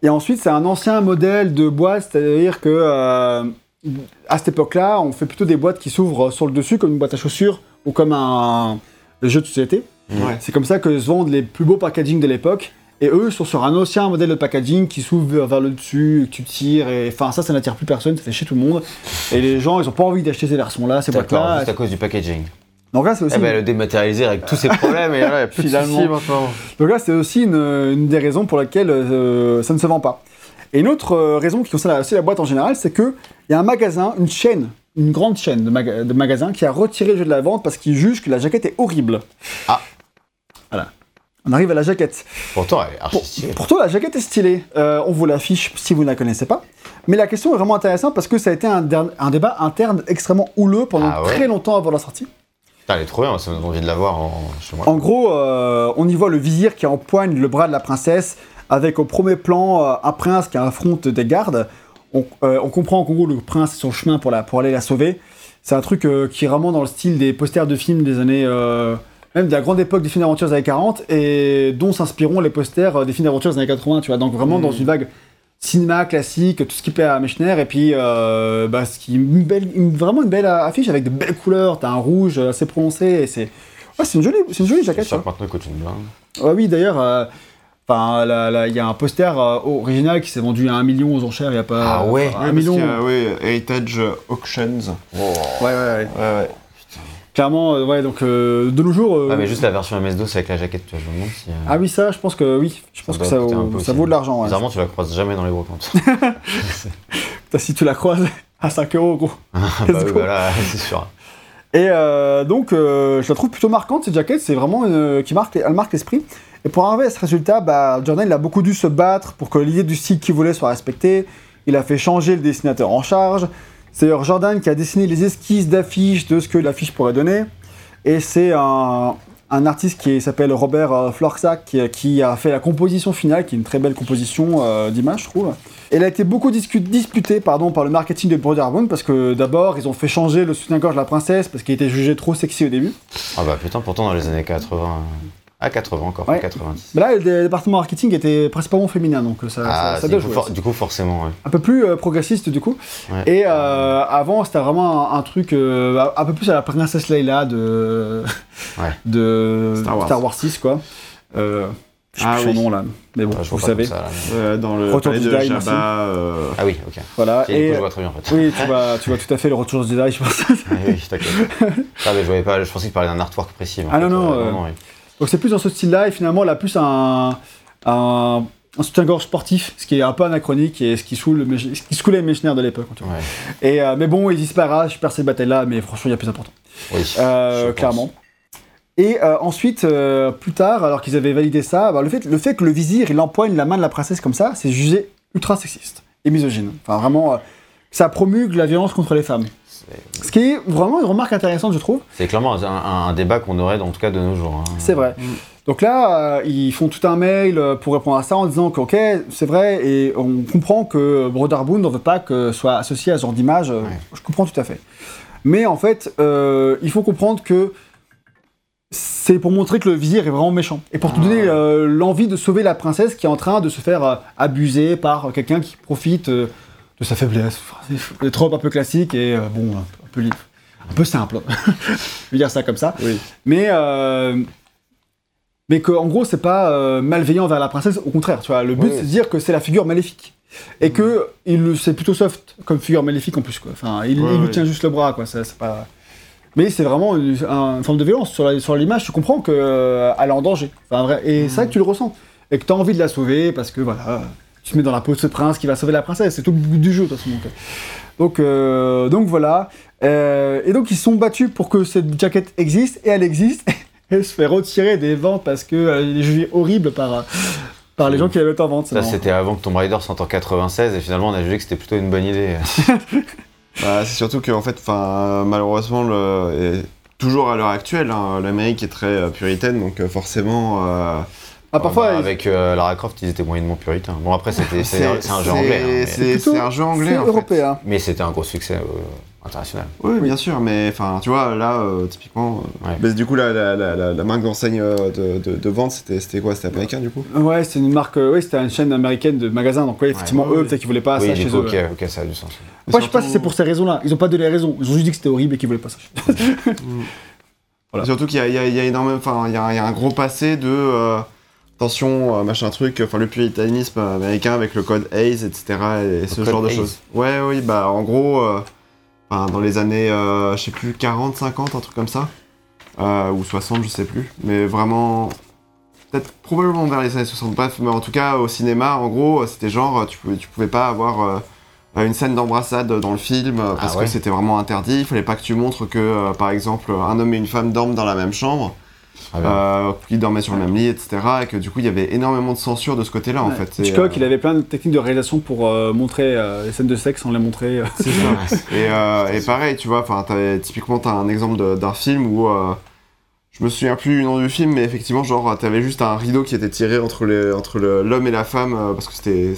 Et ensuite, c'est un ancien modèle de boîte, c'est-à-dire que euh, à cette époque-là, on fait plutôt des boîtes qui s'ouvrent sur le dessus comme une boîte à chaussures ou comme un, jeu de société. Ouais. C'est comme ça que se vendent les plus beaux packaging de l'époque. Et eux sont sur un ancien modèle de packaging qui s'ouvre vers, le dessus, que tu tires, et enfin ça, ça n'attire plus personne, ça fait chier tout le monde. Et les gens, ils ont pas envie d'acheter ces versions-là, ces boîtes-là. juste à cause du packaging. Donc là, c'est aussi. Eh ben, le dématérialiser avec tous ses problèmes, et là, il n'y a plus de Finalement. maintenant. Donc là, c'est aussi une, une des raisons pour lesquelles euh, ça ne se vend pas. Et une autre euh, raison qui concerne aussi la boîte en général, c'est qu'il y a un magasin, une chaîne, une grande chaîne de, maga- de magasins qui a retiré le jeu de la vente parce qu'il juge que la jaquette est horrible. Ah. Voilà. On arrive à la jaquette. Pourtant, elle est archi Pour- stylée. Pourtant, la jaquette est stylée. Euh, on vous l'affiche si vous ne la connaissez pas. Mais la question est vraiment intéressante parce que ça a été un, débat interne extrêmement houleux pendant Ah ouais très longtemps avant la sortie. Putain, elle est trop bien, ça me donne envie de la voir en... chez moi. En gros, euh, on y voit le vizir qui empoigne le bras de la princesse, avec au premier plan euh, un prince qui affronte des gardes. On, euh, on comprend qu'en gros le prince est sur le chemin pour, la, pour aller la sauver. C'est un truc qui est vraiment dans le style des posters de films des années même de la grande époque des films d'aventure des années 40, et dont s'inspireront les posters des films d'aventure des années 80, tu vois. Donc vraiment dans Mhm. une vague cinéma classique, tout ce qui plaît à Mechner, et puis euh, bah, ce qui une belle, une- vraiment une belle affiche avec de belles couleurs. T'as un rouge assez prononcé, et c'est ouais, c'est une jolie, c'est une jolie jaquette. tu que maintenant, vois. Ouais, oui, d'ailleurs. euh, Enfin, là, là, il y a un poster euh, original qui s'est vendu à un million aux enchères il y a pas. Ah ouais. enfin, Ouais, un parce million. qu'il y a, oui, Heritage Auctions. Ouais, ouais, ouais. Ouais, ouais. Clairement, euh, ouais, donc euh, de nos jours. euh, Ah, mais juste la version MS-DOS avec la jaquette, tu vois, je me demande si. euh, Ah oui, ça, je pense que oui. Je pense que ça, vaut, ça vaut de l'argent. Ouais. Bizarrement, tu la croises jamais dans les brocantes. <laughs> Putain, Si tu la croises à 5 euros, gros. <laughs> bah oui, voilà, <laughs> c'est sûr. Et donc, je la trouve plutôt marquante, cette jaquette. C'est vraiment qui marque, elle marque l'esprit. Et pour arriver à ce résultat, bah, Jordan, il a beaucoup dû se battre pour que l'idée du style qu'il voulait soit respectée. Il a fait changer le dessinateur en charge. C'est d'ailleurs Jordan qui a dessiné les esquisses d'affiches de ce que l'affiche pourrait donner. Et c'est un, artiste qui s'appelle Robert euh, Florsac qui, a fait la composition finale, qui est une très belle composition euh, d'image, je trouve. Elle a été beaucoup disputée pardon, par le marketing de Brotherbone parce que d'abord, ils ont fait changer le soutien-gorge de la princesse parce qu'il était jugé trop sexy au début. Ah bah putain, pourtant dans les années 80. Ah, 80 encore, Ouais. pas 90. Mais là, le département marketing était principalement féminin, donc ça, Ah, ça, ça du, coup, jouer, for- ça. du coup, forcément, ouais. Un peu plus euh, progressiste du coup. Ouais. Et euh, avant, c'était vraiment un, un truc euh, un peu plus à la princesse Leila de, <laughs> Ouais. de Star Wars. 6, quoi. Euh, je sais Ah plus oui. son nom là, mais bon, Ah, vous savez. ça, là, mais- Euh, dans le Retour du de Jedi. Jabba. euh, Ah oui, ok. Voilà. Ok, du coup, Et je vois très bien en fait. oui, tu <laughs> vois, tu vois tout à fait le retour du Jedi, je pense. Ah oui, t'inquiète. <laughs> Ah, mais je voyais pas, je pensais que tu parlais d'un artwork précis. Ah fait, non, non, euh, euh, oui. Donc c'est plus dans ce style-là, et finalement, elle a plus un, un, un soutien-gorge sportif, ce qui est un peu anachronique et ce qui saoule, ce qui saoulait Mechner de l'époque. Ouais. Et, euh, mais bon, il disparaît, je perds cette bataille-là, mais franchement, il y a plus important. Oui, Euh, pense. clairement. Et euh, ensuite, plus tard, alors qu'ils avaient validé ça, bah, le, fait, le fait que le vizir il empoigne la main de la princesse comme ça, c'est jugé ultra sexiste et misogyne. Enfin, vraiment, ça promulgue la violence contre les femmes. C'est- Ce qui est vraiment une remarque intéressante, je trouve. C'est clairement un, un- un débat qu'on aurait, en tout cas, de nos jours. hein. C'est vrai. Mm. Donc là, euh, ils font tout un mail euh, pour répondre à ça en disant que, ok, c'est vrai, et on comprend que Broderboon ne veut pas que soit associé à ce genre d'image. euh, Ouais. Je comprends tout à fait. Mais en fait, euh, il faut comprendre que c'est pour montrer que le vizir est vraiment méchant. Et pour te Ah. donner euh, l'envie de sauver la princesse qui est en train de se faire abuser par quelqu'un qui profite euh, de sa faiblesse. Des tropes un peu classiques et euh, bon, un peu, un peu, simple. <laughs> je vais dire ça comme ça. Oui. Mais, euh, mais qu'en gros, c'est pas euh, malveillant vers la princesse, au contraire, tu vois. Le but, Oui. c'est de dire que c'est la figure maléfique. Et que il c'est plutôt soft comme figure maléfique en plus, quoi. Enfin, il, Ouais, il lui ouais. tient juste le bras, quoi. Ça, pas... Mais c'est vraiment une, un- une forme de violence. Sur l'image, tu comprends qu'elle est en danger. Enfin, vrai, et c'est vrai que tu le ressens. Et que tu as envie de la sauver parce que, voilà, tu te mets dans la peau de ce prince qui va sauver la princesse. C'est tout le but du jeu, de toute façon. Donc, donc, euh, donc voilà. Euh, et donc ils se sont battus pour que cette jaquette existe, et elle existe. <laughs> elle se fait retirer des ventes parce qu'elle est jugée horrible par, euh, par les gens qui la mettent en vente. Ça, c'était avant que Tomb Raider sorte en 96, et finalement, on a jugé que c'était plutôt une bonne idée. <laughs> Bah, c'est surtout que en fait, enfin, malheureusement, le, et toujours à l'heure actuelle, hein, l'Amérique est très euh, puritaine, donc euh, forcément. Ah, parfois, Bah, avec euh, Lara Croft, ils étaient moyennement puritains. Bon, après, <laughs> c'était, c'est, c'est un jeu anglais. hein, mais- C'est un jeu anglais. c'est en fait. européen. mais c'était un gros succès euh, international. Oui, bien sûr, mais enfin, tu vois, là, euh, typiquement. euh, Ouais. mais du coup, la, la, la, la, la marque d'enseigne euh, de, de, de vente, c'était c'était quoi? C'était américain, du coup? Ouais, c'est une marque, euh, oui, c'était une chaîne américaine de magasins, donc ouais, effectivement, Ouais, eux, peut-être qu'ils voulaient pas oui, ça chez coup, eux. ok, ok, ça a du sens. Moi, je sais pas si Surtout- c'est pour ces raisons-là. Ils ont pas donné les raisons. Ils ont juste dit que c'était horrible et qu'ils voulaient pas ça. <laughs> Surtout qu'il y a, énormément. Enfin, il y a, il y a un gros passé de. Attention, euh, machin truc, enfin, le puritanisme américain avec le code Hayes, etc. et, ce genre de choses. Ouais, oui, bah, en gros, euh, enfin, dans les années, euh, je sais plus, 40, 50, un truc comme ça. Euh, ou 60, je sais plus. Mais vraiment. Peut-être probablement vers les années 60. Bref, mais en tout cas, au cinéma, en gros, c'était genre, tu pouvais, tu pouvais pas avoir. une scène d'embrassade dans le film parce Ah ouais. que c'était vraiment interdit. Il fallait pas que tu montres que, euh, par exemple, un homme et une femme dorment dans la même chambre, Ah, euh, qu'ils dormaient sur le même lit, etc. Et que du coup, il y avait énormément de censure de ce côté-là, en Ouais. fait. Et, Hitchcock, euh, il avait plein de techniques de réalisation pour euh, montrer euh, les scènes de sexe sans les montrer. C'est ça. <laughs> et, euh, et pareil, tu vois, typiquement, t'as un exemple de- d'un film où. euh, je me souviens plus du nom du film, mais effectivement, genre, t'avais juste un rideau qui était tiré entre les- entre le- l'homme et la femme, euh, parce que c'était.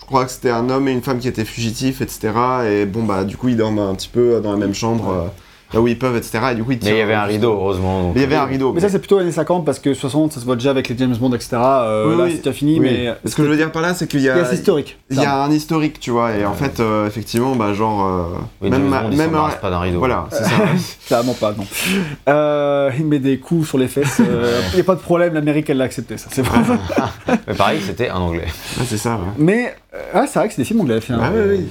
Je crois que c'était un homme et une femme qui étaient fugitifs, etc. Et bon, bah, du coup, ils dorment un petit peu dans la même chambre. euh, là où ils peuvent, etc. Et du coup, ils Mais il y avait un rideau, heureusement. donc- Mais il y avait un rideau. Mais ça, c'est plutôt années 50 parce que 60, ça se voit déjà avec les James Bond, etc. Euh, Oui, là, c'est déjà fini, Oui. mais ce que je veux dire par là, c'est qu'il y c'est a, assez historique. il y a un historique, tu vois, et en fait, euh, effectivement, bah, genre, euh, Oui, même, James Bond, il même, pas d'un rideau. voilà, c'est ça. <laughs> Clairement pas, non. Euh, il met des coups sur les fesses. Il n'y a pas de problème, l'Amérique, elle l'a accepté, ça, c'est vrai. <laughs> Mais pareil, c'était un anglais. Ouais, c'est ça. Ouais. mais, euh, ah, c'est vrai que c'est des films anglais, finalement. Ah, oui, oui.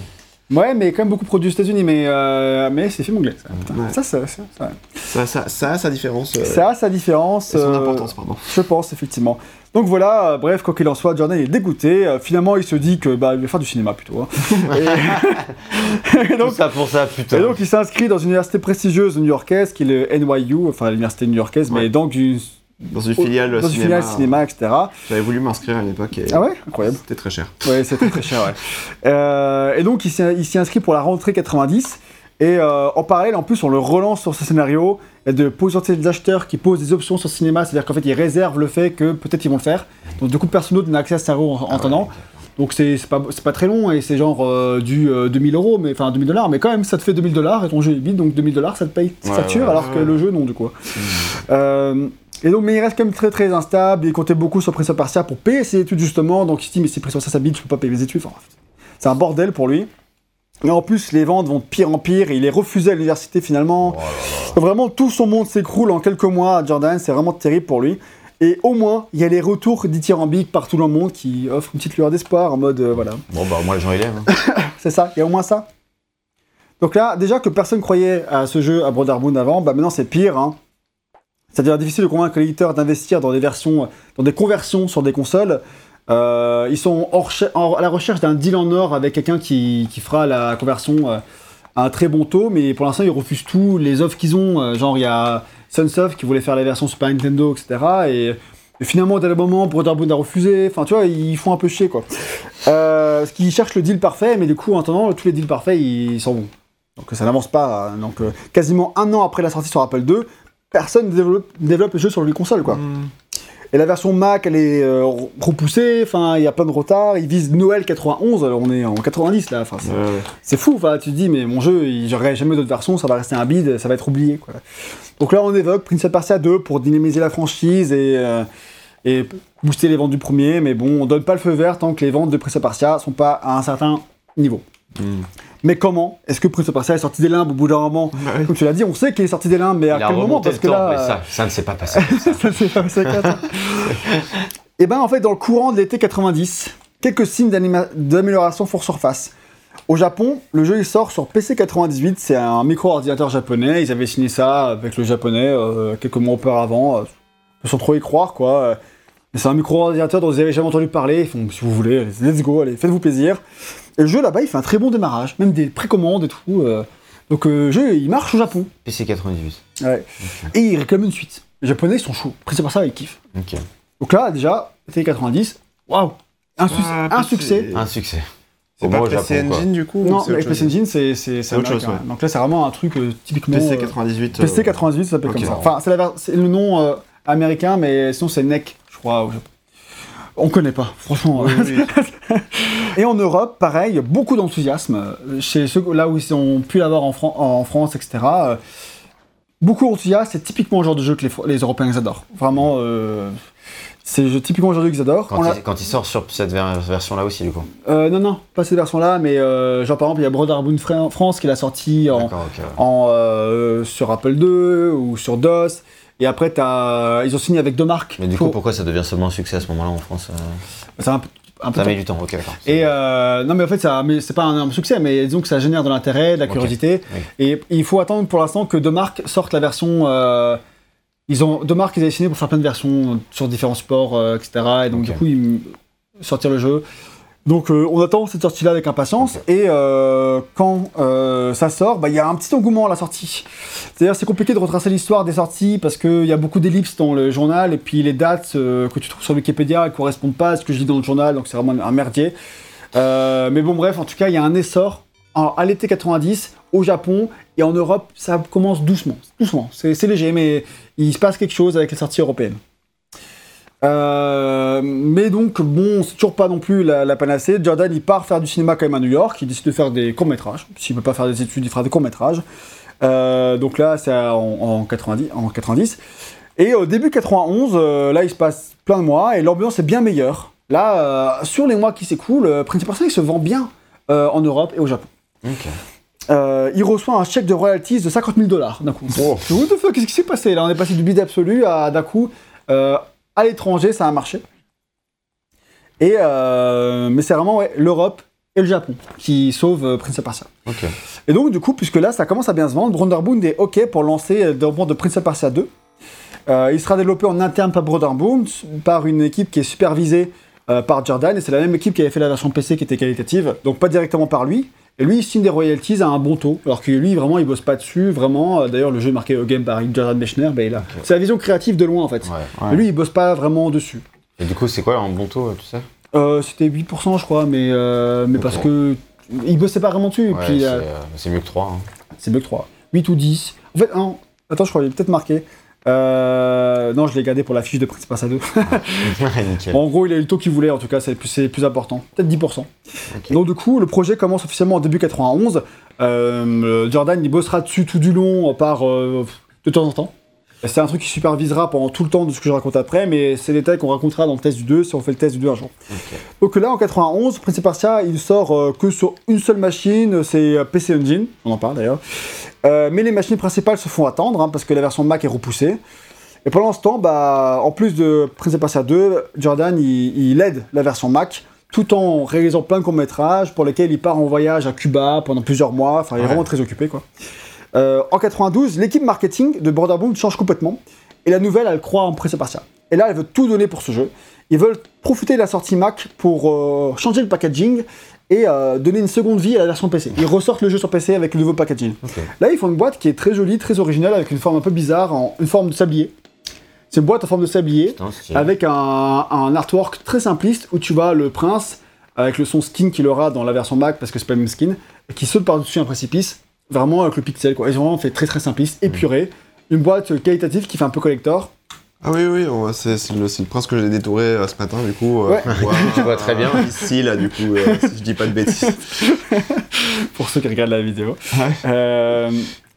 Ouais, mais quand même beaucoup produits aux États-Unis, mais, euh, mais c'est des films anglais. Ça, putain. Ouais. ça, ça, ça, ça- Ça, ça, ça a sa différence. euh, ça a sa différence. et son euh, importance, pardon. Je pense, effectivement. Donc voilà, bref, quoi qu'il en soit, Jordan est dégoûté. Finalement, il se dit que bah, il va faire du cinéma plutôt. hein. <laughs> et... <laughs> et donc, Tout ça pour ça, putain. et donc, il s'inscrit dans une université prestigieuse new-yorkaise, qui est le NYU, enfin l'université new-yorkaise, mais donc une, Dans une filiale dans une cinéma. filiale cinéma, etc. J'avais voulu m'inscrire à l'époque et Ah ouais Incroyable. c'était très cher. Ouais, c'était très cher, ouais. <laughs> Euh, et donc, il s'y inscrit pour la rentrée 90. Et euh, en parallèle, en plus, on le relance sur ce scénario. Il y a de potentiels acheteurs qui posent des options sur le cinéma, c'est-à-dire qu'en fait, ils réservent le fait que peut-être ils vont le faire. Donc, du coup, personne d'autre n'a accès à ce scénario en, en Ah attendant. Donc, c'est pas, pas très long et c'est genre euh, du euh, 2000 euros, mais enfin 2000 dollars, mais quand même, ça te fait 2000 dollars et ton jeu est vide, donc 2000 dollars, ça te paye Ouais, facture, ouais, alors que le jeu, non, du coup. Euh, et donc, mais il reste quand même très très instable. Il comptait beaucoup sur Prince of Persia pour payer ses études justement. Donc il se dit, mais si Prince of Persia s'habille, je peux pas payer mes études. Enfin, c'est un bordel pour lui. Et en plus, les ventes vont de pire en pire. Et il est refusé à l'université finalement. Oh. Donc, Vraiment, tout son monde s'écroule en quelques mois à Jordan. C'est vraiment terrible pour lui. Et au moins, il y a les retours dithyrambiques partout dans le monde qui offrent une petite lueur d'espoir en mode euh, voilà. Bon, bah, moi, les gens, ils l'aiment. hein. <laughs> C'est ça, il y a au moins ça. Donc là, déjà que personne croyait à ce jeu à Brotherhood avant, bah maintenant c'est pire. Hein. C'est-à-dire difficile de convaincre les éditeurs d'investir dans des versions, dans des conversions sur des consoles. Euh, ils sont à la recherche d'un deal en or avec quelqu'un qui, fera la conversion euh, à un très bon taux, mais pour l'instant ils refusent tout. Les offres qu'ils ont, euh, genre il y a Sunsoft qui voulait faire la version Super Nintendo, etc. Et, finalement, au dernier moment, Brotherhood a refusé. Enfin, tu vois, ils font un peu chier quoi. Euh, ce qui cherche le deal parfait, mais du coup, en attendant, tous les deals parfaits, ils s'en vont. Donc ça n'avance pas. hein. Donc quasiment un an après la sortie sur Apple II, personne ne développe, développe le jeu sur les consoles, quoi. Hmm. Et la version Mac, elle est euh, repoussée. Enfin, il y a plein de retard. Ils visent Noël 91. Alors on est en 90 là. Enfin, c'est- Ouais, ouais. c'est fou, enfin, tu te dis, mais mon jeu, il- j'aurai jamais d'autres versions, ça va rester un bide, ça va être oublié. Quoi. Donc là, on évoque Prince of Persia 2 pour dynamiser la franchise et, euh, et booster les ventes du premier, mais bon, on donne pas le feu vert tant que les ventes de Prince of Persia sont pas à un certain niveau. Hmm. Mais comment Est-ce que Prince of Persia est sorti des limbes au bout d'un moment Bah oui. Comme tu l'as dit, on sait qu'il est sorti des limbes, mais à Il a quel moment Parce le que temps, là. mais ça, ça ne s'est pas passé comme ça. <laughs> Ça, c'est pas- quatre. <laughs> Et ben en fait, dans le courant de l'été 90, quelques signes d'amélioration font surface. Au Japon, le jeu il sort sur PC 98, c'est un micro-ordinateur japonais. Ils avaient signé ça avec le japonais euh, quelques mois auparavant, euh, sans trop y croire quoi. C'est un micro-ordinateur dont vous avez jamais entendu parler. Ils font si vous voulez, let's go, allez, faites-vous plaisir. Et le jeu là-bas, il fait un très bon démarrage, même des précommandes et tout. euh. Donc euh, le jeu, il marche au Japon. PC 98. Ouais. Et ils réclament une suite. Les Japonais, ils sont chauds. Prince of Persia, ils kiffent. Ok. Donc là, déjà, été 90, waouh un, su- Ah, un PC. succès. Un succès. C'est pas PC quoi. Engine du coup Non, c'est mais autre PC chose Engine, c'est c'est- c'est autre chose, ouais. Donc là, c'est vraiment un truc euh, typiquement. PC euh, 98. PC euh, 98, ça s'appelle ok. comme ça. Enfin, c'est c'est le nom euh, américain, mais sinon, c'est NEC, je crois, au Japon. On connaît pas, franchement. oui, oui. <laughs> Et en Europe, pareil, beaucoup d'enthousiasme. Chez ceux là où ils ont pu l'avoir en, Fran- en France, etc. euh, beaucoup d'enthousiasme, c'est typiquement le genre de jeu que les, Européens adorent. Vraiment, euh, c'est le jeu- typiquement le genre de jeu qu'ils adorent. Quand il, quand il sort sur cette ver- version-là aussi, du coup. Euh, non, non, pas cette version-là, mais euh, genre par exemple, il y a Brotherhood Fra- France qui l'a sorti en, ouais. euh, sur Apple II ou sur DOS. Et après, ils ont signé avec deux marques. Mais du pour- coup, pourquoi ça devient seulement un succès à ce moment-là en France euh C'est un, un peu Ça met du temps, ok. Et euh, non, mais en fait, ça, c'est pas un énorme succès, mais disons que ça génère de l'intérêt, de la curiosité. Et il faut attendre pour l'instant que deux marques sortent la version. euh, ils ont deux marques qu'ils avaient signé pour faire plein de versions sur différents supports, euh, etc. Et donc du coup, ils sortir le jeu. Donc euh, on attend cette sortie-là avec impatience. Et euh, quand euh, ça sort, bah, il y a un petit engouement à la sortie. C'est-à-dire c'est compliqué de retracer l'histoire des sorties parce qu'il y a beaucoup d'ellipses dans le journal et puis les dates que tu trouves sur Wikipédia ne correspondent pas à ce que je lis dans le journal, donc c'est vraiment un merdier. Mais bon bref, en tout cas, il y a un essor en- à l'été 90 au Japon et en Europe, ça commence doucement. Doucement, c'est c'est léger, mais il se passe quelque chose avec les sorties européennes. Euh, mais donc, bon, c'est toujours pas non plus la, la panacée. Jordan, il part faire du cinéma quand même à New York. Il décide de faire des courts-métrages. S'il ne peut pas faire des études, il fera des courts-métrages. Euh, donc là, c'est en, en 90, en 90. Et au début 91, euh, là, il se passe plein de mois et l'ambiance est bien meilleure. Là, sur les mois qui s'écoulent, Persia, il se vend bien en Europe et au Japon. Euh, il reçoit un chèque de royalties de 50 000 dollars d'un coup. Oh. What the fuck, qu'est-ce qui s'est passé là? On est passé du bid absolu à d'un coup euh, à l'étranger, ça a marché. Et euh, mais c'est vraiment ouais, l'Europe et le Japon qui sauvent euh, Prince of Persia. Et donc du coup, puisque là ça commence à bien se vendre, Brotherbound est ok pour lancer le développement de Prince of Persia 2. Euh, il sera développé en interne par Brotherbound, par une équipe qui est supervisée euh, par Jordan, et c'est la même équipe qui avait fait la version PC qui était qualitative, donc pas directement par lui. Et lui, il signe des royalties à un bon taux, alors que lui, vraiment, il bosse pas dessus, vraiment. Euh, D'ailleurs, le jeu est marqué au game par Jordan Mechner, ben, c'est la vision créative de loin en fait. Ouais. Ouais. Mais lui, il bosse pas vraiment dessus. Et du coup, c'est quoi un bon taux, tu sais Euh, C'était 8%, je crois, mais, euh, mais parce que il bossait pas vraiment dessus. et Ouais, puis, c'est euh, euh, c'est mieux que 3. Hein. c'est mieux que 3. 8 ou 10. En fait, non. Attends, je crois qu'il est peut-être marqué. Euh, non, je l'ai gardé pour la fiche de Prince 2. <laughs> Nickel. en gros, il a eu le taux qu'il voulait, en tout cas, c'est plus, plus important. Peut-être 10%. Ok. Donc, du coup, le projet commence officiellement en début 91. Euh, Jordan, il bossera dessus tout du long, par euh, de temps en temps. C'est un truc qui supervisera pendant tout le temps de ce que je raconte après, mais c'est des détails qu'on racontera dans le test du 2 si on fait le test du 2 un jour. Donc là, en 91, Prince of Persia, il sort que sur une seule machine, c'est PC Engine, on en parle d'ailleurs. Euh, mais les machines principales se font attendre, hein, parce que la version Mac est repoussée. Et pendant ce temps, bah, en plus de Prince of Persia 2, Jordan, il, il aide la version Mac, tout en réalisant plein de courts-métrages, pour lesquels il part en voyage à Cuba pendant plusieurs mois, enfin, il est Ouais. vraiment très occupé, quoi. Euh, en 92, l'équipe marketing de Borderbound change complètement, et la nouvelle, elle croit en Prince of Persia. Et là, elle veut tout donner pour ce jeu. Ils veulent profiter de la sortie Mac pour euh, changer le packaging et euh, donner une seconde vie à la version PC. Ils ressortent le jeu sur PC avec le nouveau packaging. Là, ils font une boîte qui est très jolie, très originale, avec une forme un peu bizarre, en, une forme de sablier. C'est une boîte en forme de sablier, Putain, avec un, un artwork très simpliste, où tu vois le prince, avec le son skin qu'il aura dans la version Mac, parce que c'est pas le même skin, qui saute par-dessus un précipice, vraiment avec le pixel, quoi. Ils ont vraiment fait très très simpliste, épuré. Une boîte qualitative qui fait un peu collector. Ah oui, oui, c'est le, le prince que j'ai détouré euh, ce matin, du coup. euh, Ouais. vois très bien. <laughs> Ici, là, du coup, euh, si je dis pas de bêtises. <laughs> pour ceux qui regardent la vidéo. Ouais. Euh,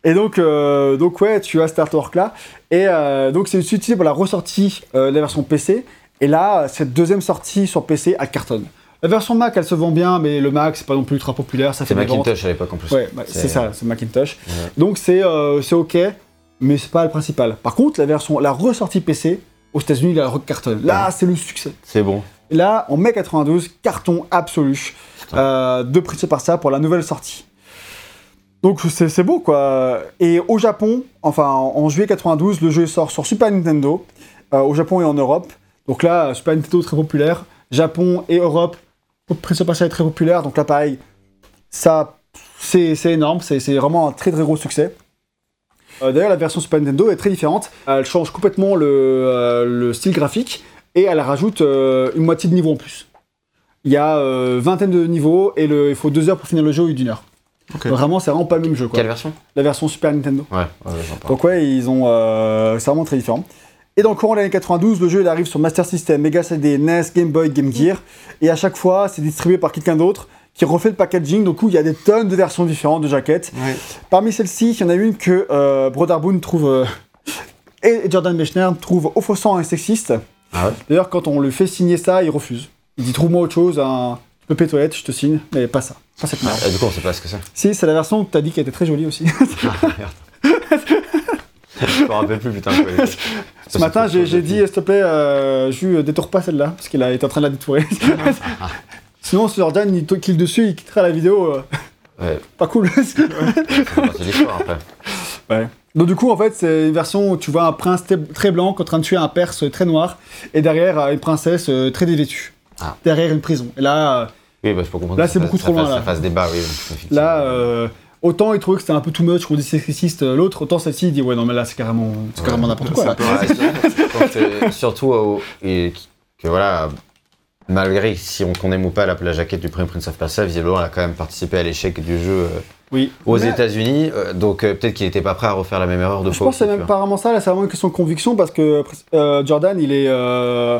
et donc, euh, donc ouais, tu as cet artwork là. Et euh, donc c'est utilisé pour la ressortie euh, de la version PC. Et là, cette deuxième sortie sur PC, elle cartonne. La version Mac, elle se vend bien, mais le Mac, c'est pas non plus ultra populaire. Ça fait C'est. Macintosh à l'époque en plus. Ouais, bah, c'est ça, c'est Macintosh. Ouais. Donc c'est euh, c'est ok, mais c'est pas le principal. Par contre, la version, la ressortie PC aux États-Unis, la cartonne. Là, c'est le succès. C'est bon. Et Là, en mai 92, carton absolu euh, de Prince of Persia pour la nouvelle sortie. Donc c'est beau quoi. Et au Japon, enfin en, en juillet 92, le jeu sort sur Super Nintendo, euh, au Japon et en Europe. Donc là, Super Nintendo très populaire, Japon et Europe, Prince of est très populaire. Donc là, pareil, ça c'est énorme, c'est c'est vraiment un très très gros succès. Euh, D'ailleurs, la version Super Nintendo est très différente. Elle change complètement le, euh, le style graphique et elle rajoute euh, une moitié de niveau en plus. Il y a vingtaine de niveaux et le, il faut deux heures pour finir le jeu ou d'une heure. Vraiment, c'est vraiment pas le même jeu. Quoi. Quelle version? La version Super Nintendo. Ouais. Donc ouais, ils ont, euh, c'est vraiment très différent. Et dans le courant de l'année 92, le jeu il arrive sur Master System, Mega CD, NES, Game Boy, Game Gear. Et à chaque fois, c'est distribué par quelqu'un d'autre qui refait le packaging. Donc il y a des tonnes de versions différentes de jaquettes. Ouais. Parmi celles-ci, il y en a une que euh, Brotherboon trouve euh, et Jordan Mechner trouve offensant et sexiste. Ah ouais D'ailleurs, quand on lui fait signer ça, il refuse. Il dit trouve-moi autre chose, un papier toilette, je te signe, mais pas ça, pas cette merde. Ah, Du coup, on sait pas ce que c'est. Si, c'est la version que t'as dit qui était très jolie aussi. Ah, merde. Je me rappelle plus, putain. quoi. Ce matin, j'ai dit, s'il te plaît, euh, euh, détourne pas celle-là, parce qu'il été en train de la détourer. Sinon, si Jordan il te kill dessus, il quittera la vidéo. euh, Ouais, <laughs> pas cool. c'est l'histoire après. ouais. Donc du coup, en fait, c'est une version où tu vois un prince t- très blanc en train de tuer un perse très noir, et derrière euh, une princesse euh, très dévêtue. Ah. Derrière une prison. Et là, euh, Oui, bah, je peux comprendre. Là, que c'est ça beaucoup fasse- trop ça loin, fasse- là. Ça fasse débat, oui. effectivement. là euh, autant il trouvait que c'était un peu too much, qu'on dit sexiste euh, l'autre, autant celle-ci il dit ouais non mais là c'est carrément, c'est carrément n'importe quoi. là. Ouais, surtout- quand, euh, surtout au- et que voilà, malgré si on qu'on aime ou pas la, la jaquette du premier Prince of Persia, visiblement elle a quand même participé à l'échec du jeu euh, Oui. aux Mais- États-Unis, euh, donc euh, peut-être qu'il n'était pas prêt à refaire la même erreur de Je fois. pense que c'est même pas vraiment ça, là c'est vraiment une question de conviction parce que euh, Jordan il est. euh,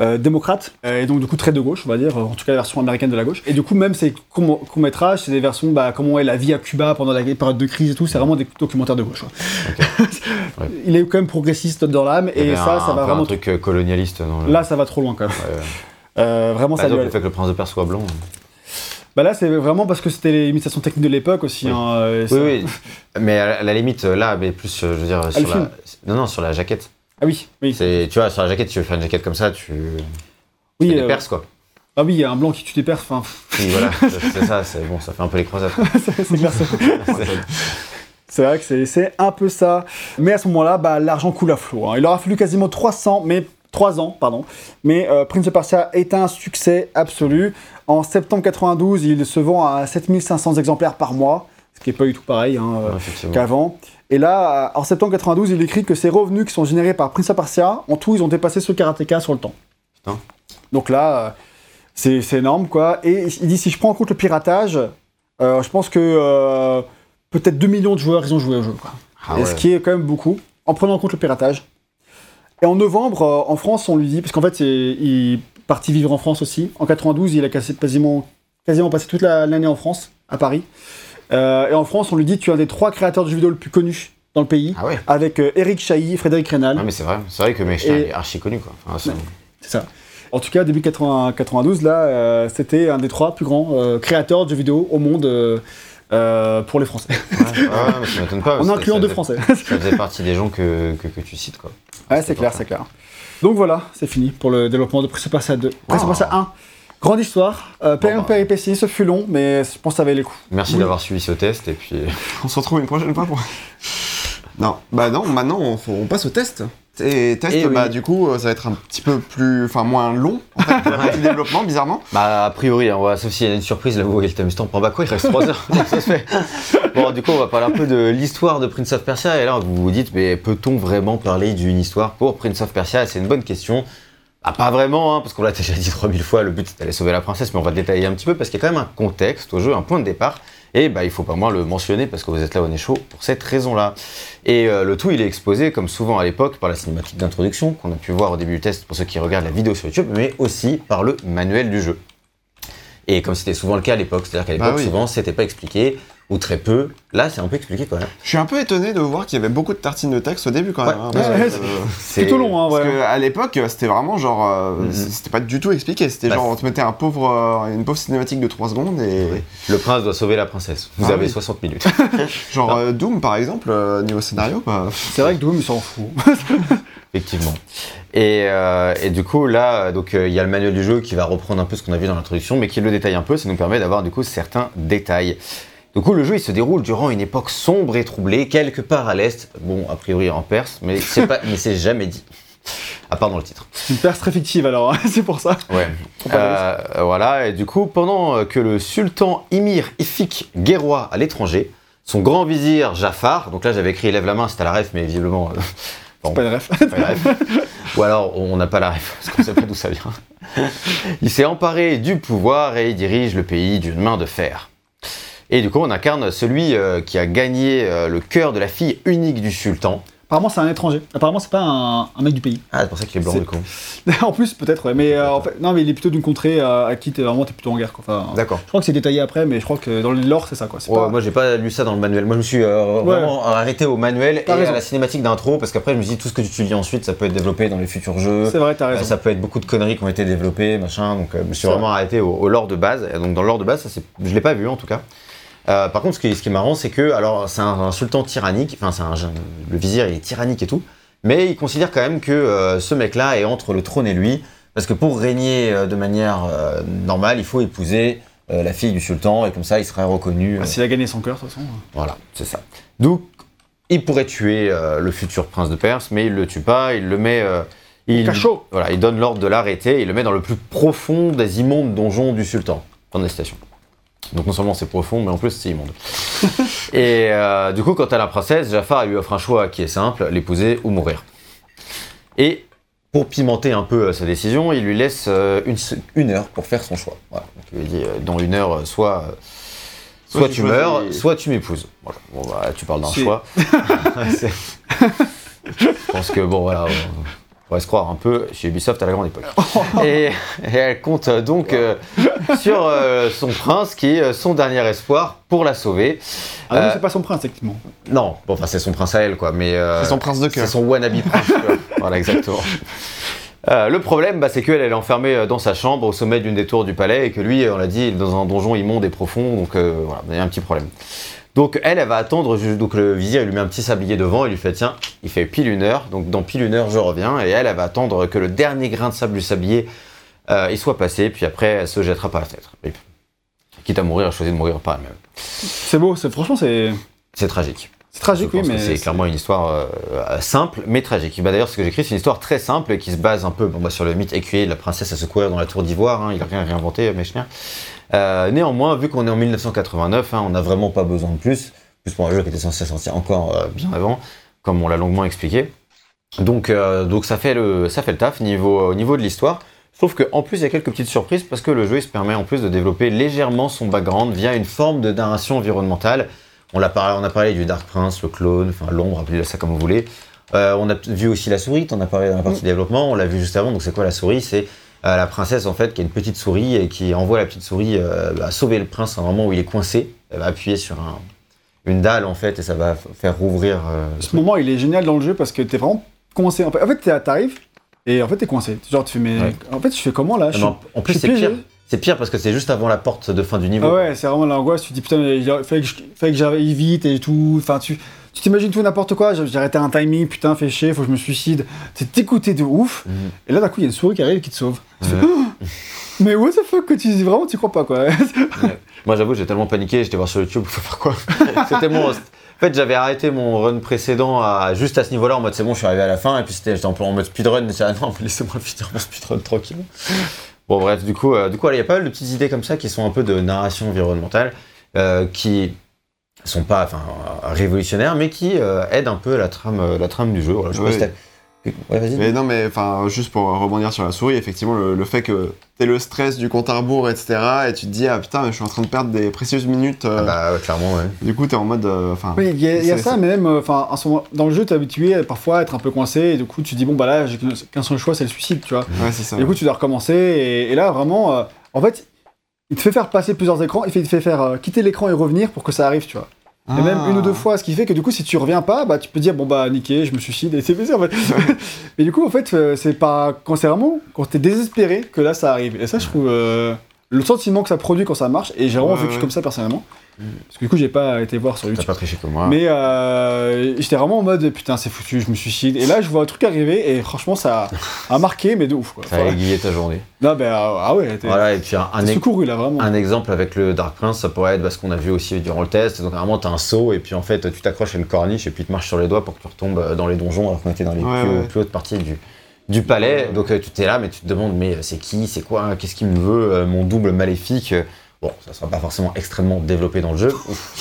euh, démocrate, et donc du coup très de gauche, on va dire, en tout cas la version américaine de la gauche. Et du coup, même ces courts métrages, c'est des versions, bah, comment est la vie à Cuba pendant la période de crise et tout, c'est vraiment des documentaires de gauche. <laughs> Ouais. Il est quand même progressiste dans l'âme, et ça, un- ça un va peu vraiment. un truc colonialiste dans le. Là, ça va trop loin quand même. Ouais, ouais. Euh, vraiment, Par ça exemple, lui- le fait que le prince de Perse soit blanc. Bah là, c'est vraiment parce que c'était les imitations techniques de l'époque aussi. Oui. hein, euh, ça- Oui, oui. <laughs> Mais à la limite, là, mais plus, euh, je veux dire, sur la. Non, non, sur la jaquette. Ah oui, oui. C'est, tu vois, sur la jaquette, tu veux faire une jaquette comme ça, tu. Oui, des euh, perses, quoi. Ah oui, il y a un blanc qui tue des perfs. Enfin, Oui, voilà, <laughs> c'est ça, c'est bon, ça fait un peu les croisades. <laughs> c'est clair. c'est- vrai que c'est- c'est un peu ça. Mais à ce moment-là, bah, l'argent coule à flot. hein. Il aura fallu quasiment 300, mais 3 ans, pardon. Mais euh, Prince of Persia est un succès absolu. En septembre 92, il se vend à 7500 exemplaires par mois, ce qui n'est pas du tout pareil hein, euh, Ouais, qu'avant. Et là, en septembre 92, il écrit que ses revenus qui sont générés par Prince of Persia, en tout, ils ont dépassé ceux Karateka sur le temps. Putain. Donc là, euh, c'est c'est énorme, quoi. Et il dit, si je prends en compte le piratage, euh, je pense que euh, peut-être 2 millions de joueurs, ils ont joué au jeu, quoi. Ah Et ouais. Ce qui est quand même beaucoup, en prenant en compte le piratage. Et en novembre, euh, en France, on lui dit, parce qu'en fait, il est parti vivre en France aussi. En 92, il a quasiment, quasiment passé toute la- l'année en France, à Paris. Euh, et en France, on lui dit, tu es un des trois créateurs de jeux vidéo le plus connus dans le pays, Ah ouais. avec euh, Eric Chahi, Frédéric Rénal. Ah, mais c'est vrai, c'est vrai que Mechlin Et- est archi connu, quoi. C'est- ça. En tout cas, début 80 92, là, euh, c'était un des trois plus grands euh, créateurs de jeux vidéo au monde euh, euh, pour les Français. Ouais, ouais, mais ça m'étonne pas. <laughs> en incluant deux Français. <laughs> Ça faisait partie des gens que, que, que tu cites, quoi. Ouais, c'est clair, c'est clair. Donc voilà, c'est fini pour le développement de Prince of Persia 2. Prince of Persia 1, grande histoire. Euh, Bon, bah. péripéties, ce fut long, mais je pense que ça valait le coup. Merci Oui. d'avoir suivi ce test, et puis. <laughs> On se retrouve une prochaine fois pour. <laughs> Non, bah non, maintenant on passe au test. Et test, Eh oui. bah du coup, euh, ça va être un petit peu plus. Enfin, moins long, en fait, <laughs> développement, bizarrement. Bah, a priori, hein, ouais, sauf s'il y a une surprise, là, vous voyez le timestamp en bas, quoi, il reste 3 heures. <laughs> Donc, ça se fait. Bon, du coup, on va parler un peu de l'histoire de Prince of Persia. Et là, vous vous dites, mais peut-on vraiment parler d'une histoire pour Prince of Persia? C'est une bonne question. Ah, pas vraiment, hein, parce qu'on l'a <laughs> déjà dit 3000 fois, le but c'est d'aller sauver la princesse, mais on va détailler un petit peu parce qu'il y a quand même un contexte au jeu, un point de départ. Et bah, il faut pas moins le mentionner parce que vous êtes là au nez chaud pour cette raison-là. Et euh, le tout, il est exposé, comme souvent à l'époque, par la cinématique d'introduction qu'on a pu voir au début du test pour ceux qui regardent la vidéo sur YouTube, mais aussi par le manuel du jeu. Et comme c'était souvent le cas à l'époque, c'est-à-dire qu'à Bah l'époque, oui. souvent, c'était pas expliqué, ou très peu. Là, c'est un peu expliqué quand même. Je suis un peu étonné de voir qu'il y avait beaucoup de tartines de texte au début quand même. Ouais. hein, Ouais, euh, C'est Tout <laughs> au long, hein, Parce ouais. que à l'époque, c'était vraiment genre, euh, Mhm. c'était pas du tout expliqué. C'était Bah, genre, on te mettait un pauvre, euh, une pauvre cinématique de 3 secondes et Le prince doit sauver la princesse. Vous Ah avez oui. 60 minutes. <laughs> genre euh, Doom par exemple, euh, niveau scénario, bah, C'est vrai que Doom, il s'en fout. <laughs> Effectivement. Et, euh, et du coup, là, donc euh, il y a le manuel du jeu qui va reprendre un peu ce qu'on a vu dans l'introduction, mais qui le détaille un peu. Ça nous permet d'avoir du coup certains détails. Du coup, le jeu il se déroule durant une époque sombre et troublée, quelque part à l'est. Bon, a priori en Perse, mais c'est pas, mais c'est jamais dit. À part dans le titre. C'est une perse très fictive alors, <laughs> c'est pour ça. Ouais. Euh, voilà, et du coup, pendant euh, que le sultan Imir Ifik guerroie à l'étranger, son grand vizir Jafar, donc là j'avais écrit lève la main, c'était la ref, mais visiblement. euh, C'est pas une ref. pas la ref. <laughs> Ou alors on n'a pas la ref, parce qu'on sait pas d'où ça vient. Il s'est emparé du pouvoir et il dirige le pays d'une main de fer. Et du coup, on incarne celui euh, qui a gagné euh, le cœur de la fille unique du sultan. Apparemment, c'est un étranger. Apparemment, c'est pas un, un mec du pays. Ah, c'est pour ça qu'il est blanc C'est- du coup. <laughs> en plus, peut-être, ouais. Mais euh, en fait, non, mais il est plutôt d'une contrée euh, à qui t'es vraiment t'es plutôt en guerre. Quoi. Enfin, D'accord. je crois que c'est détaillé après, mais je crois que dans le lore, c'est ça. Quoi. Ouais, pas- Moi, j'ai pas lu ça dans le manuel. Moi, je me suis euh, vraiment arrêté au manuel et raison. à la cinématique d'intro parce qu'après, je me suis dit tout ce que tu lis ensuite, ça peut être développé dans les futurs jeux. C'est vrai, t'as raison. ça peut être beaucoup de conneries qui ont été développées, machin. Donc, je me suis vraiment arrêté au, au lore de base. Et donc, dans le lore de base, ça, je l'ai pas vu en tout cas. Euh, par contre, ce qui, est- ce qui est marrant, c'est que, alors, c'est un, un sultan tyrannique. Enfin, le vizir, il est tyrannique et tout. Mais il considère quand même que euh, ce mec-là est entre le trône et lui. Parce que pour régner euh, de manière normale, il faut épouser la fille du sultan et comme ça, il serait reconnu. Bah, S'il a gagné son cœur, de toute façon. voilà, c'est ça. Donc, il pourrait tuer le futur prince de Perse, mais il le tue pas, il le met. il, Cachot. Voilà, il donne l'ordre de l'arrêter, il le met dans le plus profond des immondes donjons du sultan. Fin de la citation. Donc non seulement c'est profond, mais en plus c'est immonde. <laughs> Et euh, du coup, quant à la princesse, Jafar lui offre un choix qui est simple, l'épouser ou mourir. Et pour pimenter un peu euh, sa décision, il lui laisse euh, une, heure pour faire son choix. Voilà. Donc, il lui dit, euh, dans une heure, soit, soit, Soit tu meurs, soit tu m'épouses. Voilà. Bon, bah, tu parles d'un choix. <laughs> <laughs> Je pense que, bon, voilà. Pourrait se croire un peu chez Ubisoft à la grande époque. <laughs> et, et elle compte euh, donc euh, sur euh, son prince qui est son dernier espoir pour la sauver. Ah non, c'est pas son prince, techniquement. Non, bon, enfin c'est son prince à elle quoi, mais euh, C'est son prince de cœur. C'est son wannabe prince. <laughs> voilà exactement. Euh, le problème, bah, c'est qu'elle elle est enfermée dans sa chambre au sommet d'une des tours du palais et que lui, on l'a dit, il est dans un donjon immonde et profond, donc euh, voilà, il y a un petit problème. Donc elle, elle va attendre, donc le vizir il lui met un petit sablier devant, il lui fait tiens, il fait pile une heure, donc dans pile une heure je reviens, et elle, elle va attendre que le dernier grain de sable du sablier euh, il soit passé, puis après elle se jettera par la fenêtre. Et quitte à mourir, elle choisit de mourir par elle-même. C'est beau, c'est franchement, c'est C'est tragique. c'est tragique, oui, mais. c'est clairement une histoire euh, simple mais tragique. Bah, D'ailleurs, ce que j'écris, c'est une histoire très simple et qui se base un peu bon, bah, sur le mythe écuyer de la princesse à se courir dans la tour d'ivoire. hein, il n'a rien réinventé, Mechner. Euh, néanmoins, vu qu'on est en 1989, hein, on n'a vraiment pas besoin de plus. Plus pour un jeu qui était censé sortir encore euh, bien avant, comme on l'a longuement expliqué. Donc, euh, donc ça, fait le, ça fait le taf niveau, au niveau de l'histoire. Sauf qu'en plus, il y a quelques petites surprises parce que le jeu il se permet en plus de développer légèrement son background via une forme de narration environnementale. On, l'a parlé, on a parlé du Dark Prince, le clone, enfin l'ombre, appelez-le ça comme vous voulez. On a vu aussi la souris, on a parlé dans la partie développement, on l'a vu juste avant. Donc c'est quoi la souris? C'est euh, la princesse en fait qui a une petite souris et qui envoie la petite souris euh, bah, sauver le prince à un moment où il est coincé. Elle va appuyer sur un- une dalle en fait et ça va faire rouvrir. euh, Ce moment, il est génial dans le jeu parce que t'es vraiment coincé. En fait, en fait, t'arrives et en fait, t'es coincé. Genre, tu fais, mais. Ouais. En fait, je fais comment là? Je Non, suis- mais en plus, c'est pire. C'est pire parce que c'est juste avant la porte de fin du niveau. Ah ouais, c'est vraiment l'angoisse. Tu te dis putain, il fallait que je- fallait que j'arrive vite et tout. Enfin, tu tu t'imagines tout n'importe quoi. J'ai arrêté un timing, putain, fait chier, faut que je me suicide. T'es dégoûté de ouf. Mhm. Et là, d'un coup, il y a une souris qui arrive et qui te sauve. Tu fais. Oh mais what the fuck que tu dis vraiment, tu crois pas quoi. Moi, j'avoue, j'ai tellement paniqué, j'étais voir sur YouTube, faut faire quoi <laughs> C'était mon. En fait, j'avais arrêté mon run précédent à juste à ce niveau-là, en mode c'est bon, je suis arrivé à la fin, et puis c'était, j'étais en, en mode speedrun, et ah non, laissez-moi <laughs> finir mon speedrun tranquille. Bon, bref, du coup, euh, du coup, il y a pas mal de petites idées comme ça qui sont un peu de narration environnementale, euh, qui sont pas enfin, révolutionnaires, mais qui euh, aident un peu la trame, la trame du jeu. Voilà, je Ouais. Mais non, mais enfin, juste pour rebondir sur la souris, effectivement, le, le fait que t'aies le stress du compte à rebours, etc., et tu te dis, ah putain, mais je suis en train de perdre des précieuses minutes. euh, Ah bah, clairement, ouais. Du coup, t'es en mode. euh, Enfin. Oui, il y a, y ça, mais même, enfin, en ce moment- dans le jeu, t'es habitué à parfois à être un peu coincé, et du coup, tu te dis, bon, bah là, j'ai qu'un qu'un seul choix, c'est le suicide, tu vois. ouais, c'est ça. Et du coup, tu dois recommencer, et, et là, vraiment, euh, en fait, il te fait faire passer plusieurs écrans, il, fait, il te fait faire euh, quitter l'écran et revenir pour que ça arrive, tu vois. Et même Ah. une ou deux fois, ce qui fait que du coup, si tu reviens pas, bah tu peux dire bon bah niqué, je me suicide et c'est fait en fait. <laughs> Mais du coup, en fait, euh, c'est pas quand c'est vraiment quand t'es désespéré que là ça arrive. Et ça, je trouve euh, le sentiment que ça produit quand ça marche. Et j'ai vraiment vécu comme ça personnellement. Parce que du coup, j'ai pas été voir sur T'as YouTube. pas triché comme moi. Mais euh, j'étais vraiment en mode putain, c'est foutu, je me suicide. Et là, je vois un truc arriver et franchement, ça a <laughs> marqué, mais de ouf quoi. Ça a aiguillé ta journée. Non, ben ah ouais, Voilà, et puis un, secouru là vraiment. Un exemple avec le Dark Prince, ça pourrait être bah, ce qu'on a vu aussi durant le test. Donc, vraiment, tu as un saut et puis en fait, tu t'accroches à une corniche et puis il te marche sur les doigts pour que tu retombes euh, dans les donjons alors qu'on était dans les Ouais, plus, ouais. plus hautes parties du, du palais. Donc, euh, tu t'es là, mais tu te demandes, mais euh, c'est qui C'est quoi Qu'est-ce qu'il me veut euh, Mon double maléfique Bon, ça sera pas forcément extrêmement développé dans le jeu.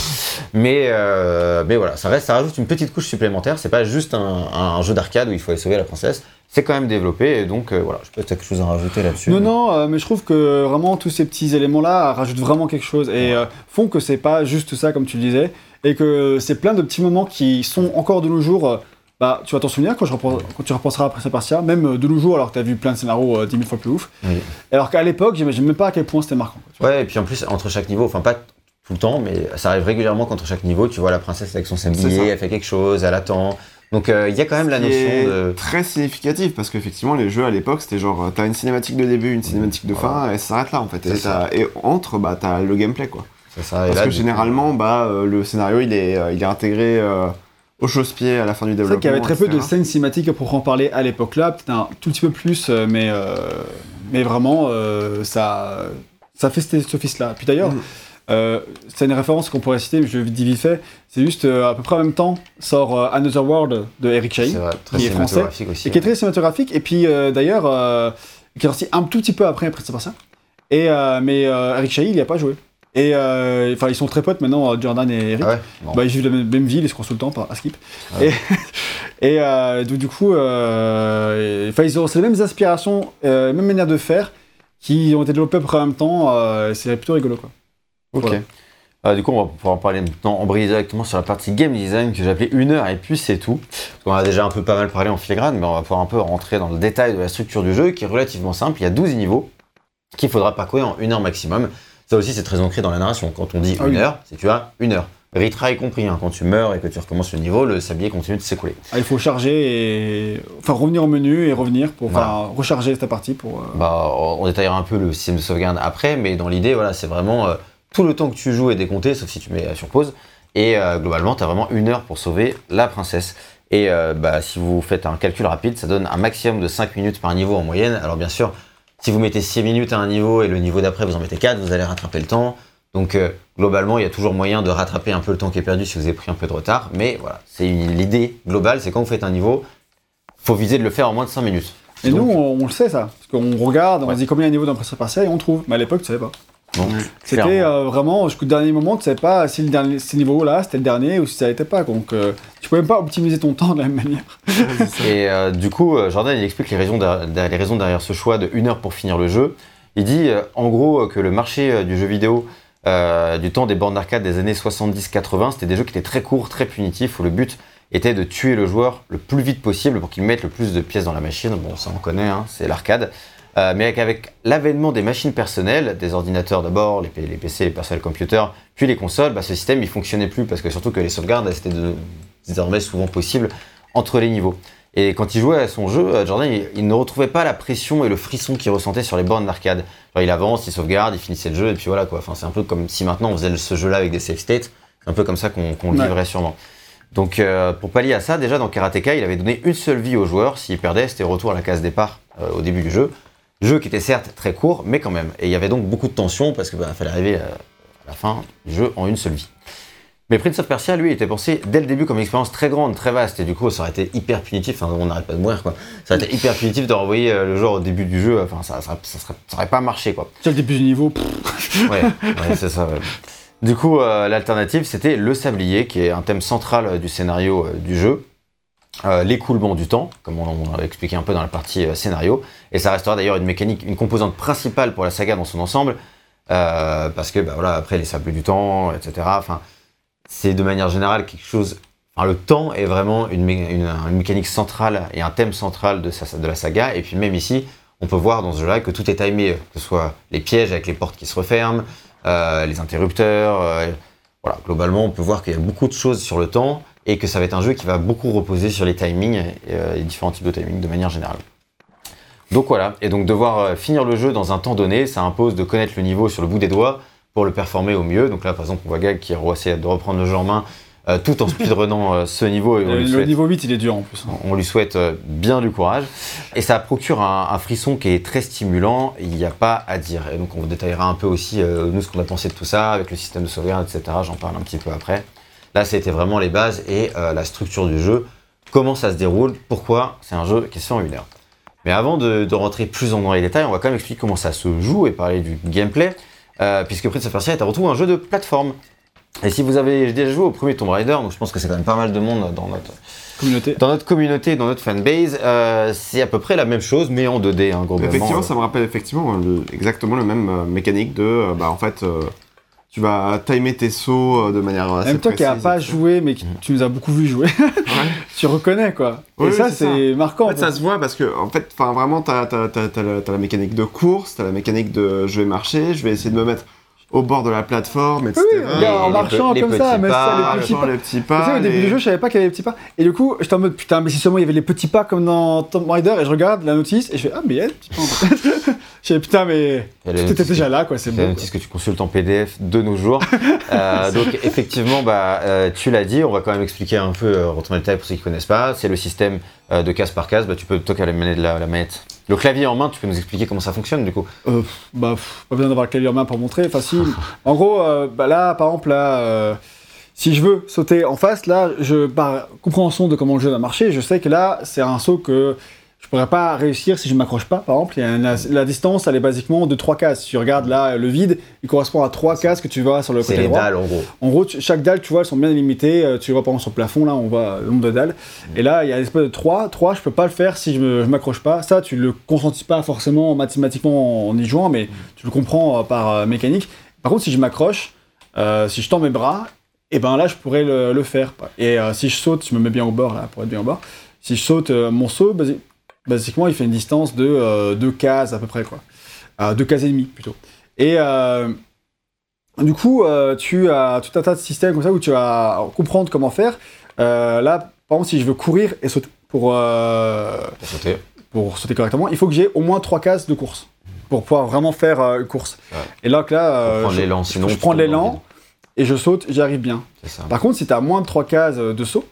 <laughs> mais, euh, mais voilà, ça, reste, ça rajoute une petite couche supplémentaire. C'est pas juste un, un jeu d'arcade où il faut aller sauver la princesse. C'est quand même développé et donc euh, voilà, je peux peut-être quelque chose à rajouter là-dessus. Non, non, euh, mais je trouve que vraiment tous ces petits éléments-là rajoutent vraiment quelque chose et font que c'est pas juste ça, comme tu le disais, et que c'est plein de petits moments qui sont encore de nos jours. Bah, tu vas t'en souvenir quand, je repense- quand tu repenseras après ça partia, même euh, de nos jours, alors que t'as vu plein de scénarios euh, 10 000 fois plus ouf. Oui. Alors qu'à l'époque, j'imagine même pas à quel point c'était marquant. quoi, tu. Ouais, et puis en plus, entre chaque niveau, enfin pas tout le temps, mais ça arrive régulièrement qu'entre chaque niveau, tu vois la princesse avec son ça. sablier, elle fait quelque chose, elle attend. Donc euh, il y a quand même la notion de. Très significatif parce qu'effectivement, les jeux à l'époque, c'était genre, euh, t'as une cinématique de début, une cinématique de fin, et ça s'arrête là en fait. Et, ça. entre, bah, t'as le gameplay quoi. C'est ça. et Parce là, que généralement, bah, euh, le scénario, il est, il est intégré au chausse-pied à la fin du C'est développement. vrai qu'il y avait très peu de scènes cinématiques pour en parler à l'époque là, peut-être un tout petit peu plus, euh, mais, euh, mais vraiment, euh, ça, ça fait cet office-là. Puis d'ailleurs, Mm. euh, c'est une référence qu'on pourrait citer, mais je le dis vite fait, c'est juste euh, à peu près en même temps sort euh, Another World de Eric C'est Chahi, qui est français, aussi. et qui est très cinématographique, et puis euh, d'ailleurs, euh, qui est sorti un tout petit peu après Prince of Persia. Et, euh, mais euh, Eric Chahi, il n'y a pas joué. Et euh, enfin, ils sont très potes maintenant, Jordan et Eric. Ah ouais Bon. Bah, ils vivent la même, même ville, ils se consultant par Askip. Ouais. Et, <laughs> et euh, du, du coup, euh, ils ont les mêmes inspirations, euh, même manière de faire, qui ont été développées à en même temps. c'est plutôt rigolo, quoi. Ok. Voilà. Euh, du coup, on va pouvoir en parler maintenant, embrayer directement sur la partie game design que j'ai une heure et puis c'est tout. Parce qu'on a déjà un peu pas mal parlé en filigrane, mais on va pouvoir un peu rentrer dans le détail de la structure du jeu qui est relativement simple. Il y a 12 niveaux qu'il faudra parcourir en une heure maximum. Ça aussi, c'est très ancré dans la narration. Quand on dit Ah une oui. heure, c'est tu as une heure. Retry compris, hein. quand tu meurs et que tu recommences le niveau, le sablier continue de s'écouler. Ah, il faut charger et. Enfin, revenir au menu et revenir pour. Enfin, recharger ta partie pour. euh, Bah, on détaillera un peu le système de sauvegarde après, mais dans l'idée, voilà, c'est vraiment euh, tout le temps que tu joues est décompté, sauf si tu mets euh, sur pause. Et euh, globalement, tu as vraiment une heure pour sauver la princesse. Et bah, si vous faites un calcul rapide, ça donne un maximum de 5 minutes par niveau en moyenne. Alors bien sûr, si vous mettez 6 minutes à un niveau et le niveau d'après vous en mettez 4, vous allez rattraper le temps. Donc euh, globalement, il y a toujours moyen de rattraper un peu le temps qui est perdu si vous avez pris un peu de retard. Mais voilà, c'est l'idée globale, c'est quand vous faites un niveau, faut viser de le faire en moins de 5 minutes. Et Donc, nous, on, on le sait ça. Parce qu'on regarde, on Ouais. se dit combien il y a de niveaux dans Pressure Partiel et on trouve. Mais à l'époque, tu savais pas. C'était euh, vraiment, jusqu'au dernier moment, tu savais pas si le dernier, ce niveau-là c'était le dernier ou si ça l'était pas. Donc, euh, tu pouvais même pas optimiser ton <laughs> temps de la même manière. Et euh, du coup, euh, Jordan, il explique les raisons, derrière, les raisons derrière ce choix de une heure pour finir le jeu. Il dit euh, en gros que le marché euh, du jeu vidéo euh, du temps des bornes d'arcade des années 70-80, c'était des jeux qui étaient très courts, très punitifs, où le but était de tuer le joueur le plus vite possible pour qu'il mette le plus de pièces dans la machine. Bon, ça on connaît, hein, c'est l'arcade. Euh, mais avec, avec l'avènement des machines personnelles, des ordinateurs d'abord, les, PC, les personnels computers, puis les consoles, bah, ce système il fonctionnait plus parce que surtout que les sauvegardes c'était désormais souvent possible entre les niveaux. Et quand il jouait à son jeu, euh, Jordan, il, il ne retrouvait pas la pression et le frisson qu'il ressentait sur les bornes d'arcade. Il avance, il sauvegarde, il finissait le jeu, et puis voilà quoi. Enfin, c'est un peu comme si maintenant on faisait ce jeu-là avec des save states. C'est un peu comme ça qu'on le Ouais. vivrait sûrement. Donc, euh, pour pallier à ça, déjà dans Karateka, il avait donné une seule vie au joueur. S'il perdait, c'était retour à la case départ euh, au début du jeu. Jeu qui était certes très court, mais quand même. Et il y avait donc beaucoup de tension parce qu'il fallait arriver euh, à la fin du jeu en une seule vie. Mais Prince of Persia, lui, était pensé dès le début comme une expérience très grande, très vaste, et du coup, ça aurait été hyper punitif. Enfin, on n'arrête pas de mourir, quoi. Ça aurait été hyper punitif de renvoyer euh, le joueur au début du jeu. Enfin, ça, ça, ça, serait, ça aurait pas marché, quoi. Sur le début du niveau, Ouais, ouais, c'est ça. ouais. Du coup, euh, l'alternative, c'était le sablier, qui est un thème central du scénario euh, du jeu. Euh, L'écoulement du temps, comme on, l'a expliqué un peu dans la partie euh, scénario. Et ça restera d'ailleurs une mécanique, une composante principale pour la saga dans son ensemble. euh, parce que, bah, voilà, après, les sables du temps, etc. Enfin, c'est de manière générale quelque chose. Enfin, le temps est vraiment une, mé- une- une mécanique centrale et un thème central de, de la saga. Et puis même ici, on peut voir dans ce jeu-là que tout est timé, que ce soit les pièges avec les portes qui se referment, les interrupteurs. voilà, globalement, on peut voir qu'il y a beaucoup de choses sur le temps et que ça va être un jeu qui va beaucoup reposer sur les timings et euh, les différents types de timing de manière générale. Donc voilà, et donc devoir euh, finir le jeu dans un temps donné, ça impose de connaître le niveau sur le bout des doigts pour le performer au mieux. Donc là, par exemple, on voit Gag qui essaie de reprendre le jeu en main euh, tout en speedrunnant euh, ce niveau et le, niveau 8, il est dur en plus. hein. on lui souhaite bien du courage. Et ça procure un, un frisson qui est très stimulant, il n'y a pas à dire. Et donc on détaillera un peu aussi, nous, ce qu'on a pensé de tout ça, avec le système de sauvegarde, etc. J'en parle un petit peu après. Là, c'était vraiment les bases et euh, la structure du jeu, comment ça se déroule, pourquoi? C'est un jeu qui se fait en une heure. Mais avant de, de rentrer plus en dans les détails, on va quand même expliquer comment ça se joue et parler du gameplay, euh, puisque Prince of Persia est avant tout un jeu de plateforme. Et si vous avez déjà joué au premier Tomb Raider, donc je pense que c'est quand même pas mal de monde dans notre, Communauté. dans notre communauté, dans notre fanbase, euh, c'est à peu près la même chose, mais en 2D, hein, globalement. Effectivement, Euh, ça me rappelle effectivement le- exactement le même euh, mécanique de, euh, bah en fait, euh, tu vas timer tes sauts euh, de manière assez Même toi qui n'as pas joué, mais qui- tu nous as beaucoup vu jouer, <laughs> Ouais. tu reconnais quoi. Oui, et oui, ça, c'est marquant. En fait, ça se voit parce que, en fait, vraiment, t'as, t'as, t'as, t'as la, mécanique de course, t'as la mécanique de je vais marcher, je vais essayer de me mettre au bord de la plateforme, etc. Oui, regarde, en les marchant les comme ça, mais ça, les petits pas. les petits Tu pas. au début les- du jeu, je savais pas qu'il y avait les petits pas. Et du coup, j'étais en mode putain, mais si seulement il y avait les petits pas comme dans Tomb Raider, et je regarde la notice, et je fais ah, mais il y a des petits pas. <laughs> Je fais putain, mais était notice- déjà là, quoi, c'est C'est bon. notice que tu consultes en PDF de nos jours. <laughs> Euh, donc effectivement, bah, euh, tu l'as dit, on va quand même expliquer un peu, euh, rentrer dans les détails pour ceux qui connaissent pas. C'est le système euh, de case par case. Bah, tu peux, toi qui as la manette, la, la manette, le clavier en main, tu peux nous expliquer comment ça fonctionne du coup? Bah, pff, pas besoin d'avoir le clavier en main pour montrer, facile. <laughs> en gros, bah là, par exemple, là, si je veux sauter en face, là, je, par compréhension de comment le jeu va marcher, je sais que là, c'est un saut que pourrais pas réussir si je m'accroche pas, par exemple. La, la distance, elle est basiquement de 3 cases. Si tu regardes là, le vide, il correspond à 3 cases que tu vois sur le C'est côté les droit. dalles en gros. En gros, tu- chaque dalle, tu vois, elles sont bien limitées. Euh, Tu vois, par exemple, sur le plafond, là, on voit le nombre de dalles. Et là, il y a une espèce de 3. 3, je peux pas le faire si je me- je m'accroche pas. Ça, tu le consentis pas forcément mathématiquement en y jouant, mais tu le comprends euh, par euh, mécanique. Par contre, si je m'accroche, euh, si je tends mes bras, et ben là, je pourrais le, le faire. Et euh, si je saute, je me mets bien au bord, là, pour être bien au bord. Si je saute mon saut, basi- basiquement, il fait une distance de euh, deux cases à peu près, quoi. Euh, deux cases et demie, plutôt. Et euh, du coup, tu as tout un tas de systèmes comme ça où tu vas comprendre comment faire. Là, par exemple, si je veux courir et sauter pour, Pour sauter. pour sauter correctement, il faut que j'ai au moins trois cases de course pour pouvoir vraiment faire une course. Ouais. Et là, que là, je, sinon je prends l'élan et je saute, j'y arrive bien. Par contre, si tu as moins de trois cases de saut,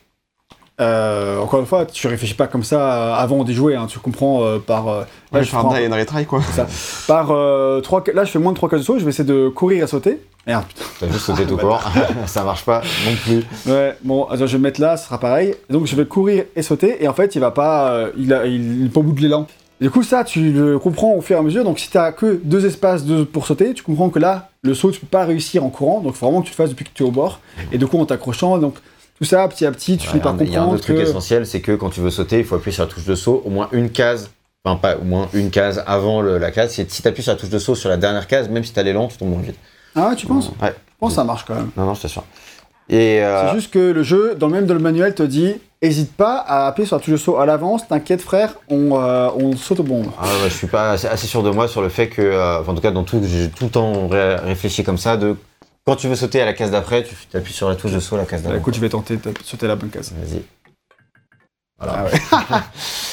euh, encore une fois, tu réfléchis pas comme ça euh, avant d'y jouer, hein, tu comprends euh, par. euh, là, Ouais, je prends- die and retry quoi. ça. par euh, trois, ca- là, je fais moins de trois cases de saut, je vais essayer de courir et sauter. Merde, putain. T'as juste sauté tout court. <laughs> ça marche pas non plus. Ouais, bon, attends, je vais me mettre là, ce sera pareil. Donc je vais courir et sauter, et en fait, il va pas. euh, il, a, il est pas au bout de l'élan. Du coup, ça, tu le comprends au fur et à mesure. Donc si tu que deux espaces de- pour sauter, tu comprends que là, le saut, tu peux pas réussir en courant. Donc il faut vraiment que tu le fasses depuis que tu es au bord. Et du coup, en t'accrochant, donc tout ça, petit à petit, tu finis par Il y a un comprendre autre truc essentiel, c'est que quand tu veux sauter, il faut appuyer sur la touche de saut au moins une case. Enfin, pas au moins une case avant le- la case. Si, tu appuies sur la touche de saut sur la dernière case, même si tu as l'élan, tu tombes dans le vide. Ah, tu penses? Ouais. Je pense que ça marche quand même. Non, non, je t'assure. Euh, C'est juste que le jeu, dans le même dans le manuel, te dit hésite pas à appuyer sur la touche de saut à l'avance, t'inquiète frère, on, euh, on saute au bon. ah ouais, je suis pas assez, assez sûr de moi sur le fait que, euh, en tout cas, dans tout, j'ai tout le temps ré- réfléchi comme ça. De quand tu veux sauter à la case d'après, tu appuies sur la touche de saut à la case Bah, d'avant. écoute, je vais tenter de sauter la bonne case. Vas-y. Ah <laughs> ouais.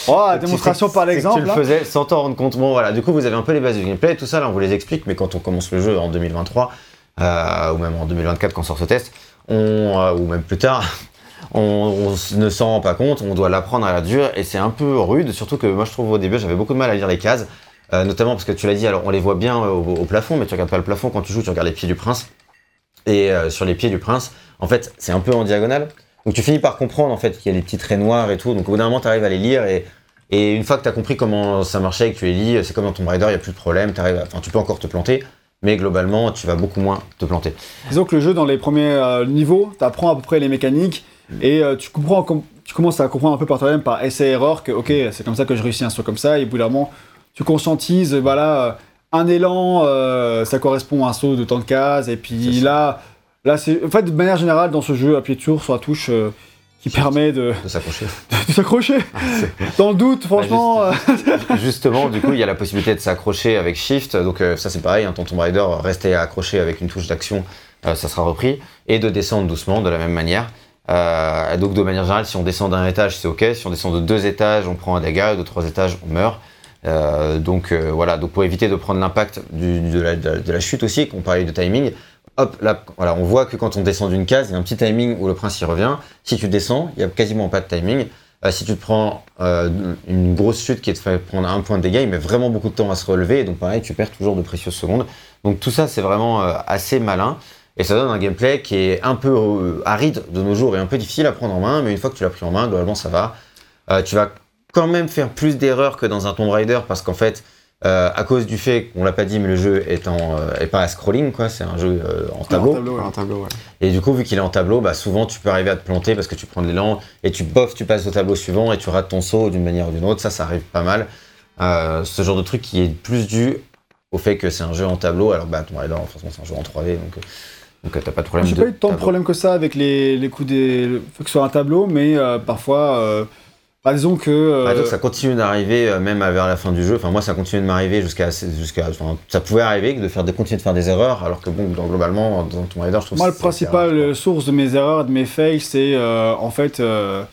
oh, la démonstration par l'exemple. Tu le faisais sans t'en rendre compte. Bon, voilà. Du coup, vous avez un peu les bases du gameplay, tout ça. Là, on vous les explique. Mais quand on commence le jeu en 2023 euh, ou même en 2024 quand sort ce test, on, euh, ou même plus tard, <laughs> on, on ne s'en rend pas compte. On doit l'apprendre à la dure et c'est un peu rude. Surtout que moi, je trouve au début, j'avais beaucoup de mal à lire les cases, euh, notamment parce que tu l'as dit. Alors, on les voit bien au, au plafond, mais tu regardes pas le plafond quand tu joues. Tu regardes les pieds du prince. Et euh, sur les pieds du prince, en fait, c'est un peu en diagonale. Donc tu finis par comprendre en fait qu'il y a les petits traits noirs et tout. Donc au bout d'un moment, tu arrives à les lire et, et une fois que tu as compris comment ça marchait et que tu les lis, c'est comme dans Tomb Raider, il n'y a plus de problème. à- Enfin, tu peux encore te planter, mais globalement, tu vas beaucoup moins te planter. Disons que le jeu, dans les premiers euh, niveaux, t'apprends à peu près les mécaniques et euh, tu comprends, com- tu commences à comprendre un peu par toi-même, par essai et erreur, que ok, c'est comme ça que je réussis un saut comme ça. Et au bout d'un moment, tu conscientises, voilà, un élan, euh, ça correspond à un saut de tant de cases. Et puis là, là, c'est en fait de manière générale dans ce jeu, appuyer toujours sur la touche euh, qui permet de, De s'accrocher. <laughs> de s'accrocher. Dans le doute, franchement. euh, <laughs> Justement, du coup, il y a la possibilité de s'accrocher avec Shift. Donc euh, ça, c'est pareil. Hein, ton Tomb Raider, rester accroché avec une touche d'action, ça sera repris. Et de descendre doucement de la même manière. Donc de manière générale, si on descend d'un étage, c'est ok. Si on descend de deux étages, on prend un dégât. Et de trois étages, on meurt. Euh, donc euh, voilà, donc pour éviter de prendre l'impact de, la, chute aussi, qu'on parlait de timing, hop, là, voilà, on voit que quand on descend d'une case, il y a un petit timing où le prince y revient. Si tu descends, il y a quasiment pas de timing. Euh, si tu te prends une grosse chute qui te fait prendre un point de dégâts, il met vraiment beaucoup de temps à se relever, et donc pareil, tu perds toujours de précieuses secondes. Donc tout ça, c'est vraiment assez malin, et ça donne un gameplay qui est un peu aride de nos jours et un peu difficile à prendre en main, mais une fois que tu l'as pris en main, globalement, ça va. Tu vas quand même faire plus d'erreurs que dans un Tomb Raider, parce qu'en fait, euh, à cause du fait, on l'a pas dit, mais le jeu est, en, euh, est pas à scrolling, quoi, c'est un jeu euh, en tableau. en tableau, ouais. Un tableau, ouais. Et du coup, vu qu'il est en tableau, bah, souvent tu peux arriver à te planter parce que tu prends de l'élan et tu bof, tu passes au tableau suivant et tu rates ton saut d'une manière ou d'une autre. Ça, ça arrive pas mal. Ce genre de truc qui est plus dû au fait que c'est un jeu en tableau. Alors, bah, Tomb Raider, forcément, c'est un jeu en 3D, donc, donc t'as pas de problème. J'ai pas eu tant de problèmes que ça avec les, les coups des. le fait que ce soit un tableau, mais euh, parfois. euh, bah, disons que. euh, Bah, disons que ça continue d'arriver euh, même vers la fin du jeu. Enfin, moi, ça continue de m'arriver jusqu'à. jusqu'à enfin, ça pouvait arriver de, faire, de continuer de faire des erreurs, alors que bon, dans- globalement, dans Tomb Raider, je trouve Moi, que le principal euh, source de mes erreurs, de mes fails, c'est euh, en fait. euh,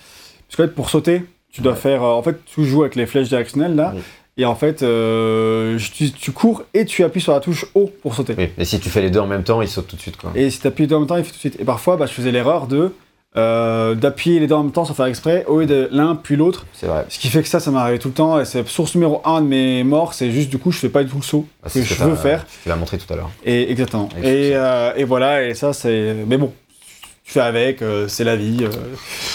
parce fait, pour sauter, tu dois Ouais. faire. euh, en fait, tu joues avec les flèches directionnelles là. Oui. Et en fait, euh, tu, tu cours et tu appuies sur la touche haut pour sauter. Oui, et si tu fais les deux en même temps, il saute tout de suite. Quoi. Et si tu appuies les deux en même temps, il fait tout de suite. Et parfois, bah, je faisais l'erreur de. Euh, d'appuyer les deux en même temps sans faire exprès, au lieu de l'un puis l'autre. C'est vrai. Ce qui fait que ça, ça m'arrive tout le temps. Et c'est source numéro un de mes morts, c'est juste du coup, je fais pas du tout le saut Ah, que je veux faire. Tu l'as montré tout à l'heure. Et exactement. Et, euh, et voilà, et ça, c'est. Mais bon, tu fais avec, euh, c'est la vie.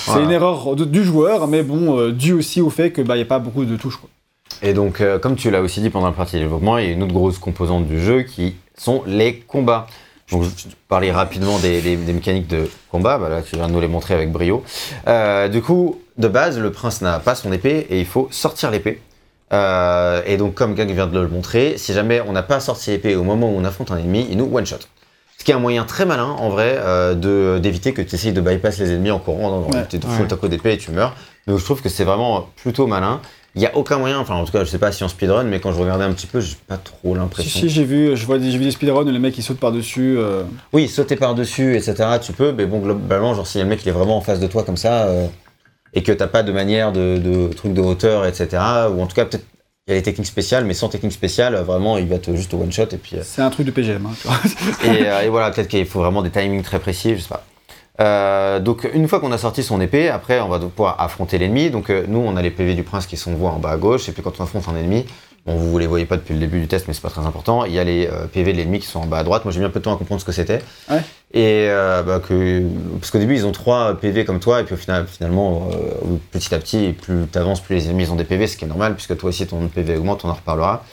C'est une erreur de- du joueur, mais bon, dû aussi au fait que bah, y a pas beaucoup de touches. Quoi. Et donc, comme tu l'as aussi dit pendant la partie développement, il y a une autre grosse composante du jeu qui sont les combats. Donc, je vais parler rapidement des, des- des mécaniques de combat. Bah là, tu viens de nous les montrer avec brio. Euh, du coup, de base, le prince n'a pas son épée et il faut sortir l'épée. Euh, et donc, comme Gag vient de le montrer, si jamais on n'a pas sorti l'épée au moment où on affronte un ennemi, il nous one-shot. Ce qui est un moyen très malin, en vrai, euh, de- d'éviter que tu essayes de bypass les ennemis en courant. Tu te fous le coup d'épée et tu meurs. Donc je trouve que c'est vraiment plutôt malin. Il n'y a aucun moyen, enfin en tout cas, je sais pas si en speedrun, mais quand je regardais un petit peu, j'ai pas trop Si, l'impression. si, j'ai vu, je vois des, j'ai vu des speedruns où les mecs ils sautent par-dessus. euh, Oui, sauter par-dessus, etc., tu peux, mais bon, globalement, genre si le mec il est vraiment en face de toi comme ça, euh, et que t'as pas de manière de, de truc de hauteur, etc., ou en tout cas, peut-être il y a des techniques spéciales, mais sans technique spéciale, euh, vraiment, il va te juste one shot, et puis. euh, C'est un truc de PGM. hein, tu vois. et, et voilà, peut-être qu'il faut vraiment des timings très précis, je sais pas. Euh, donc une fois qu'on a sorti son épée, après on va pouvoir affronter l'ennemi. Donc euh, nous on a les PV du prince qui sont voix en bas à gauche, et puis quand on affronte un ennemi, bon vous les voyez pas depuis le début du test, mais c'est pas très important. Il y a les euh, PV de l'ennemi qui sont en bas à droite. Moi j'ai mis un peu de temps à comprendre ce que c'était. Ouais. Et bah, que parce qu'au début ils ont trois PV comme toi, et puis au final finalement petit à petit, plus t'avances, plus les ennemis ont des PV, ce qui est normal puisque toi aussi ton PV augmente, on en reparlera.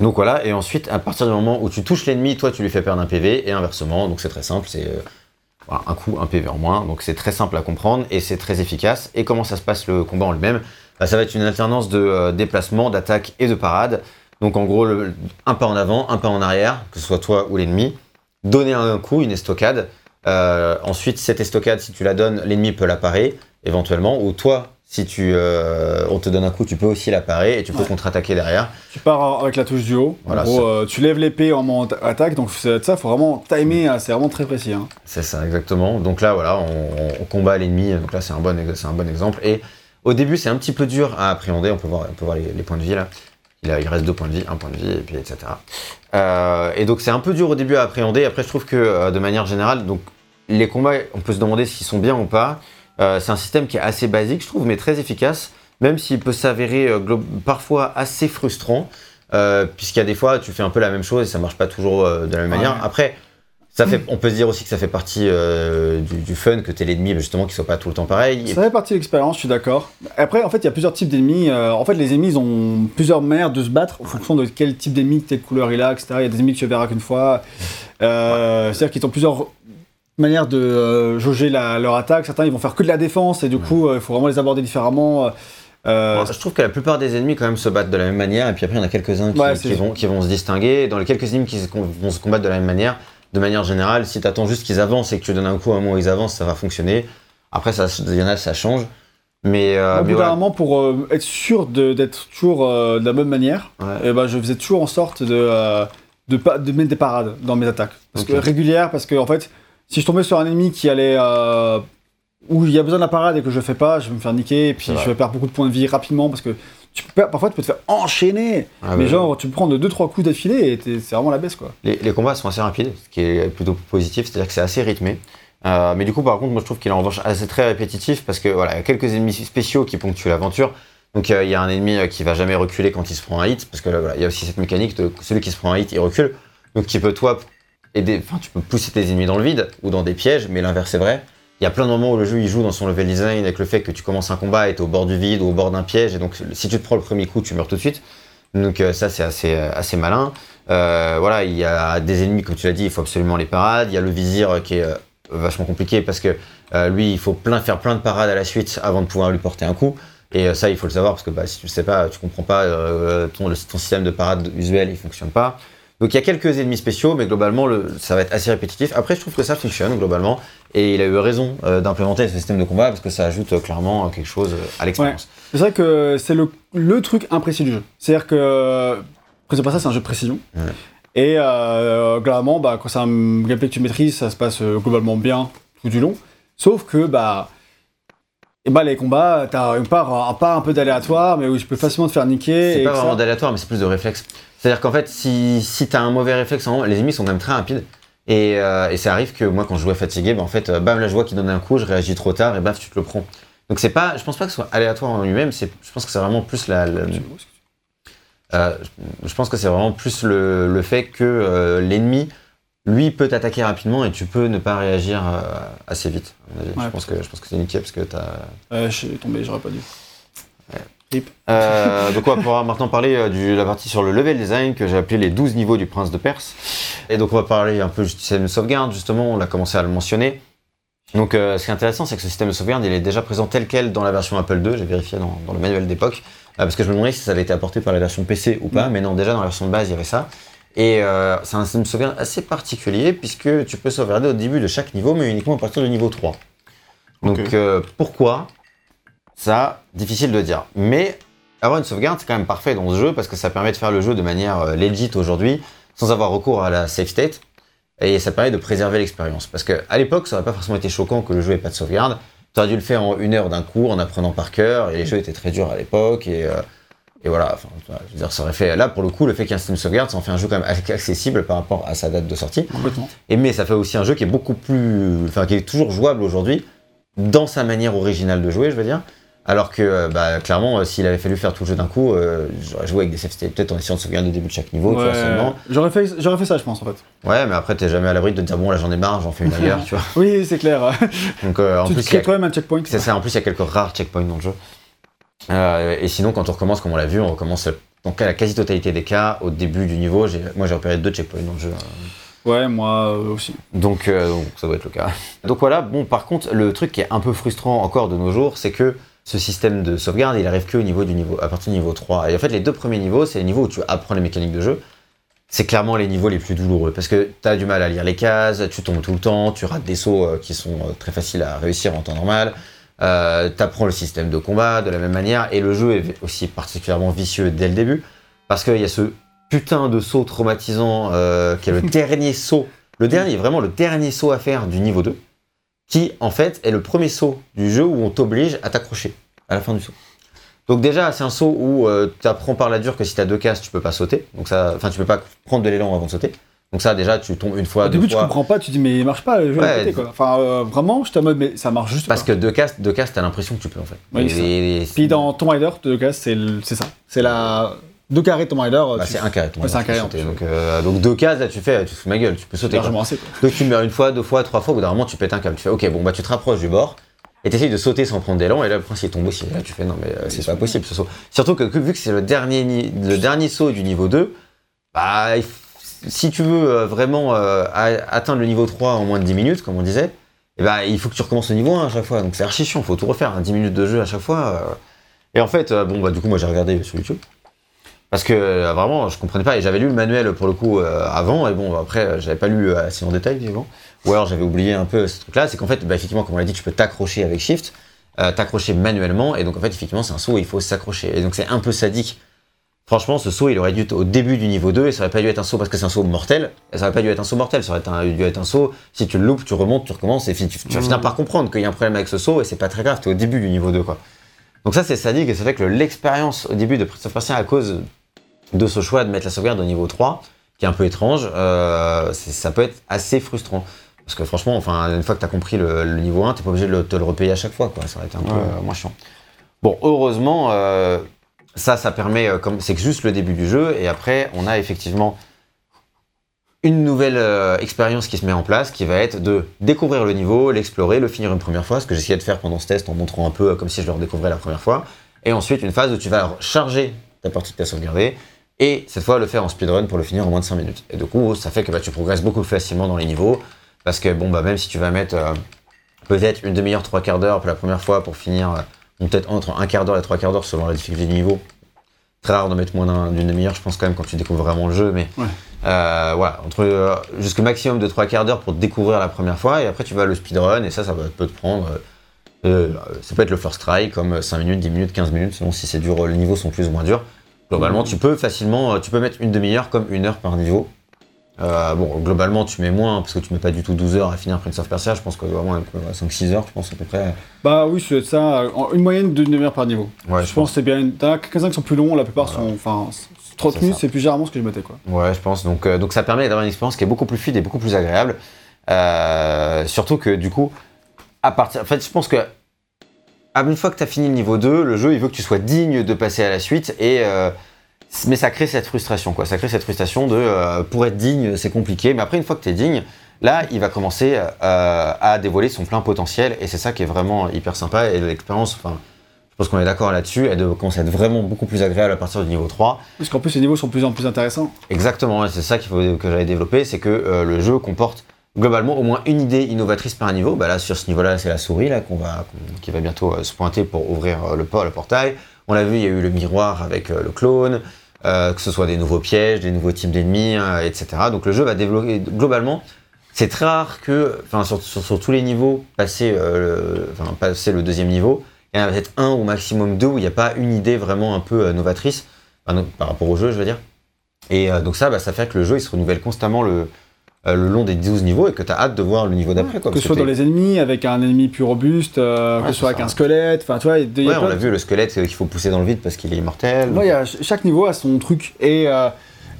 Donc voilà, et ensuite, à partir du moment où tu touches l'ennemi, toi tu lui fais perdre un PV, et inversement, donc c'est très simple, c'est un coup, un PV en moins, donc c'est très simple à comprendre, et c'est très efficace. Et comment ça se passe le combat en lui-même? Bah, Ça va être une alternance de euh, déplacement, d'attaque et de parade. Donc en gros, un pas en avant, un pas en arrière, que ce soit toi ou l'ennemi. Donner un coup, une estocade. Euh, ensuite, cette estocade, si tu la donnes, l'ennemi peut la parer, éventuellement, ou toi, si tu, euh, on te donne un coup, tu peux aussi la parer, et tu peux Ouais. contre-attaquer derrière. Tu pars avec la touche du haut. Voilà, en gros, euh, tu lèves l'épée en moment attaque. Donc ça, faut vraiment timer. hein, c'est vraiment très précis. hein. C'est ça, exactement. Donc là, voilà, on, on combat l'ennemi. Donc là, c'est un, bon, un bon exemple. Et au début, c'est un petit peu dur à appréhender. On peut voir, on peut voir les, les points de vie là. Il, a- il reste deux points de vie, un point de vie, et puis etc. Euh, et donc, c'est un peu dur au début à appréhender. Après, je trouve que de manière générale, donc les combats, on peut se demander s'ils sont bien ou pas. Euh, c'est un système qui est assez basique, je trouve, mais très efficace, même s'il peut s'avérer euh, parfois assez frustrant, euh, puisqu'il y a des fois, tu fais un peu la même chose et ça marche pas toujours de la même Ouais. manière. Après, ça fait, on peut se dire aussi que ça fait partie euh, du, du fun, que t'es l'ennemi, justement, qu'il soit pas tout le temps pareil. Ça fait partie de l'expérience, je suis d'accord. Après, en fait, il y a plusieurs types d'ennemis. Euh, en fait, les ennemis, ils ont plusieurs manières de se battre en fonction de quel type d'ennemi, quelle couleur il a, etc. Il y a des ennemis que tu verras qu'une fois. Euh, C'est-à-dire qu'ils ont plusieurs manières de euh, jauger la- leur attaque. Certains, ils vont faire que de la défense et du coup, euh, il faut vraiment les aborder différemment. Euh, Bon, je trouve que la plupart des ennemis quand même se battent de la même manière, et puis après il y en a quelques-uns qui, Ouais, vont, qui vont se distinguer. Dans les quelques ennemis qui se- vont se combattre de la même manière, de manière générale, si tu attends juste qu'ils avancent et que tu donnes un coup à un moment où ils avancent, ça va fonctionner. Après, ça, il y en a, ça change. Mais, euh, mais moment, pour euh, être sûr d'être toujours euh, de la bonne manière, Ouais. eh ben, je faisais toujours en sorte de, euh, de, pas, de mettre des parades dans mes attaques. Parce Ok. que, régulières, parce que en fait, si je tombais sur un ennemi qui allait. euh, où il y a besoin de la parade et que je fais pas, je vais me faire niquer et puis je vais perdre beaucoup de points de vie rapidement parce que tu peux, parfois tu peux te faire enchaîner. Ah mais ouais. genre, tu peux prendre 2-3 coups d'affilée et c'est vraiment la baisse quoi. Les, les combats sont assez rapides, ce qui est plutôt positif, c'est-à-dire que c'est assez rythmé. Euh, mais du coup, par contre, moi je trouve qu'il est en revanche assez très répétitif parce que voilà, il y a quelques ennemis spéciaux qui ponctuent l'aventure. Donc euh, il y a un ennemi qui va jamais reculer quand il se prend un hit, parce que là, voilà, il y a aussi cette mécanique de celui qui se prend un hit, il recule. Donc tu peux toi aider, enfin tu peux pousser tes ennemis dans le vide ou dans des pièges, mais l'inverse est vrai. Il y a plein de moments où le jeu il joue dans son level design avec le fait que tu commences un combat et t'es au bord du vide ou au bord d'un piège, et donc si tu te prends le premier coup, tu meurs tout de suite. Donc euh, ça c'est assez, euh, assez malin. Euh, voilà, il y a des ennemis, comme tu l'as dit, il faut absolument les parades. Il y a le vizir qui est vachement compliqué parce que lui, il faut plein, faire plein de parades à la suite avant de pouvoir lui porter un coup. Et ça, il faut le savoir parce que bah, si tu le sais pas, tu comprends pas, ton, ton système de parade usuel, il fonctionne pas. Donc il y a quelques ennemis spéciaux, mais globalement, le, ça va être assez répétitif. Après, je trouve que ça fonctionne globalement. Et il a eu raison euh, d'implémenter ce système de combat parce que ça ajoute euh, clairement euh, quelque chose à l'expérience. C'est vrai que c'est le, le truc imprécis du jeu. C'est-à-dire que Prince of Persia, c'est un jeu de précision. Ouais. Et euh, globalement, bah, quand c'est un gameplay que tu maîtrises, ça se passe globalement bien tout du long. Sauf que bah, et bah, les combats, t'as une part, un part un peu d'aléatoire, mais où tu peux facilement te faire niquer. C'est pas vraiment ça- d'aléatoire, mais c'est plus de réflexe. C'est-à-dire qu'en fait, si, si t'as un mauvais réflexe, en- les ennemis sont quand même très rapides. Et, euh, et ça arrive que moi, quand je jouais fatigué, bah, en fait, euh, bam, là, je vois qu'il donne un coup, je réagis trop tard, et baf, tu te le prends. Donc c'est pas, je pense pas que ce soit aléatoire en lui-même. C'est, je pense que c'est vraiment plus la, la- euh, je- pense que c'est vraiment plus le, le fait que euh, l'ennemi, lui, peut t'attaquer rapidement et tu peux ne pas réagir assez vite. Ouais, je pense que je pense que c'est niqué parce que t'as. Je suis tombé, j'aurais pas dû. Euh, donc on va pouvoir maintenant parler euh, de la partie sur le level design que j'ai appelé les 12 niveaux du prince de Perse. Et donc on va parler un peu du système de sauvegarde, justement, on a commencé à le mentionner. Donc euh, ce qui est intéressant, c'est que ce système de sauvegarde, il est déjà présent tel quel dans la version Apple II, j'ai vérifié dans, dans le manuel d'époque, euh, parce que je me demandais si ça avait été apporté par la version PC ou pas, mais non, déjà dans la version de base, il y avait ça. Et c'est un système de sauvegarde assez particulier puisque tu peux sauvegarder au début de chaque niveau, mais uniquement à partir du niveau 3. Donc pourquoi Ça, difficile de dire. Mais avoir une sauvegarde, c'est quand même parfait dans ce jeu parce que ça permet de faire le jeu de manière euh, legit aujourd'hui sans avoir recours à la safe state. Et ça permet de préserver l'expérience. Parce qu'à l'époque, ça n'aurait pas forcément été choquant que le jeu ait pas de sauvegarde. Tu aurais dû le faire en une heure d'un coup, en apprenant par cœur, et les jeux étaient très durs à l'époque, et, euh, et voilà, enfin, je veux dire, ça aurait fait, là, pour le coup, le fait qu'il y ait un système de sauvegarde, ça en fait un jeu quand même accessible par rapport à sa date de sortie. Complètement. Et mais ça fait aussi un jeu qui est beaucoup plus, enfin, qui est toujours jouable aujourd'hui, dans sa manière originale de jouer, je veux dire. Alors que, euh, bah, clairement, euh, s'il avait fallu faire tout le jeu d'un coup, euh, j'aurais joué avec des states, peut-être en essayant de sauvegarder au début de chaque niveau, tu vois, Ouais. J'aurais fait, j'aurais fait ça, je pense, en fait. Ouais, mais après, t'es jamais à l'abri de te dire, bon, là, j'en ai marre, j'en fais une ailleurs, <laughs> tu vois. Oui, c'est clair. Donc, euh, en tu plus, te il y a- crées toi-même un checkpoint. C'est ça, en plus il y a quelques rares checkpoints dans le jeu. Euh, et sinon, quand on recommence, comme on l'a vu, on recommence dans la quasi-totalité des cas au début du niveau. J'ai- Moi j'ai repéré deux checkpoints dans le jeu. Ouais, moi aussi. Donc, euh, donc ça doit être le cas. Donc voilà, bon, par contre, le truc qui est un peu frustrant encore de nos jours, c'est que ce système de sauvegarde, il arrive que au niveau du niveau, à partir du niveau 3. Et en fait, les deux premiers niveaux, c'est les niveaux où tu apprends les mécaniques de jeu. C'est clairement les niveaux les plus douloureux parce que tu as du mal à lire les cases, tu tombes tout le temps, tu rates des sauts euh, qui sont euh, très faciles à réussir en temps normal. Euh, tu apprends le système de combat de la même manière et le jeu est aussi particulièrement vicieux dès le début parce qu'il y a ce putain de saut traumatisant euh, qui est le <laughs> dernier saut, le dernier, vraiment le dernier saut à faire du niveau 2 qui en fait est le premier saut du jeu où on t'oblige à t'accrocher à la fin du saut. Donc déjà c'est un saut où tu apprends par la dure que si tu as deux cases tu peux pas sauter, donc ça, enfin tu peux pas prendre de l'élan avant de sauter. Donc ça déjà tu tombes une fois, Au deux début, tu fois. comprends pas, tu dis, mais il marche pas le jeu à Ouais, côté, quoi. Enfin, euh, vraiment, j'étais en mode, mais ça marche juste Parce pas. que deux cases, deux cases, t'as l'impression que tu peux en fait. Oui, Et Puis dans Tomb Raider, deux cases, c'est ça. C'est la. Deux carrés Tomb Raider. Bah, tu- c'est un carré. Ouais, c'est un plus. Donc, euh, donc deux cases, là tu fais, tu te fous ma gueule, tu peux sauter. quoi. largement assez, quoi. Donc tu meurs une fois, deux fois, trois fois, au bout d'un moment tu pètes un câble. Tu fais ok, bon bah tu te rapproches du bord et t'essayes de sauter sans prendre d'élan et là le prince il tombe aussi. Et là tu fais non mais euh, c'est pas possible ce saut. Surtout que, vu que c'est le dernier, ni- le dernier saut du niveau 2, bah si tu veux euh, vraiment atteindre le niveau 3 en moins de 10 minutes, comme on disait, et bah, il faut que tu recommences le niveau 1 à chaque fois. Donc c'est archi chiant, faut tout refaire, hein, 10 minutes de jeu à chaque fois. Et en fait, bon bah du coup moi j'ai regardé sur YouTube. Parce que euh, vraiment, je comprenais pas. Et j'avais lu le manuel pour le coup euh, avant. Et bon, après, euh, j'avais pas lu assez en détail, visiblement. Ou alors j'avais oublié un peu ce truc-là. C'est qu'en fait, bah, effectivement, comme on l'a dit, tu peux t'accrocher avec Shift, t'accrocher manuellement. Et donc, en fait, effectivement, c'est un saut où il faut s'accrocher. Et donc, c'est un peu sadique. Franchement, ce saut, il aurait dû être au début du niveau 2. Et ça aurait pas dû être un saut parce que c'est un saut mortel. Et ça aurait pas dû être un saut mortel. Ça aurait un- dû être un saut. Si tu le loupes, tu remontes, tu recommences. Et tu, tu vas finir par comprendre qu'il y a un problème avec ce saut. Et c'est pas très grave. T'es au début du niveau 2, quoi. Donc, ça, c'est sadique. Et ça fait que l'expérience au début de Prince of Persia, à cause de ce choix de mettre la sauvegarde au niveau 3, qui est un peu étrange, euh, ça peut être assez frustrant. Parce que franchement, enfin, une fois que tu as compris le, le niveau 1, tu pas obligé de te le repayer à chaque fois. Quoi. Ça aurait été un peu Ouais. moins chiant. Bon, heureusement, euh, ça, ça permet, euh, comme c'est que juste le début du jeu, et après, on a effectivement une nouvelle euh, expérience qui se met en place, qui va être de découvrir le niveau, l'explorer, le finir une première fois, ce que j'essayais de faire pendant ce test en montrant un peu euh, comme si je le redécouvrais la première fois, et ensuite une phase où tu vas charger ta partie que tu as sauvegardée, et cette fois le faire en speedrun pour le finir en moins de 5 minutes. Et du coup, ça fait que bah, tu progresses beaucoup plus facilement dans les niveaux, parce que bon, bah, même si tu vas mettre euh, peut-être une demi-heure, trois quarts d'heure pour la première fois pour finir, euh, peut-être entre un quart d'heure et trois quarts d'heure selon la difficulté du niveau, très rare de mettre moins d'un- d'une demi-heure, je pense quand même, quand tu découvres vraiment le jeu, mais Ouais. euh, voilà, entre euh, jusqu'au maximum de trois quarts d'heure pour te découvrir la première fois, et après tu vas le speedrun, et ça, ça va- peut te prendre. ça peut être le first try, comme 5 minutes, 10 minutes, 15 minutes, selon si c'est dur, les niveaux sont plus ou moins durs. Globalement, tu peux facilement, euh, tu peux mettre une demi-heure comme une heure par niveau. Euh, bon, globalement, tu mets moins, parce que tu mets pas du tout 12 heures à finir Prince of Persia, je pense que vraiment 5-6 heures, je pense à peu près. Bah oui, c'est ça, une moyenne d'une demi-heure par niveau. Ouais, je pense que c'est bien. T'as quelques-uns qui sont plus longs, la plupart Voilà. sont. Enfin, 30 C'est minutes, c'est plus généralement ce que je mettais, quoi. Ouais, je pense. Donc, euh, donc ça permet d'avoir une expérience qui est beaucoup plus fluide et beaucoup plus agréable. Euh, surtout que du coup, à partir. En fait, je pense que. À Une fois que tu as fini le niveau 2, le jeu il veut que tu sois digne de passer à la suite et. euh, mais ça crée cette frustration, quoi. Ça crée cette frustration de. euh, pour être digne, c'est compliqué. Mais après, une fois que tu es digne, là, il va commencer euh, à dévoiler son plein potentiel et c'est ça qui est vraiment hyper sympa. Et l'expérience, enfin. Je pense qu'on est d'accord là-dessus, elle doit commencer à être vraiment beaucoup plus agréable à partir du niveau 3. Parce qu'en plus, les niveaux sont de plus en plus intéressants. Exactement, c'est ça qu'il faut que j'avais développé, c'est que le jeu comporte globalement au moins une idée innovatrice par niveau. Bah là, sur ce niveau-là, c'est la souris là qu'on va, qui va bientôt euh, se pointer pour ouvrir euh, le, por- le portail. On l'a vu, il y a eu le miroir avec euh, le clone. que ce soit des nouveaux pièges, des nouveaux types d'ennemis, etc. Donc le jeu va développer globalement. C'est très rare que, enfin sur, sur- tous les niveaux, passer, le, passer le deuxième niveau, il y en a peut-être un ou maximum deux où il n'y a pas une idée vraiment un peu novatrice par rapport au jeu, je veux dire. Et donc ça, bah, ça fait que le jeu il se renouvelle constamment le, euh, le long des 12 niveaux et que tu as hâte de voir le niveau d'après. Que ce soit dans les ennemis, avec un ennemi plus robuste, euh, Ouais, que ce soit c'est avec ça. un squelette, enfin tu vois, y a Ouais, on de- vu, le squelette euh, qu'il faut pousser dans le vide parce qu'il est immortel. Y a- chaque niveau a son truc. Et, euh,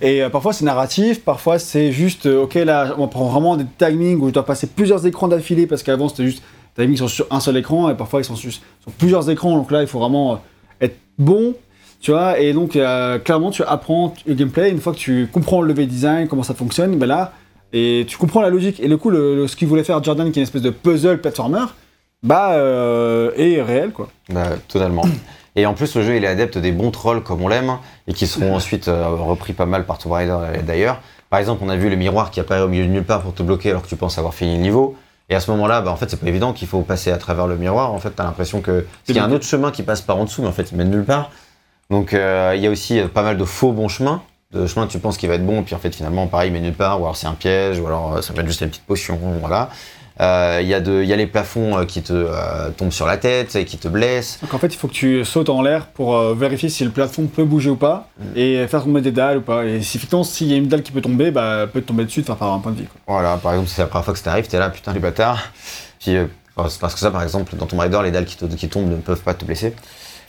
et parfois c'est narratif, parfois c'est juste, ok, là on prend vraiment des timings où je dois passer plusieurs écrans d'affilée parce qu'avant c'était juste des timings sont sur un seul écran et parfois ils sont sur, sur plusieurs écrans. Donc là il faut vraiment être bon, tu vois. Et donc euh, clairement tu apprends le gameplay. Une fois que tu comprends le level design, comment ça fonctionne, ben là, et tu comprends la logique. Et le coup, le, le- ce qu'il voulait faire Jordan, qui est une espèce de puzzle platformer, bah, euh, est réel quoi. Bah, totalement. <coughs> Et en plus, le jeu, il est adepte des bons trolls comme on l'aime, et qui seront ensuite euh, repris pas mal par Tomb Raider euh, d'ailleurs. Par exemple, on a vu le miroir qui apparaît au milieu de nulle part pour te bloquer alors que tu penses avoir fini le niveau. Et à ce moment-là, bah, en fait, c'est pas évident qu'il faut passer à travers le miroir. En fait, t'as l'impression que. Qu'il y a un autre chemin qui passe par en dessous, mais en fait, il mène nulle part. Donc, euh, il y a aussi pas mal de faux bons chemins. De chemins que tu penses qu'il va être bon, puis en fait, finalement, pareil, il mène nulle part, ou alors c'est un piège, ou alors euh, ça peut être juste une petite potion, voilà. Euh, Il y, a de- il y a les plafonds euh, qui te euh, tombent sur la tête et qui te blessent. Donc en fait, il faut que tu sautes en l'air pour euh, vérifier si le plafond peut bouger ou pas Mm. et faire tomber des dalles ou pas. Et si effectivement, s'il y a une dalle qui peut tomber, bah, elle peut te tomber dessus, faire faire un point de vie. Quoi. Voilà, par exemple, si c'est la première fois que ça t'arrive, t'es là, putain, les bâtards. Puis, euh, parce que ça, par exemple, dans ton Raider, les dalles qui, te- qui tombent ne peuvent pas te blesser.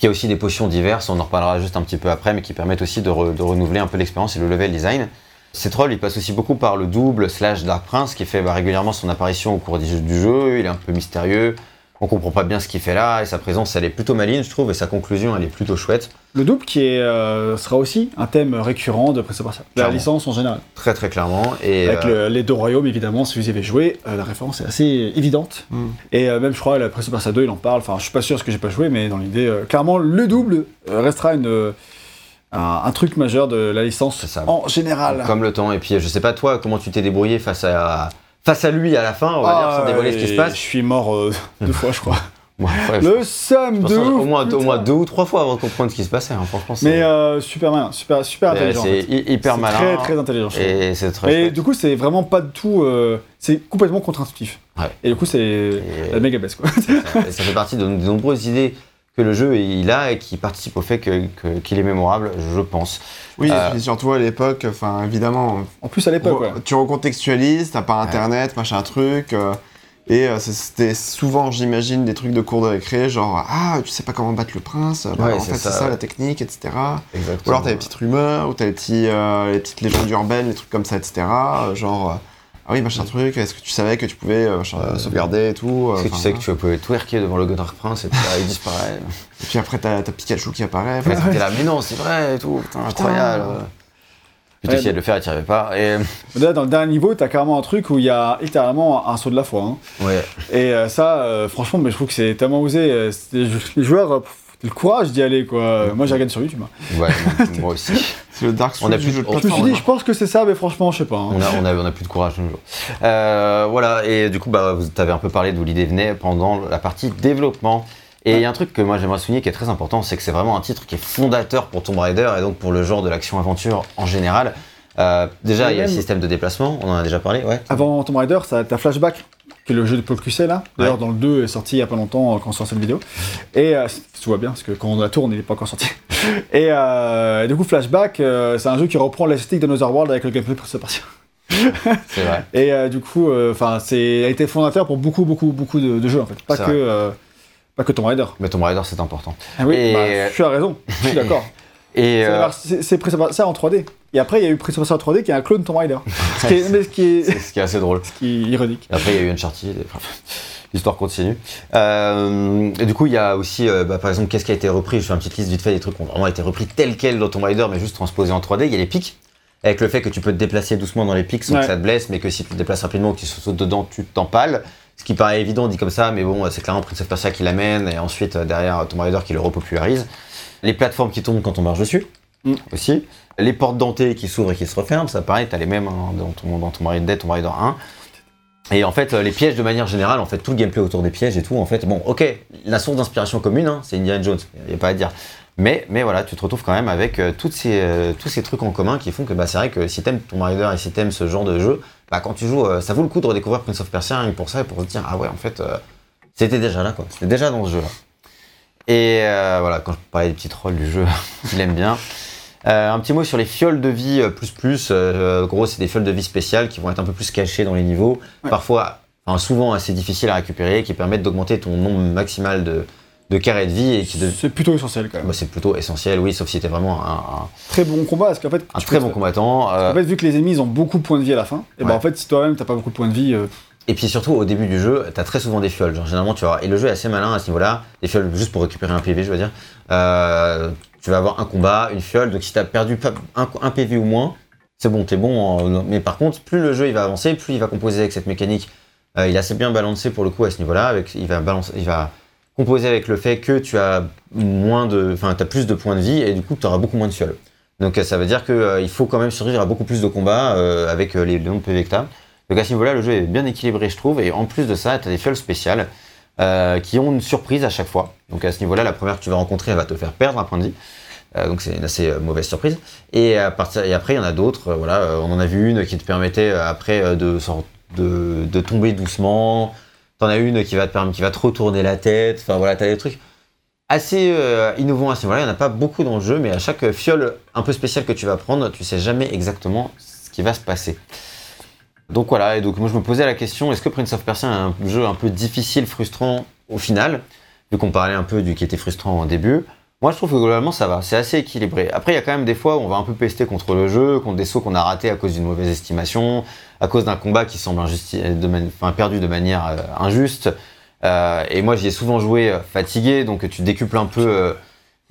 Il y a aussi des potions diverses, on en reparlera juste un petit peu après, mais qui permettent aussi de, re- de renouveler un peu l'expérience et le level design. Ces trolls, ils passent aussi beaucoup par le double slash Dark Prince, qui fait bah, régulièrement son apparition au cours du jeu. Il est un peu mystérieux, on comprend pas bien ce qu'il fait là, et sa présence, elle est plutôt maligne, je trouve, et sa conclusion, elle est plutôt chouette. Le double qui est, euh, sera aussi un thème récurrent de Prince of Persia. La licence en général. Très très clairement. Et, Avec euh, le- les deux royaumes, évidemment, si vous y avez joué, euh, la référence est assez évidente. Mm. Et euh, même, je crois, la Prince of Persia 2, il en parle. Enfin, je suis pas sûr parce que j'ai pas joué, mais dans l'idée, euh, clairement, le double restera une, euh, un, un truc majeur de la licence C'est ça. en général. Comme le temps. Et puis, je sais pas toi, comment tu t'es débrouillé face à, face à lui à la fin, on va dire, sans Ah, dévoiler ce qui se passe. Je suis mort euh, <laughs> deux fois, je crois. Ouais, ouais, Le pense de au, moins, au putain. moins deux ou trois fois avant de comprendre ce qui se passait. hein. Franchement, Mais euh, super malin, super, super c'est- intelligent. en c'est fait. hyper malin. Très très intelligent. Et très du coup, c'est vraiment pas du tout. euh, c'est complètement contre-intuitif. Ouais. Et du coup, c'est la méga baisse quoi. Et ça fait partie de, nombreuses idées que le jeu il a et qui participent au fait que- que- qu'il est mémorable, je pense. Oui, Euh, et puis surtout à l'époque, enfin évidemment, En plus, à l'époque, ouais. tu recontextualises, t'as pas internet, machin truc. euh, et euh, c'était souvent, j'imagine, des trucs de cours de récré, genre Ah, tu sais pas comment battre le prince, bah, Ouais, en c'est fait ça, c'est ça ouais. la technique, etc. Exactement. Ou alors t'as les petites rumeurs, ou t'as les, petits, euh, les petites légendes urbaines, les trucs comme ça, etc. Genre, euh, ah oui, machin truc, est-ce que tu savais que tu pouvais euh, machin, Euh, sauvegarder et tout euh, Est-ce que tu sais que tu peux twerker devant le Dark Prince et puis là, il disparaît <laughs> Et puis après t'as t'as Pikachu qui apparaît. Après, t'es là, mais non, c'est vrai et tout, putain, incroyable. De le faire et t'y arrivais pas. Et Là, dans le dernier niveau, t'as carrément un truc où il y a littéralement un saut de la foi. hein. ouais, Et euh, ça, euh, franchement, mais je trouve que c'est tellement osé. euh, les, jou- les joueurs, euh, le courage d'y aller, quoi. Moi, j'ai regardé sur YouTube. hein. ouais, moi- moi aussi. <laughs> C'est le Dark Souls On a plus- de on- Je me suis dit, je pense que c'est ça, mais franchement, je sais pas. hein. On a, on, a, on a plus de courage de nos jours. Euh, voilà, et du coup, bah, vous t'avez un peu parlé d'où l'idée venait pendant la partie développement. Et il y a un truc que moi j'aimerais souligner qui est très important, c'est que c'est vraiment un titre qui est fondateur pour Tomb Raider et donc pour le genre de l'action-aventure en général. Euh, déjà, il y a le système de déplacement, on en a déjà parlé, ouais. Avant Tomb Raider, ça- t'as Flashback, qui est le jeu de Paul Cussé, là. D'ailleurs, Ouais. dans le 2 est sorti il y a pas longtemps, euh, quand on sort cette vidéo. Et euh, tu vois bien, parce que quand on la tourne, il est pas encore sorti. <laughs> Et euh, du coup, Flashback, euh, c'est un jeu qui reprend l'esthétique de Another World avec le gameplay pour se partir. C'est vrai. <laughs> Et du coup, enfin, c'est a été fondateur pour beaucoup, beaucoup, beaucoup de, de jeux en fait, pas que pas que Tomb Raider. Mais Tomb Raider, c'est important. Ah oui, Et- bah, suis à raison, je suis <laughs> d'accord. Et euh, C'est Prince of Persia en 3D. Et après, il y a eu Prince of Persia en 3D qui est un clone Tomb Raider. <laughs> ce, qui est, mais ce qui est, c'est ce qui est assez drôle. <laughs> ce qui est ironique. Et Après, il y a eu Uncharted. enfin, L'histoire continue. Euh, et du coup, il y a aussi, euh, bah, par exemple, qu'est-ce qui a été repris? Je fais une petite liste vite fait des trucs qui ont vraiment été repris tel quel dans Tomb Raider, mais juste transposés en 3D. Il y a les pics, avec le fait que tu peux te déplacer doucement dans les pics sans Ouais. que ça te blesse, mais que si tu te déplaces rapidement ou que tu sautes dedans, tu t'empales. Ce qui paraît évident dit comme ça, mais bon, c'est clairement Prince of Persia qui l'amène, et ensuite derrière Tomb Raider qui le repopularise. Les plateformes qui tombent quand on marche dessus, Mm. aussi. Les portes dentées qui s'ouvrent et qui se referment, ça pareil, t'as les mêmes hein, dans Tomb dans Tomb Raider, Tomb Raider 1. Et en fait, euh, les pièges de manière générale, en fait, tout le gameplay autour des pièges et tout, en fait, bon, ok, la source d'inspiration commune, hein, c'est Indiana Jones, il n'y a pas à dire. Mais, mais voilà, tu te retrouves quand même avec euh, toutes ces, euh, tous ces trucs en commun qui font que bah, c'est vrai que si t'aimes Tomb Raider et si t'aimes ce genre de jeu, bah, quand tu joues, euh, ça vaut le coup de redécouvrir Prince of Persia rien que pour ça et pour se dire, ah ouais, en fait, c'était déjà là, quoi. C'était déjà dans ce jeu-là. Et euh, voilà, quand je parlais des petits trolls du jeu, <laughs> il aime bien. Euh, un petit mot sur les fioles de vie euh, plus plus. Euh, gros, c'est des fioles de vie spéciales qui vont être un peu plus cachées dans les niveaux. Ouais. Parfois, enfin, souvent assez difficiles à récupérer, qui permettent d'augmenter ton nombre maximal de, de carrés de vie et qui de- C'est plutôt essentiel quand même. bah, c'est plutôt essentiel, oui, sauf si t'es vraiment un, un- Très bon combat parce qu'en fait, un très bon combattant. euh, En fait, vu que les ennemis ils ont beaucoup de points de vie à la fin, et ben Ouais. en fait, si toi-même t'as pas beaucoup de points de vie, Et puis surtout, au début du jeu, t'as très souvent des fioles. Genre, généralement, tu vas Et le jeu est assez malin à ce niveau-là. Des fioles juste pour récupérer un PV, je veux dire. Euh, tu vas avoir un combat, une fiole. Donc, si t'as perdu un, PV ou moins, c'est bon, t'es bon. Mais par contre, plus le jeu il va avancer, plus il va composer avec cette mécanique. Euh, il est assez bien balancé pour le coup à ce niveau-là. Avec, il va composer avec le fait que tu as moins de, enfin, t'as plus de points de vie et du coup, tu auras beaucoup moins de fioles. Donc, euh, ça veut dire qu'il faut quand même survivre à beaucoup plus de combats euh, avec euh, les, les de PV que t'as. Donc à ce niveau-là, le jeu est bien équilibré, je trouve. Et en plus de ça, tu as des fioles spéciales euh, qui ont une surprise à chaque fois. Donc à ce niveau-là, la première que tu vas rencontrer, elle va te faire perdre un point de vie. Euh, donc c'est une assez euh, mauvaise surprise. Et, après, il y en a d'autres. voilà, on en a vu une qui te permettait après de, tomber doucement. T'en as une qui va te qui va te retourner la tête. Enfin voilà, t'as des trucs assez euh, innovants à ce niveau-là. Il n'y en a pas beaucoup dans le jeu, mais à chaque fiole un peu spéciale que tu vas prendre, tu sais jamais exactement ce qui va se passer. Donc voilà, et donc moi je me posais la question, est-ce que Prince of Persia est un jeu un peu difficile, frustrant au final, vu qu'on parlait un peu du qui était frustrant au début? Moi je trouve que globalement ça va, c'est assez équilibré. Après il y a quand même des fois où on va un peu pester contre le jeu, contre des sauts qu'on a ratés à cause d'une mauvaise estimation, à cause d'un combat qui semble perdu de manière euh, injuste. Euh, et moi j'y ai souvent joué euh, fatigué, donc tu décuples un peu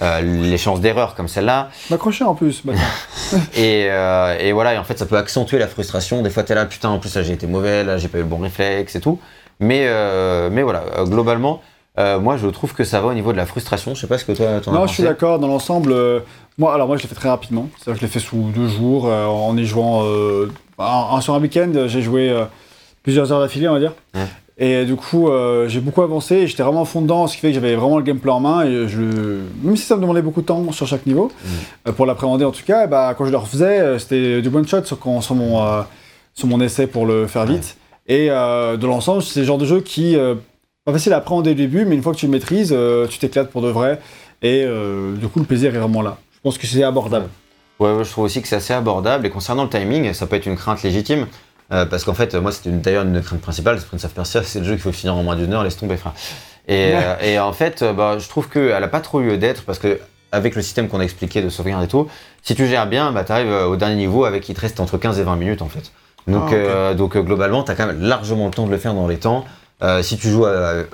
euh, les chances d'erreur comme celle-là. m'accrocher en plus. bah, <laughs> Et, euh, et voilà, et en fait, ça peut accentuer la frustration. Des fois, t'es là, putain, en plus, là, j'ai été mauvais, là, j'ai pas eu le bon réflexe et tout. Mais, euh, mais voilà, globalement, moi, je trouve que ça va au niveau de la frustration. Je sais pas ce que toi, t'en as non, je suis d'accord. Dans l'ensemble, moi, alors moi, je l'ai fait très rapidement. C'est-à-dire que je l'ai fait sous deux jours en y jouant. sur un week-end, j'ai joué plusieurs heures d'affilée, on va dire. Et du coup, euh, j'ai beaucoup avancé et j'étais vraiment à fond dedans, ce qui fait que j'avais vraiment le gameplay en main. Et je, même si ça me demandait beaucoup de temps sur chaque niveau, Mm. euh, pour l'appréhender en tout cas, bah, quand je le refaisais, euh, c'était du one shot sur, quand- sur, mon, euh, sur mon essai pour le faire vite. Et de l'ensemble, c'est le genre de jeu qui, pas facile à appréhender au début, mais une fois que tu le maîtrises, tu t'éclates pour de vrai. Et du coup, le plaisir est vraiment là. Je pense que c'est abordable. Ouais, ouais, je trouve aussi que c'est assez abordable. Et concernant le timing, ça peut être une crainte légitime. Euh, parce qu'en fait, moi, c'était une- d'ailleurs une crainte principale. c'est Prince of Persia, c'est le jeu qu'il faut finir en moins d'une heure, laisse tomber, frère. Et, Ouais. euh, et en fait, euh, bah, je trouve qu'elle a pas trop lieu d'être parce que, avec le système qu'on a expliqué de sauvegarde et tout, si tu gères bien, bah, tu arrives au dernier niveau avec il te reste entre 15 et 20 minutes en fait. Donc, Ah, euh, donc globalement, tu as quand même largement le temps de le faire dans les temps. Euh, si tu joues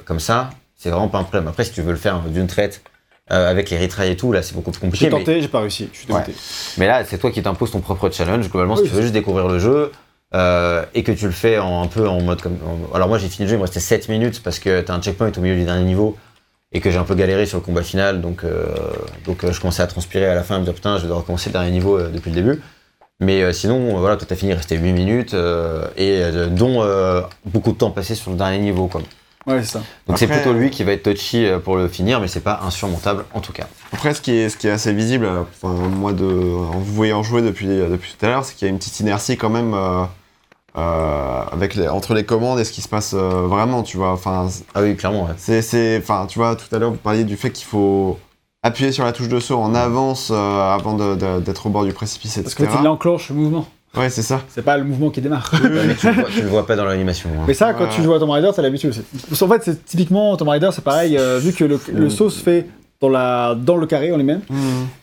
comme ça, c'est vraiment pas un problème. Après, si tu veux le faire d'une traite euh, avec les retraits et tout, là, c'est beaucoup plus compliqué. J'ai mais- tenté, j'ai pas réussi. Je suis dégoûté. mais là, c'est toi qui t'imposes ton propre challenge. Globalement, si tu veux juste découvrir le jeu euh, et que tu le fais en, un peu en mode comme. en- alors, moi, j'ai fini le jeu, il me restait 7 minutes parce que t'as un checkpoint au milieu du dernier niveau et que j'ai un peu galéré sur le combat final. Donc, euh, donc euh, je commençais à transpirer à la fin, à me dire putain, je vais devoir recommencer le dernier niveau euh, depuis le début. Mais euh, sinon, euh, voilà, toi, t'as fini, il restait 8 minutes euh, et euh, dont euh, beaucoup de temps passé sur le dernier niveau. Quoi. Ouais, c'est ça. Donc, c'est Après- plutôt lui qui va être touchy euh, pour le finir, mais c'est pas insurmontable en tout cas. Après, ce qui est, ce qui est assez visible, euh, enfin, moi, de, en vous voyant jouer depuis, depuis tout à l'heure, c'est qu'il y a une petite inertie quand même euh, euh, avec les- entre les commandes et ce qui se passe euh, vraiment, tu vois. Enfin, Ah oui, clairement. ouais. c'est, c'est, enfin, tu vois, tout à l'heure, vous parliez du fait qu'il faut appuyer sur la touche de saut en avance euh, avant de- de- d'être au bord du précipice, Parce etc. qu'en fait, il enclenche le mouvement. Ouais, c'est ça. C'est pas le mouvement qui démarre. Tu, le vois, tu le vois pas dans l'animation. hein. Mais ça, quand Ouais. tu joues à Tomb Raider, t'as l'habitude aussi. Parce qu'en fait, c'est typiquement Tomb Raider, c'est pareil, euh, vu que le, le saut se fait dans, la, dans le carré en lui-même,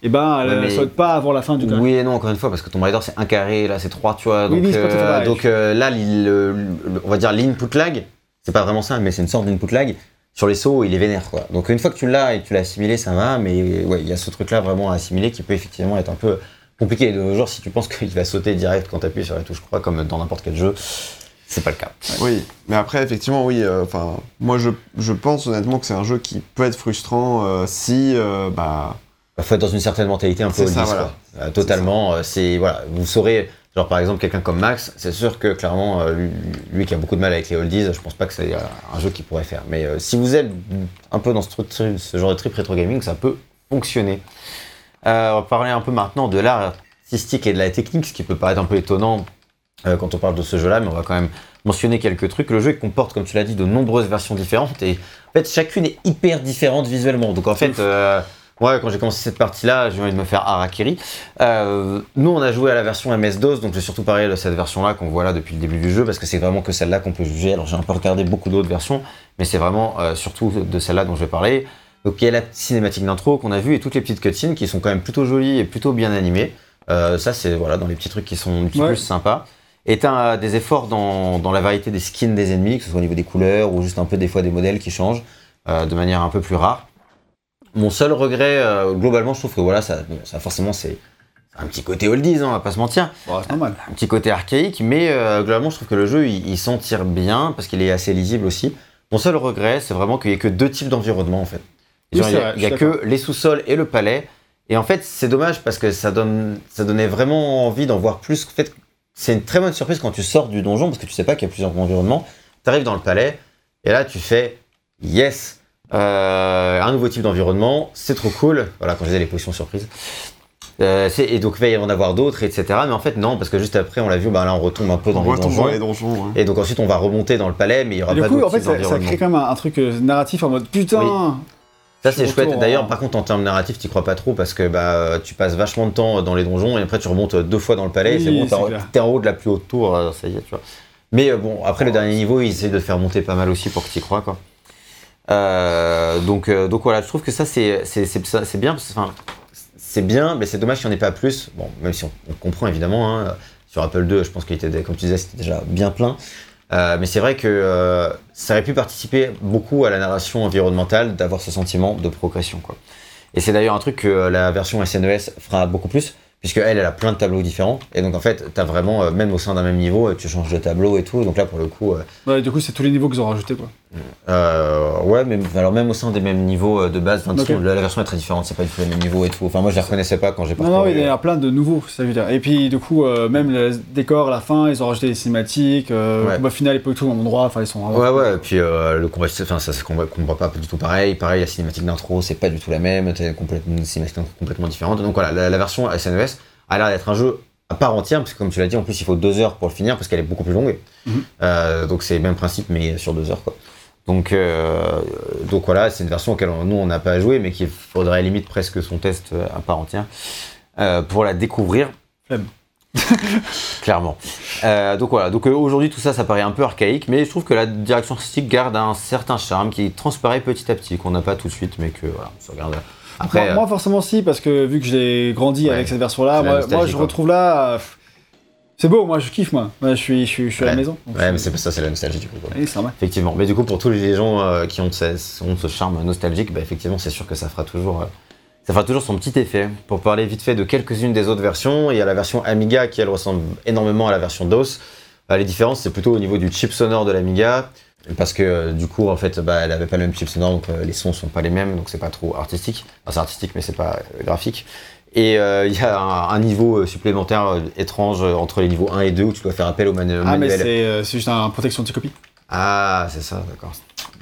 et ben elle ne saute pas avant la fin du carré. Oui et non, encore une fois, parce que ton Raider c'est un carré, là c'est trois, tu vois. Donc, oui, euh, donc euh, là, l'il- le- le- on va dire l'input lag, c'est pas vraiment ça, mais c'est une sorte d'input lag. Sur les sauts, il est vénère, quoi. Donc une fois que tu l'as et que tu l'as assimilé, ça va, mais ouais, il y a ce truc-là vraiment à assimiler qui peut effectivement être un peu compliqué. De nos jours, si tu penses <laughs> qu'il va sauter direct quand tu appuies sur la touche croix, comme dans n'importe quel jeu, c'est pas le cas. Oui, mais après, effectivement, oui, euh, enfin, moi, je, je pense honnêtement que c'est un jeu qui peut être frustrant euh, si, euh, bah, Il faut être dans une certaine mentalité un peu oldies, voilà. quoi. Totalement. C'est voilà, vous saurez. Genre par exemple quelqu'un comme Max, c'est sûr que clairement lui, lui qui a beaucoup de mal avec les oldies, je pense pas que c'est un jeu qu'il pourrait faire. Mais si vous êtes un peu dans ce, truc, ce genre de trip rétro gaming, ça peut fonctionner. On va parler un peu maintenant de l'art artistique et de la technique, ce qui peut paraître un peu étonnant euh, quand on parle de ce jeu-là, mais on va quand même mentionner quelques trucs. Le jeu comporte, comme tu l'as dit, de nombreuses versions différentes et en fait chacune est hyper différente visuellement. Donc en fait, euh, ouais, quand j'ai commencé cette partie-là, j'ai envie de me faire Harakiri. Euh, nous, on a joué à la version MS-DOS, donc j'ai surtout parlé de cette version-là qu'on voit là depuis le début du jeu parce que c'est vraiment que celle-là qu'on peut juger. Alors j'ai un peu regardé beaucoup d'autres versions, mais c'est vraiment euh, surtout de celle-là dont je vais parler. Donc il y a la cinématique d'intro qu'on a vue et toutes les petites cutscenes qui sont quand même plutôt jolies et plutôt bien animées. Euh, ça, c'est voilà, dans les petits trucs qui sont un petit Ouais. peu sympas. Et t'as des efforts dans, dans la variété des skins des ennemis, que ce soit au niveau des couleurs ou juste un peu des fois des modèles qui changent euh, de manière un peu plus rare. Mon seul regret, euh, globalement, je trouve que voilà, ça, bon, ça forcément, c'est un petit côté oldies, hein, on va pas se mentir, Bon, c'est normal. un petit côté archaïque, mais euh, globalement, je trouve que le jeu, il, il s'en tire bien parce qu'il est assez lisible aussi. Mon seul regret, c'est vraiment qu'il n'y ait que deux types d'environnement en fait. Oui, Genre, c'est il y a, y a que les sous-sols et le palais. Et en fait, c'est dommage parce que ça, donne, ça donnait vraiment envie d'en voir plus. En fait, c'est une très bonne surprise quand tu sors du donjon parce que tu sais pas qu'il y a plusieurs environnements. Tu arrives dans le palais et là, tu fais yes, euh, un nouveau type d'environnement, c'est trop cool. Voilà, quand je disais les potions surprises. Euh, c'est- et donc, il va y en avoir d'autres, etc. Mais en fait, non, parce que juste après, on l'a vu, bah, là, on retombe un peu dans On les donjons. dans les donjons. ouais. Et donc, ensuite, on va remonter dans le palais, mais il y aura Et du pas coup, d'autres en fait, ça, crée quand même un, un truc euh, narratif en mode putain. Ça c'est chouette. D'ailleurs, par contre, en termes narratifs, t'y crois pas trop parce que bah tu passes vachement de temps dans les donjons et après tu remontes deux fois dans le palais. et c'est bon, t'es en- haut de la plus haute tour, euh, ça y est, tu vois. Mais euh, bon, après le dernier niveau, ils essaient de faire monter pas mal aussi pour que t'y crois, quoi. Euh, donc, euh, donc voilà, je trouve que ça c'est bien. c'est bien, mais c'est dommage qu'il n'y en ait pas plus. Bon, même si on, on comprend évidemment. hein, sur Apple II, je pense qu'il était, comme tu disais, c'était déjà bien plein. Euh, mais c'est vrai que euh, ça aurait pu participer beaucoup à la narration environnementale d'avoir ce sentiment de progression. Quoi. Et c'est d'ailleurs un truc que euh, la version SNES fera beaucoup plus, puisque elle, elle a plein de tableaux différents. Et donc en fait, tu as vraiment, même au sein d'un même niveau, tu changes de tableau et tout. Donc là, pour le coup, Ouais, du coup, c'est tous les niveaux qu'ils ont rajouté quoi. Euh, ouais, mais alors même au sein des mêmes niveaux euh, de base, enfin, la, la version est très différente, c'est pas du tout les mêmes niveaux et tout. Enfin, moi, je les reconnaissais pas quand j'ai Non, non, parcouru. il y a plein de nouveaux, ça veut dire. Et puis, du coup, euh, même le décor à la fin, ils ont rajouté des cinématiques, euh, Ouais. combat final et pas du tout au même endroit, enfin, ils sont. Ouais, ouais, et puis euh, le combat, enfin, ça se combat, combat pas du tout pareil. Pareil, la cinématique d'intro, c'est pas du tout la même, t'as complètement, une cinématique complètement différente. Donc voilà, la, la version SNES a l'air d'être un jeu à part entière, parce que comme tu l'as dit, en plus, il faut deux heures pour le finir, parce qu'elle est beaucoup plus longue. Mhm. Euh, donc c'est le même principe, mais sur deux heures, quoi. Donc, euh, donc voilà, c'est une version auquel on- nous on n'a pas joué, mais qu'il faudrait limite presque son test euh, à part entière euh, pour la découvrir. <laughs> Clairement. Euh, donc voilà, donc aujourd'hui tout ça, ça paraît un peu archaïque, mais je trouve que la direction artistique garde un certain charme qui transparaît petit à petit, qu'on n'a pas tout de suite, mais que voilà, ça regarde. Après, moi, moi, forcément, si, parce que vu que j'ai grandi Ouais. avec cette version-là, moi, je quoi. retrouve là. C'est beau, moi, je kiffe, moi. Moi, je suis, je suis, je suis à la maison. ouais, mais c'est ça, c'est la nostalgie du coup. quoi. Oui, c'est normal. Effectivement. Mais du coup, pour tous les gens euh, qui ont ce, ont ce charme nostalgique, bah, effectivement, c'est sûr que ça fera toujours. euh, ça fera toujours son petit effet. Pour parler vite fait de quelques-unes des autres versions, il y a la version Amiga qui elle ressemble énormément à la version DOS. Euh, les différences, c'est plutôt au niveau du chip sonore de l'Amiga, parce que euh, du coup, en fait, bah, elle avait pas le même chip sonore, donc les sons sont pas les mêmes, donc c'est pas trop artistique. Enfin, c'est artistique, mais c'est pas graphique. Et euh, il y a un, un niveau euh, supplémentaire euh, étrange entre les niveaux 1 et 2 où tu dois faire appel au manu- Ah, mais manuel. c'est euh, c'est juste un protection de copie. Ah, c'est ça, d'accord.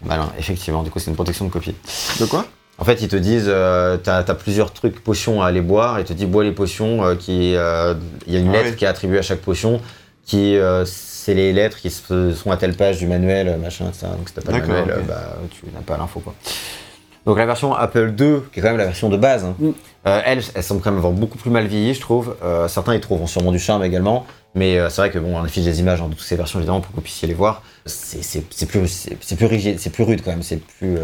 Malin, effectivement, du coup, c'est une protection de copie. De quoi? En fait, ils te disent, euh, t'as as plusieurs trucs, potions à aller boire, et ils te disent, bois les potions, euh, qui, euh, il y a une Ah lettre oui. qui est attribuée à chaque potion, qui, euh, c'est les lettres qui se- sont à telle page du manuel, machin, etc. Donc si t'as pas le manuel, ok. euh, bah, tu n'as pas l'info, quoi. Donc la version Apple II, qui est quand même la version de base, hein, Mm. euh, elle, elle semble quand même avoir beaucoup plus mal vieilli, je trouve. Euh, certains y trouvent sûrement du charme également, mais euh, c'est vrai que bon, on affiche des images hein, de toutes ces versions évidemment pour que vous puissiez les voir. C'est plus, plus rigide, c'est plus rude quand même, c'est plus.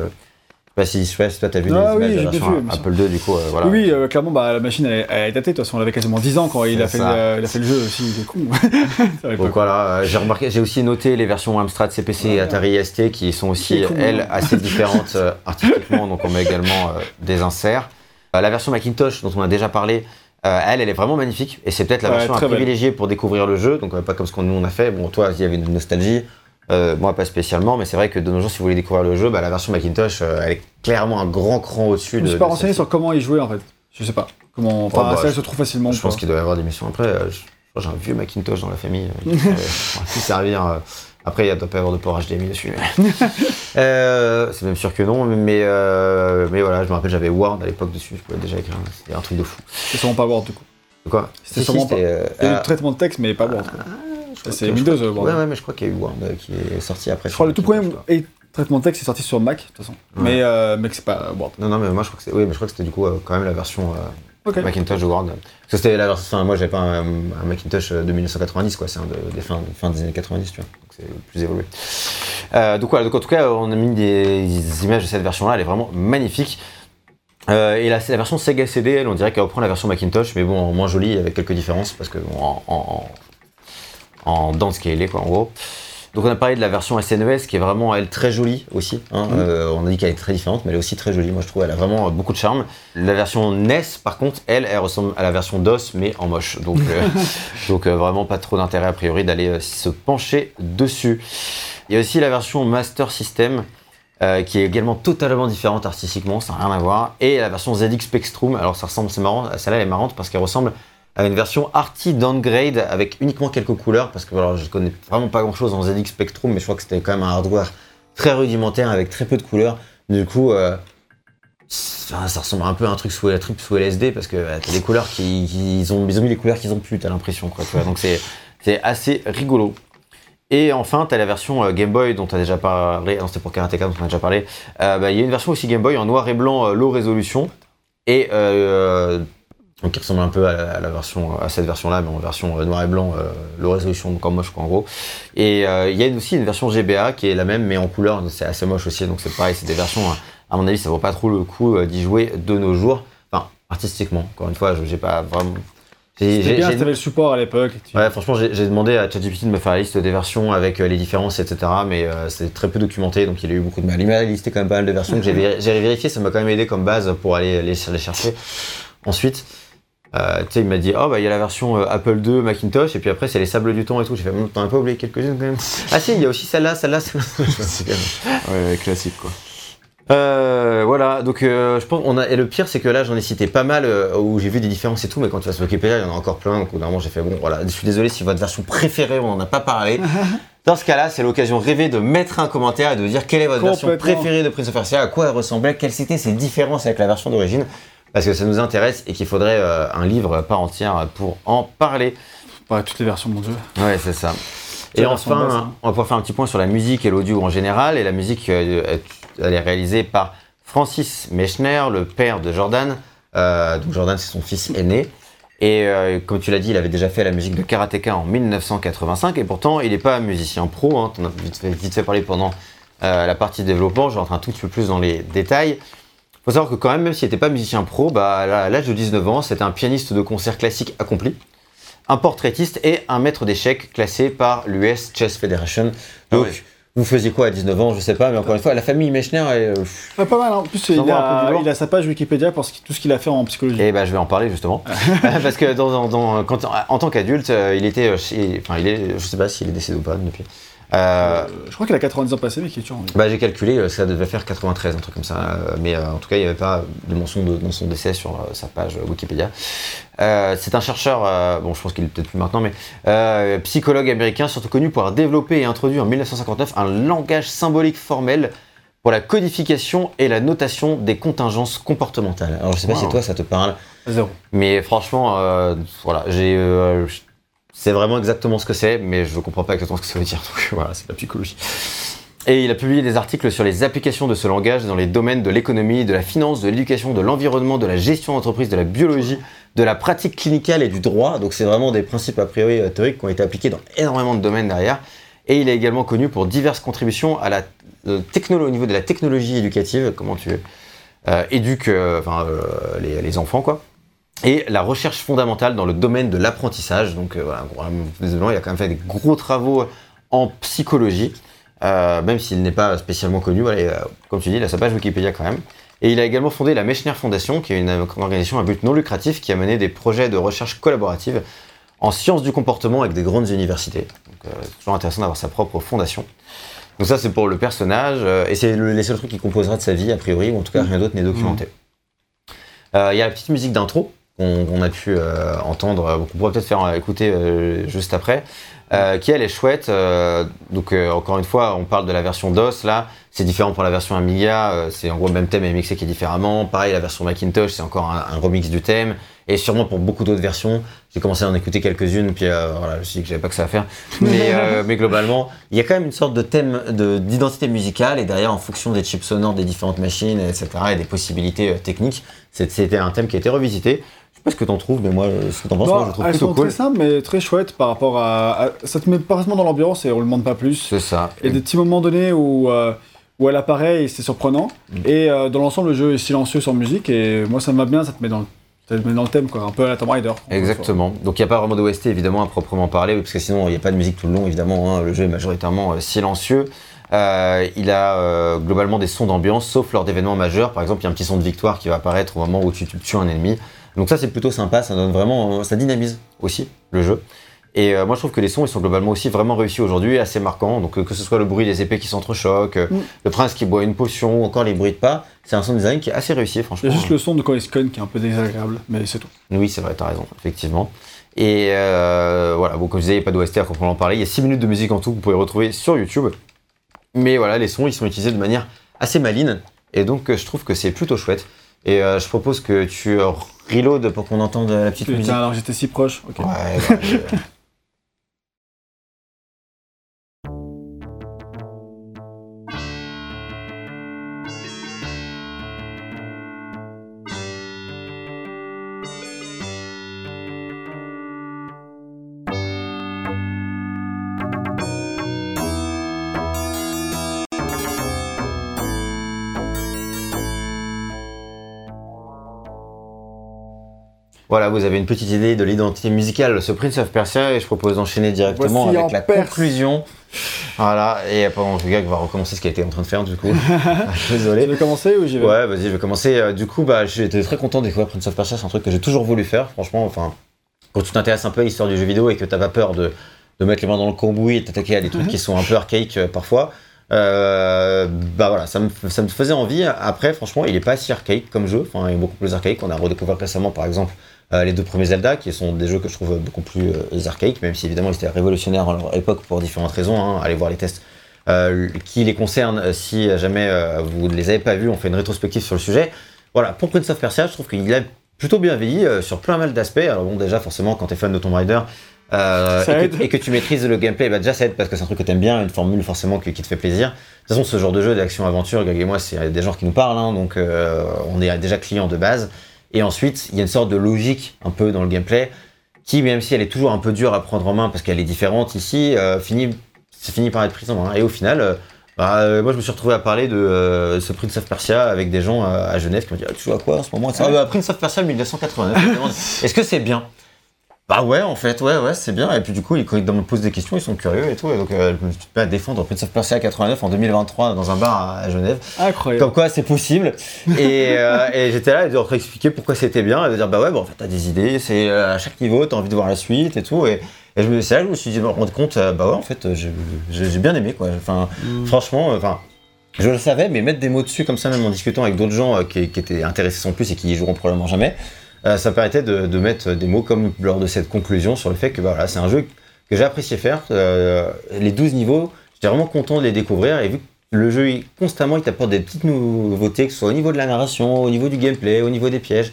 Euh, pas si, si toi t'as vu Ah les oui, images de la. Apple II, du coup, euh, voilà. Oui, euh, clairement, bah, la machine, elle, elle est datée. De toute façon, elle avait quasiment 10 ans quand il a, fait, le- il a fait le jeu aussi. Il est con. <laughs> Donc voilà, euh, j'ai remarqué, j'ai aussi noté les versions Amstrad CPC et. Atari ST qui sont aussi elles hein. assez différentes euh, <laughs> artistiquement, donc on met également euh, des inserts. Euh, la version Macintosh dont on a déjà parlé, euh, elle, elle est vraiment magnifique et c'est peut-être la Ouais, version à privilégier pour découvrir le jeu, donc euh, pas comme ce qu'on nous on a fait. Bon, toi, il y avait une nostalgie. Euh, moi, pas spécialement, mais c'est vrai que de nos jours, si vous voulez découvrir le jeu, bah, la version Macintosh, euh, elle est clairement un grand cran au-dessus Je me suis pas renseigné sur comment y jouer en fait. Je sais pas. Comment. Enfin, Oh, bah, ça je- se trouve facilement. Je pense qu'il doit y avoir des missions après. euh, J'ai un vieux Macintosh dans la famille. euh, qui <laughs> plus servir Après, il a doit pas y avoir de port HDMI dessus. <laughs> Euh, c'est même sûr que non, mais, euh, mais voilà, je me rappelle, j'avais Word à l'époque dessus, je pouvais déjà écrire, c'était un truc de fou. C'est sûrement pas Word du coup. De quoi? C'était Si, si, sûrement pas- c'était, Il y a eu ah, le traitement de texte, mais pas Word. quoi. C'est Windows, crois- euh. Ouais, ouais, mais je crois qu'il y a eu Word euh, qui est sorti après. Je crois que le tout premier et traitement de texte est sorti sur Mac, de toute façon. Ouais. Mais, euh, mais que c'est pas Word. Non, non, mais moi je crois que c'est. Oui, mais je crois que c'était du coup euh, quand même la version. Macintosh de Word. Parce que c'était la version. Enfin, moi j'avais pas un, un Macintosh de 1990, quoi. C'est un de- des fins, fin des années 90, tu vois. Donc c'est plus évolué. Donc voilà, donc en tout cas, on a mis des, des images de cette version-là, elle est vraiment magnifique. Euh, et là, c'est la version Sega CD, elle, on dirait qu'elle reprend la version Macintosh, mais bon, en moins jolie, avec quelques différences, parce que bon, en, en, en, downscalé, quoi, en gros. Donc on a parlé de la version SNES qui est vraiment elle très jolie aussi. hein. Mhm. Euh, on a dit qu'elle est très différente, mais elle est aussi très jolie. Moi je trouve elle a vraiment euh, beaucoup de charme. La version NES par contre, elle, elle ressemble à la version DOS mais en moche. Donc, euh, <laughs> donc euh, vraiment pas trop d'intérêt a priori d'aller se pencher dessus. Il y a aussi la version Master System. euh, qui est également totalement différente artistiquement, ça n'a rien à voir. Et la version ZX Spectrum, alors ça ressemble, c'est marrant, celle-là elle est marrante parce qu'elle ressemble à une version arty downgrade avec uniquement quelques couleurs parce que alors, je connais vraiment pas grand chose en ZX Spectrum mais je crois que c'était quand même un hardware très rudimentaire avec très peu de couleurs. Du coup euh, ça, ressemble un peu à un truc sous, un truc sous LSD parce que euh, t'as des couleurs qui, ont, mis les couleurs qu'ils ont plus t'as l'impression quoi tu donc c'est assez rigolo. Et enfin, tu la version euh, Game Boy dont tu as déjà parlé, non c'était pour Karateka dont on a déjà parlé. Bah, Il y a une version aussi Game Boy en noir et blanc low résolution. Et donc qui ressemble un peu à la, à la version à cette version là mais en version euh, noir et blanc euh, low résolution donc en moche quoi en gros et euh, il y a aussi une version GBA qui est la même mais en couleur c'est assez moche aussi donc c'est pareil c'est des versions euh, à mon avis ça vaut pas trop le coup euh, d'y jouer de nos jours enfin artistiquement encore une fois j'ai pas vraiment j'ai- bien le support à l'époque. Ouais, franchement, j'ai demandé à ChatGPT de me faire la liste des versions avec euh, les différences, etc. Mais euh, c'est très peu documenté, donc il a eu beaucoup de mal. Il m'a listé quand même pas mal de versions que j'ai <laughs> véri- j'ai vérifié, ça m'a quand même aidé comme base pour aller les, les chercher. Ensuite, euh, tu sais, il m'a dit, oh bah il y a la version euh, Apple II, Macintosh, et puis après c'est les sables du temps et tout. J'ai fait, Hum, t'en as pas oublié quelques-unes quand même <laughs> Ah si, il y a aussi celle-là, celle-là, <laughs> celle-là. <laughs> Ouais, classique quoi. euh, voilà, donc euh, je pense on a et le pire c'est que là j'en ai cité pas mal euh, où j'ai vu des différences et tout, mais quand tu vas sur Wikipédia il y en a encore plein. Donc moment j'ai fait bon voilà, je suis désolé si votre version préférée on en a pas parlé. Dans ce cas-là, c'est l'occasion rêvée de mettre un commentaire et de dire quelle est votre version préférée de Prince of Persia, à quoi elle ressemblait, quelles étaient ses différences avec la version d'origine, parce que ça nous intéresse et qu'il faudrait euh, un livre à part entière pour en parler. Ouais, toutes les versions, mon dieu. Ouais, c'est ça. Et enfin, hein. on va pouvoir faire un petit point sur la musique et l'audio en général. Et la musique, euh, elle est réalisée par Francis Mechner, le père de Jordan. Euh, donc Jordan, c'est son fils aîné. Et comme tu l'as dit, il avait déjà fait la musique de Karateka en 1985. Et pourtant, il n'est pas musicien pro. Hein. T'en as vite fait, vite fait parler pendant la partie développement. Je vais rentrer un tout petit peu plus dans les détails. Il faut savoir que quand même, même s'il n'était pas musicien pro, bah, à l'âge de 19 ans, c'était un pianiste de concert classique accompli un portraitiste et un maître d'échecs classé par l'US Chess Federation. Donc, ouais. vous faisiez quoi à 19 ans Je sais pas, mais encore une fois, la famille Mechner, est, euh, Ouais, pas mal, hein. en plus il a, il sa page Wikipédia pour tout ce qu'il a fait en psychologie. eh ben, je vais en parler justement. <laughs> <laughs> Parce que dans, dans- dans- quand, en tant qu'adulte, euh, il était chez. Enfin, il est. Je sais pas s'il est décédé ou pas depuis. Euh, je crois qu'il a 90 ans passé, mais qu'il est toujours en vie. bah, j'ai calculé, euh, ça devait faire 93, un truc comme ça. euh, mais euh, en tout cas, il n'y avait pas de mention de, dans son décès sur euh, sa page Wikipédia. C'est un chercheur, bon, je pense qu'il est peut-être plus maintenant, mais psychologue américain, surtout connu pour avoir développé et introduit en 1959 un langage symbolique formel pour la codification et la notation des contingences comportementales. Alors, je sais pas si toi, ça te parle. Zéro. Mais franchement, voilà, j'ai, c'est vraiment exactement ce que c'est, mais je comprends pas exactement ce que ça veut dire. <laughs> Donc voilà, c'est la psychologie. Et il a publié des articles sur les applications de ce langage dans les domaines de l'économie, de la finance, de l'éducation, de l'environnement, de la gestion d'entreprise, de la biologie, de la pratique clinicale et du droit. Donc c'est vraiment des principes a priori euh, théoriques qui ont été appliqués dans énormément de domaines derrière. Et il est également connu pour diverses contributions euh, au niveau de la technologie éducative, comment tu euh, éduques les enfants, quoi et la recherche fondamentale dans le domaine de l'apprentissage. Donc euh, voilà, il a quand même fait des gros travaux en psychologie, euh, même s'il n'est pas spécialement connu. Voilà, et, euh, comme tu dis, il a sa page Wikipédia quand même. Et il a également fondé la Mechner Foundation, qui est une, organisation à but non lucratif qui a mené des projets de recherche collaborative en sciences du comportement avec des grandes universités. Donc euh, c'est toujours intéressant d'avoir sa propre fondation. Donc ça c'est pour le personnage, et c'est le- les seuls trucs qu'il composera de sa vie a priori, ou en tout cas rien d'autre n'est documenté. Euh, Il y a la petite musique d'intro qu'on qu'on a pu euh, entendre, euh, qu'on pourrait peut-être faire euh, écouter euh, juste après, euh, qui elle est chouette. euh, donc euh, encore une fois, on parle de la version DOS là, c'est différent pour la version Amiga, euh, c'est en gros le même thème mais mixé qui est différemment. Pareil, la version Macintosh, c'est encore un, un remix du thème. Et sûrement pour beaucoup d'autres versions, j'ai commencé à en écouter quelques-unes, puis euh, voilà, je me suis dit que j'avais pas que ça à faire. Mais, euh, <laughs> mais globalement, il y a quand même une sorte de thème de- d'identité musicale, et derrière, en fonction des chips sonores des différentes machines, etc., et des possibilités euh, techniques, c'était un thème qui a été revisité. Je sais pas ce que t'en trouves, mais moi, euh, ce que t'en penses, Bon, moi, je trouve elles plutôt sont cool. très simples, mais très chouettes par rapport à, à- Ça te met parfaitement dans l'ambiance et on le demande pas plus. C'est ça. Il y a des petits moments donnés où, euh, où elle apparaît et c'est surprenant. Mm. Et euh, dans l'ensemble, le jeu est silencieux sans musique et moi ça me va bien, ça te met dans le, dans le thème, quoi, un peu à la Tomb Raider. Exactement. Donc il n'y a pas vraiment d'OST évidemment à proprement parler, parce que sinon il n'y a pas de musique tout le long évidemment. hein. Le jeu est majoritairement euh, silencieux. Euh, il a euh, globalement des sons d'ambiance, sauf lors d'événements majeurs. Par exemple, il y a un petit son de victoire qui va apparaître au moment où tu, tu tues un ennemi. Donc ça c'est plutôt sympa, ça donne vraiment, ça dynamise aussi le jeu. Et euh, moi je trouve que les sons ils sont globalement aussi vraiment réussis aujourd'hui, assez marquants. Donc euh, que ce soit le bruit des épées qui s'entrechoquent, euh, Mm. le prince qui boit une potion, ou encore les bruits de pas, c'est un son design qui est assez réussi franchement. Il y a juste le son de Coin Con qui est un peu désagréable, mais c'est tout. Oui, c'est vrai, t'as raison, effectivement. Et euh, voilà, bon, comme je disais, il n'y a pas d'OST à proprement parler. Il y a 6 minutes de musique en tout que vous pouvez retrouver sur YouTube. Mais voilà, les sons, ils sont utilisés de manière assez maline. Et donc, euh, je trouve que c'est plutôt chouette. Et euh, je propose que tu reload pour qu'on entende la petite musique. Putain, alors j'étais si proche. Ok. Ouais, ouais, <laughs> Voilà, vous avez une petite idée de l'identité musicale de ce Prince of Persia et je propose d'enchaîner directement Voici avec la Perse. conclusion. Voilà, et on le gars va recommencer ce qu'il était en train de faire du coup. <laughs> Désolé. Tu veux commencer ou j'y vais? Ouais, vas-y, je vais commencer. Euh, du coup, bah, j'étais très content de découvrir Prince of Persia. C'est un truc que j'ai toujours voulu faire. Franchement, enfin, quand tu t'intéresses un peu à l'histoire du jeu vidéo et que t'as pas peur de, de mettre les mains dans le cambouis et t'attaquer à des trucs <laughs> qui sont un peu archaïques euh, parfois, euh, bah voilà, ça me, ça me faisait envie. Après, franchement, il est pas si archaïque comme jeu. Enfin, il est beaucoup plus archaïque. On a redécouvert récemment, par exemple, les deux premiers Zelda, qui sont des jeux que je trouve beaucoup plus euh, archaïques, même si évidemment ils étaient révolutionnaires à leur époque pour différentes raisons. Hein. Allez voir les tests euh, qui les concernent. euh, Si jamais euh, vous ne les avez pas vus, on fait une rétrospective sur le sujet. Voilà, pour Prince of Persia, je trouve qu'il a plutôt bien vieilli euh, sur plein mal d'aspects. Alors bon, déjà, forcément, quand t'es fan de Tomb Raider euh, et, que, et que tu maîtrises le gameplay, bah déjà ça aide parce que c'est un truc que t'aimes bien, une formule forcément qui, qui te fait plaisir. De toute façon, ce genre de jeu d'action-aventure, Greg et moi, c'est des genres qui nous parlent, hein, donc euh, on est déjà clients de base. Et ensuite, il y a une sorte de logique un peu dans le gameplay qui, même si elle est toujours un peu dure à prendre en main parce qu'elle est différente ici, euh, finit, c'est fini par être prise en main. Et au final, euh, bah, euh, moi je me suis retrouvé à parler de ce Prince of Persia avec des gens à Genève qui m'ont dit ah, Tu joues à quoi en ce moment Ah, bah, Prince of Persia 1989. Je me demande, <laughs> Est-ce que c'est bien? Bah ouais, en fait, ouais, ouais, c'est bien. Et puis du coup, ils- quand ils me posent des questions, ils sont curieux et tout. Et donc, euh, je me suis pas à défendre Prince of Persia 89 en 2023 dans un bar à- Genève. Incroyable. Comme quoi c'est possible. Et, euh, et j'étais là et de leur expliquer pourquoi c'était bien et de dire bah ouais, bon, en fait, t'as des idées, c'est euh, à chaque niveau, t'as envie de voir la suite et tout. Et, et je me, c'est là que je me suis dit, me rendre compte, bah ouais, en fait, j'ai bien aimé quoi. Enfin, Mm. franchement, enfin. Je le savais, mais mettre des mots dessus comme ça, même en discutant avec d'autres gens qui, qui étaient intéressés sans plus et qui y joueront probablement jamais, euh, ça me permettait de, mettre des mots comme lors de cette conclusion sur le fait que bah, voilà, c'est un jeu que j'ai apprécié faire. Euh, les 12 niveaux, j'étais vraiment content de les découvrir et vu que le jeu, constamment, il t'apporte des petites nouveautés, que ce soit au niveau de la narration, au niveau du gameplay, au niveau des pièges.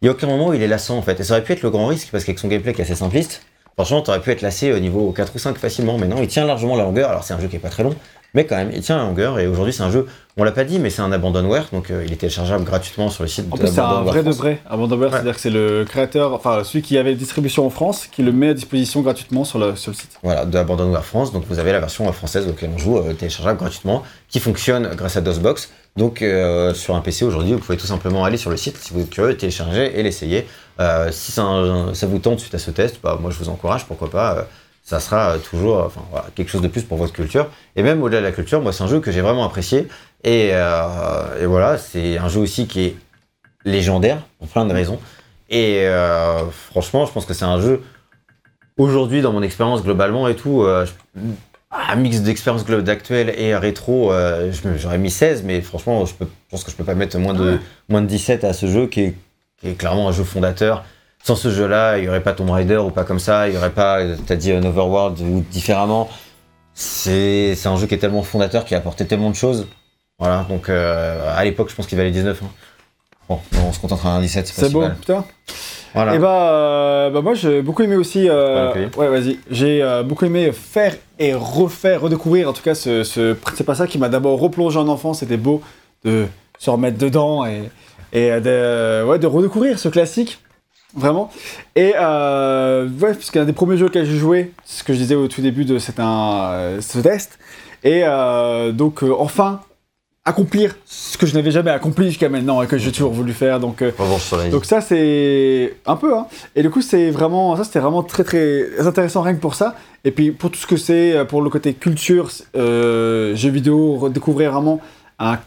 Il n'y a aucun moment où il est lassant en fait. Et ça aurait pu être le grand risque parce qu'avec son gameplay qui est assez simpliste, franchement, t'aurais pu être lassé au niveau 4 ou 5 facilement. Mais non, il tient largement la longueur. Alors c'est un jeu qui est pas très long, mais quand même, il tient la longueur. Et aujourd'hui, c'est un jeu, on l'a pas dit, mais c'est un abandonware. Donc euh, il est téléchargeable gratuitement sur le site En de plus, c'est un vrai de vrai. Abandonware, Ouais. c'est-à-dire que c'est le créateur, enfin celui qui avait la distribution en France, qui le met à disposition gratuitement sur le, sur le site. Voilà, de Abandonware France. Donc vous avez la version française auquel on joue, euh, téléchargeable gratuitement, qui fonctionne grâce à DOSBox. Donc euh, sur un PC aujourd'hui, vous pouvez tout simplement aller sur le site si vous êtes curieux, télécharger et l'essayer. Si ça, ça vous tente suite à ce test, bah, moi je vous encourage, pourquoi pas. Euh, ça sera toujours euh, enfin, voilà, quelque chose de plus pour votre culture. Et même au-delà de la culture, moi c'est un jeu que j'ai vraiment apprécié. Et, euh, et voilà, c'est un jeu aussi qui est légendaire pour plein de raisons. Et euh, franchement, je pense que c'est un jeu aujourd'hui dans mon expérience globalement et tout. euh, je- un mix d'expérience glo- d'actuel et rétro, euh, j'aurais mis 16, mais franchement, je, peux- je pense que je peux pas mettre moins de, Ouais. moins de 17 à ce jeu qui est, qui est clairement un jeu fondateur. Sans ce jeu-là, il n'y aurait pas Tomb Raider ou pas comme ça, il n'y aurait pas, t'as dit un Overworld ou différemment. C'est un jeu qui est tellement fondateur, qui a apporté tellement de choses. Voilà, donc euh, à l'époque, je pense qu'il valait 19. hein. Bon, on se contentera d'un 17, c'est beau, putain. Voilà. Et bah, euh, bah moi j'ai beaucoup aimé aussi. euh, Ouais, vas-y. J'ai euh, beaucoup aimé faire et refaire, redécouvrir. En tout cas, ce, ce- c'est pas ça qui m'a d'abord replongé en enfance. C'était beau de se remettre dedans et, et de, ouais, de redécouvrir ce classique. Vraiment. Et euh, ouais, parce qu'un des premiers jeux auxquels j'ai joué, ce que je disais au tout début de un, euh, ce test. Et euh, donc, euh, enfin, accomplir ce que je n'avais jamais accompli jusqu'à maintenant et que j'ai toujours voulu faire. Donc, donc ça c'est un peu hein. Et du coup c'est vraiment ça c'était vraiment très très intéressant rien que pour ça. Et puis pour tout ce que c'est pour le côté culture, jeux vidéo, redécouvrir vraiment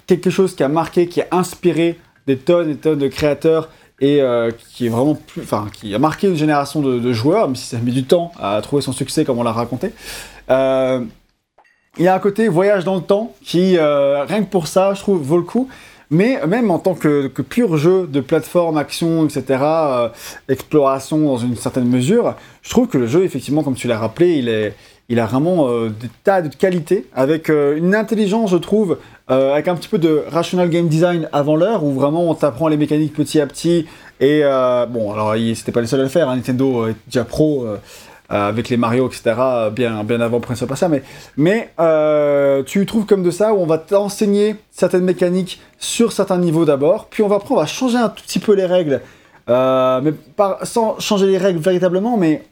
quelque chose qui a marqué, qui a inspiré des tonnes et tonnes de créateurs et euh, qui est vraiment enfin qui a marqué une génération de, joueurs, même si ça mis du temps à trouver son succès comme on l'a raconté. Euh, il y a un côté voyage dans le temps qui, euh, rien que pour ça, je trouve, vaut le coup. Mais même en tant que, pur jeu de plateforme, action, etc., exploration dans une certaine mesure, je trouve que le jeu, effectivement, comme tu l'as rappelé, il, est, il a vraiment euh, des tas de qualités, avec euh, une intelligence, je trouve, euh, avec un petit peu de rational game design avant l'heure, où vraiment on t'apprend les mécaniques petit à petit. Et bon, alors c'était pas les seuls à le faire, hein, Nintendo est déjà pro. avec les Mario, etc., bien, bien avant Prince of Persia, mais, mais tu trouves comme de ça où on va t'enseigner certaines mécaniques sur certains niveaux d'abord, puis on va après on va changer un tout petit peu les règles, mais sans changer les règles véritablement, mais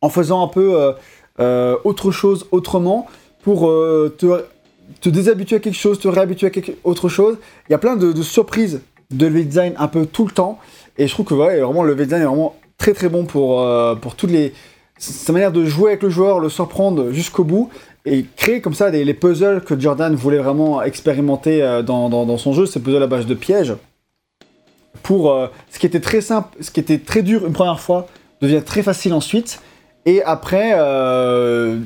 en faisant un peu autre chose autrement pour euh, te, te déshabituer à quelque chose, te réhabituer à quelque autre chose. Il y a plein de, surprises de level design un peu tout le temps, et je trouve que ouais, vraiment le level design est vraiment très très bon pour, euh, pour toutes les sa manière de jouer avec le joueur, le surprendre jusqu'au bout et créer comme ça les puzzles que Jordan voulait vraiment expérimenter euh, dans, dans- son jeu, ces puzzles à base de pièges. Pour euh, ce qui était très simple, ce qui était très dur une première fois, devient très facile ensuite. Et après, euh,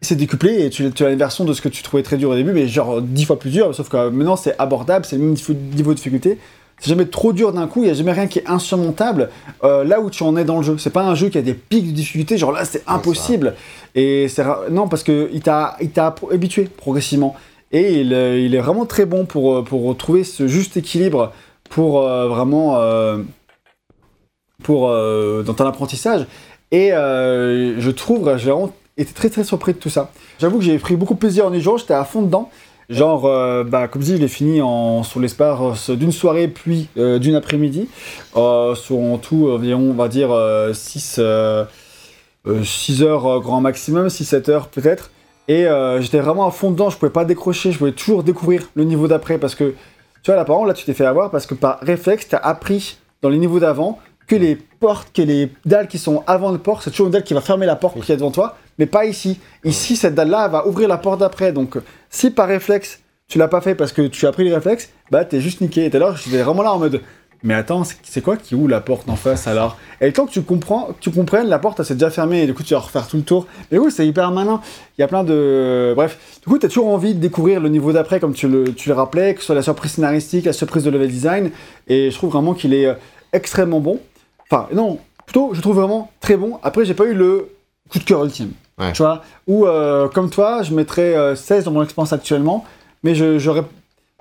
c'est décuplé et tu, tu as une version de ce que tu trouvais très dur au début, mais genre dix fois plus dur. Sauf que maintenant c'est abordable, c'est le même niveau de difficulté. C'est jamais trop dur d'un coup, il n'y a jamais rien qui est insurmontable euh, là où tu en es dans le jeu. C'est pas un jeu qui a des pics de difficulté, genre là c'est impossible. Et c'est non parce que il t'a habitué progressivement et il, euh, il est vraiment très bon pour pour trouver ce juste équilibre pour euh, vraiment euh, pour dans ton apprentissage. Et euh, je trouve j'ai vraiment été très très surpris de tout ça. J'avoue que j'ai pris beaucoup de plaisir en y jouant, j'étais à fond dedans. Genre, euh, bah, comme dit, je l'ai fini en, sur l'espace d'une soirée puis euh, d'une après-midi. Euh, sur en tout environ, on va dire, 6 heures euh, grand maximum, 6-7 heures peut-être. Et euh, j'étais vraiment à fond dedans, je pouvais pas décrocher, je voulais toujours découvrir le niveau d'après parce que, tu vois, là, par exemple, là, tu t'es fait avoir parce que par réflexe, tu as appris dans les niveaux d'avant que les portes, que les dalles qui sont avant le port, c'est toujours une dalle qui va fermer la porte qui est devant toi, mais pas ici. Ici, cette dalle-là va ouvrir la porte d'après. Donc, si par réflexe, tu l'as pas fait parce que tu as pris les réflexes, bah, t'es juste niqué. Et tout à l'heure, j'étais vraiment là en mode. Mais attends, c'est- quoi qui ouvre la porte en face alors? Et le temps que tu comprends, que tu comprennes, la porte elle s'est déjà fermée et du coup tu vas refaire tout le tour. Mais oui, c'est hyper malin. Il y a plein de. Bref, du coup, tu as toujours envie de découvrir le niveau d'après, comme tu le, tu le rappelais, que ce soit la surprise scénaristique, la surprise de level design. Et je trouve vraiment qu'il est euh, extrêmement bon. Enfin, non, plutôt, je trouve vraiment très bon. Après, j'ai pas eu le coup de cœur ultime. Ouais. Tu vois Ou euh, comme toi, je mettrais euh, 16 dans mon expérience actuellement, mais je- j'aurais.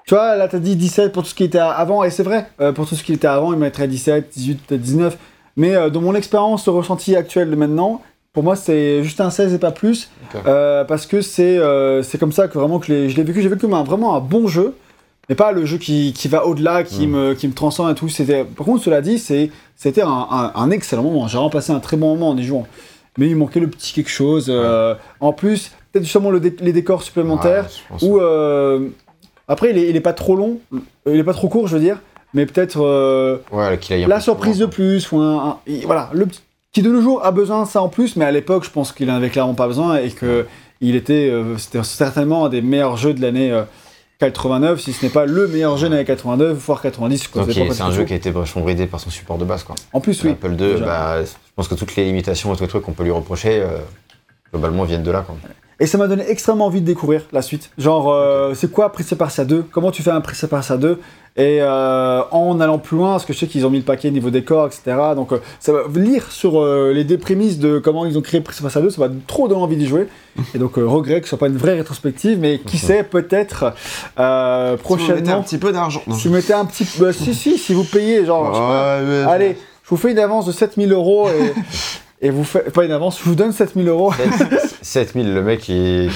Tu vois, là, t'as dit 17 pour tout ce qui était avant, et c'est vrai, euh, pour tout ce qui était avant, il mettrait 17, 18, peut-être 19. Mais euh, dans mon expérience, le ressenti actuel de maintenant, pour moi, c'est juste un 16 et pas plus. Euh, parce que c'est euh, c'est comme ça que vraiment que je l'ai- vécu. J'ai vécu comme un, vraiment un bon jeu, mais pas le jeu qui, qui va au-delà, qui, Mm. me, qui me transcende et tout. C'était- Par contre, cela dit, c'est- c'était un, un- un excellent moment. J'ai vraiment passé un très bon moment en y jouant. Mais il manquait le petit quelque chose. euh, En plus, peut-être justement le dé- les décors supplémentaires. Ouais. Ou euh, après, il est, il est pas trop long, il est pas trop court, je veux dire. Mais peut-être euh, Ouais, la surprise de plus ou un, et voilà, le petit- qui de nos jours a besoin de ça en plus, mais à l'époque, je pense qu'il en avait clairement pas besoin et que il était, euh, c'était certainement un des meilleurs jeux de l'année euh, 89, si ce n'est pas le meilleur jeu de l'année 89, voire 90. quoi, Donc, c'est un jeu qui a été vachement bridé par son support de base, quoi. En plus, oui. II, déjà. bah, je pense que toutes les limitations et tous les trucs qu'on peut lui reprocher, euh, globalement viennent de là. Quoi. Et ça m'a donné extrêmement envie de découvrir la suite. Genre, euh, c'est quoi Prince of Persia 2 Comment tu fais un Prince of Persia 2 Et euh, en allant plus loin, parce que je sais qu'ils ont mis le paquet niveau décor, etc. Donc, euh, ça va lire sur euh, les prémices de comment ils ont créé Prince of Persia 2, ça va trop donner envie d'y jouer. Et donc, euh, regret que ce soit pas une vraie rétrospective, mais qui sait, peut-être euh, Si vous mettez un prochainement. petit peu d'argent. Si vous mettez un petit. Bah, si, si, si vous payez, genre. je sais pas, Ouais, mais- Allez, je vous fais une avance de 7000 euros et. <laughs> Et vous faites pas une avance, je vous donne 7000 euros. 7000, <laughs> le mec il.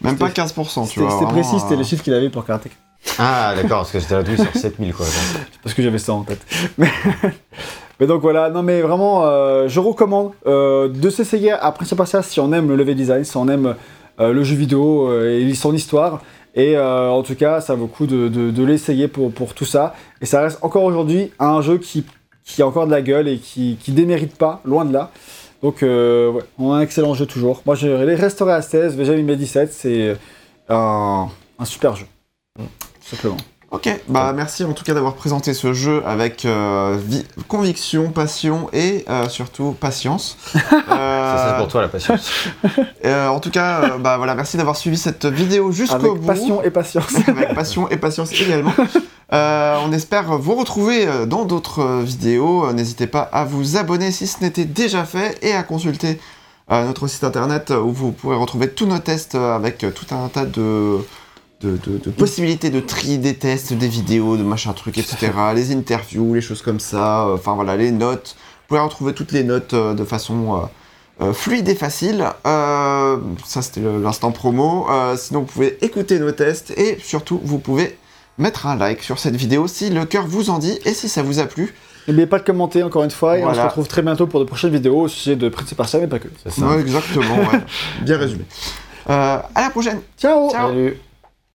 Même pas C'était- 15%, tu C'était vois. c'était précis, c'était euh, le chiffre qu'il avait pour Karateka. Ah, d'accord, parce que j'étais là tout sur 7000 quoi. <laughs> Parce que j'avais ça en tête. <laughs> Mais, mais donc voilà, non mais vraiment, euh, je recommande euh, de s'essayer à Prince Persia si on aime le level design, si on aime euh, le jeu vidéo euh, et son histoire. Et euh, en tout cas, ça vaut le coup de, de- de l'essayer pour, pour tout ça. Et ça reste encore aujourd'hui un jeu qui, qui a encore de la gueule et qui, qui démérite pas, loin de là. Donc, euh, ouais, on a un excellent jeu toujours. Moi, les resterai à 16, déjà mis 17, c'est un, un super jeu. Simplement. Ok, bah merci en tout cas d'avoir présenté ce jeu avec euh, vi- conviction, passion et euh, surtout patience. <laughs> Ça, Euh, c'est pour toi la patience. <laughs> euh, en tout cas, euh, bah voilà, merci d'avoir suivi cette vidéo jusqu'au Avec bout. passion et patience. avec passion et patience également. <laughs> Euh, on espère vous retrouver euh, dans d'autres euh, vidéos. Euh, N'hésitez pas à vous abonner si ce n'était déjà fait et à consulter euh, notre site internet euh, où vous pourrez retrouver tous nos tests euh, avec euh, tout un tas de, de, de- de possibilités de tri des tests, des vidéos, de machin truc, etc. Les interviews, les choses comme ça. euh, Enfin voilà, les notes. Vous pouvez retrouver toutes les notes euh, de façon euh, euh, fluide et facile. Euh, ça, c'était l'instant promo. Euh, sinon, vous pouvez écouter nos tests et surtout, vous pouvez mettre un like sur cette vidéo si le cœur vous en dit et si ça vous a plu. N'oubliez pas de commenter encore une fois et on se retrouve très bientôt pour de prochaines vidéos au sujet de Prince Persia mais pas que. C'est ça. Ouais, exactement, ouais. <laughs> bien résumé. Euh, à la prochaine. Ciao Ciao. Salut.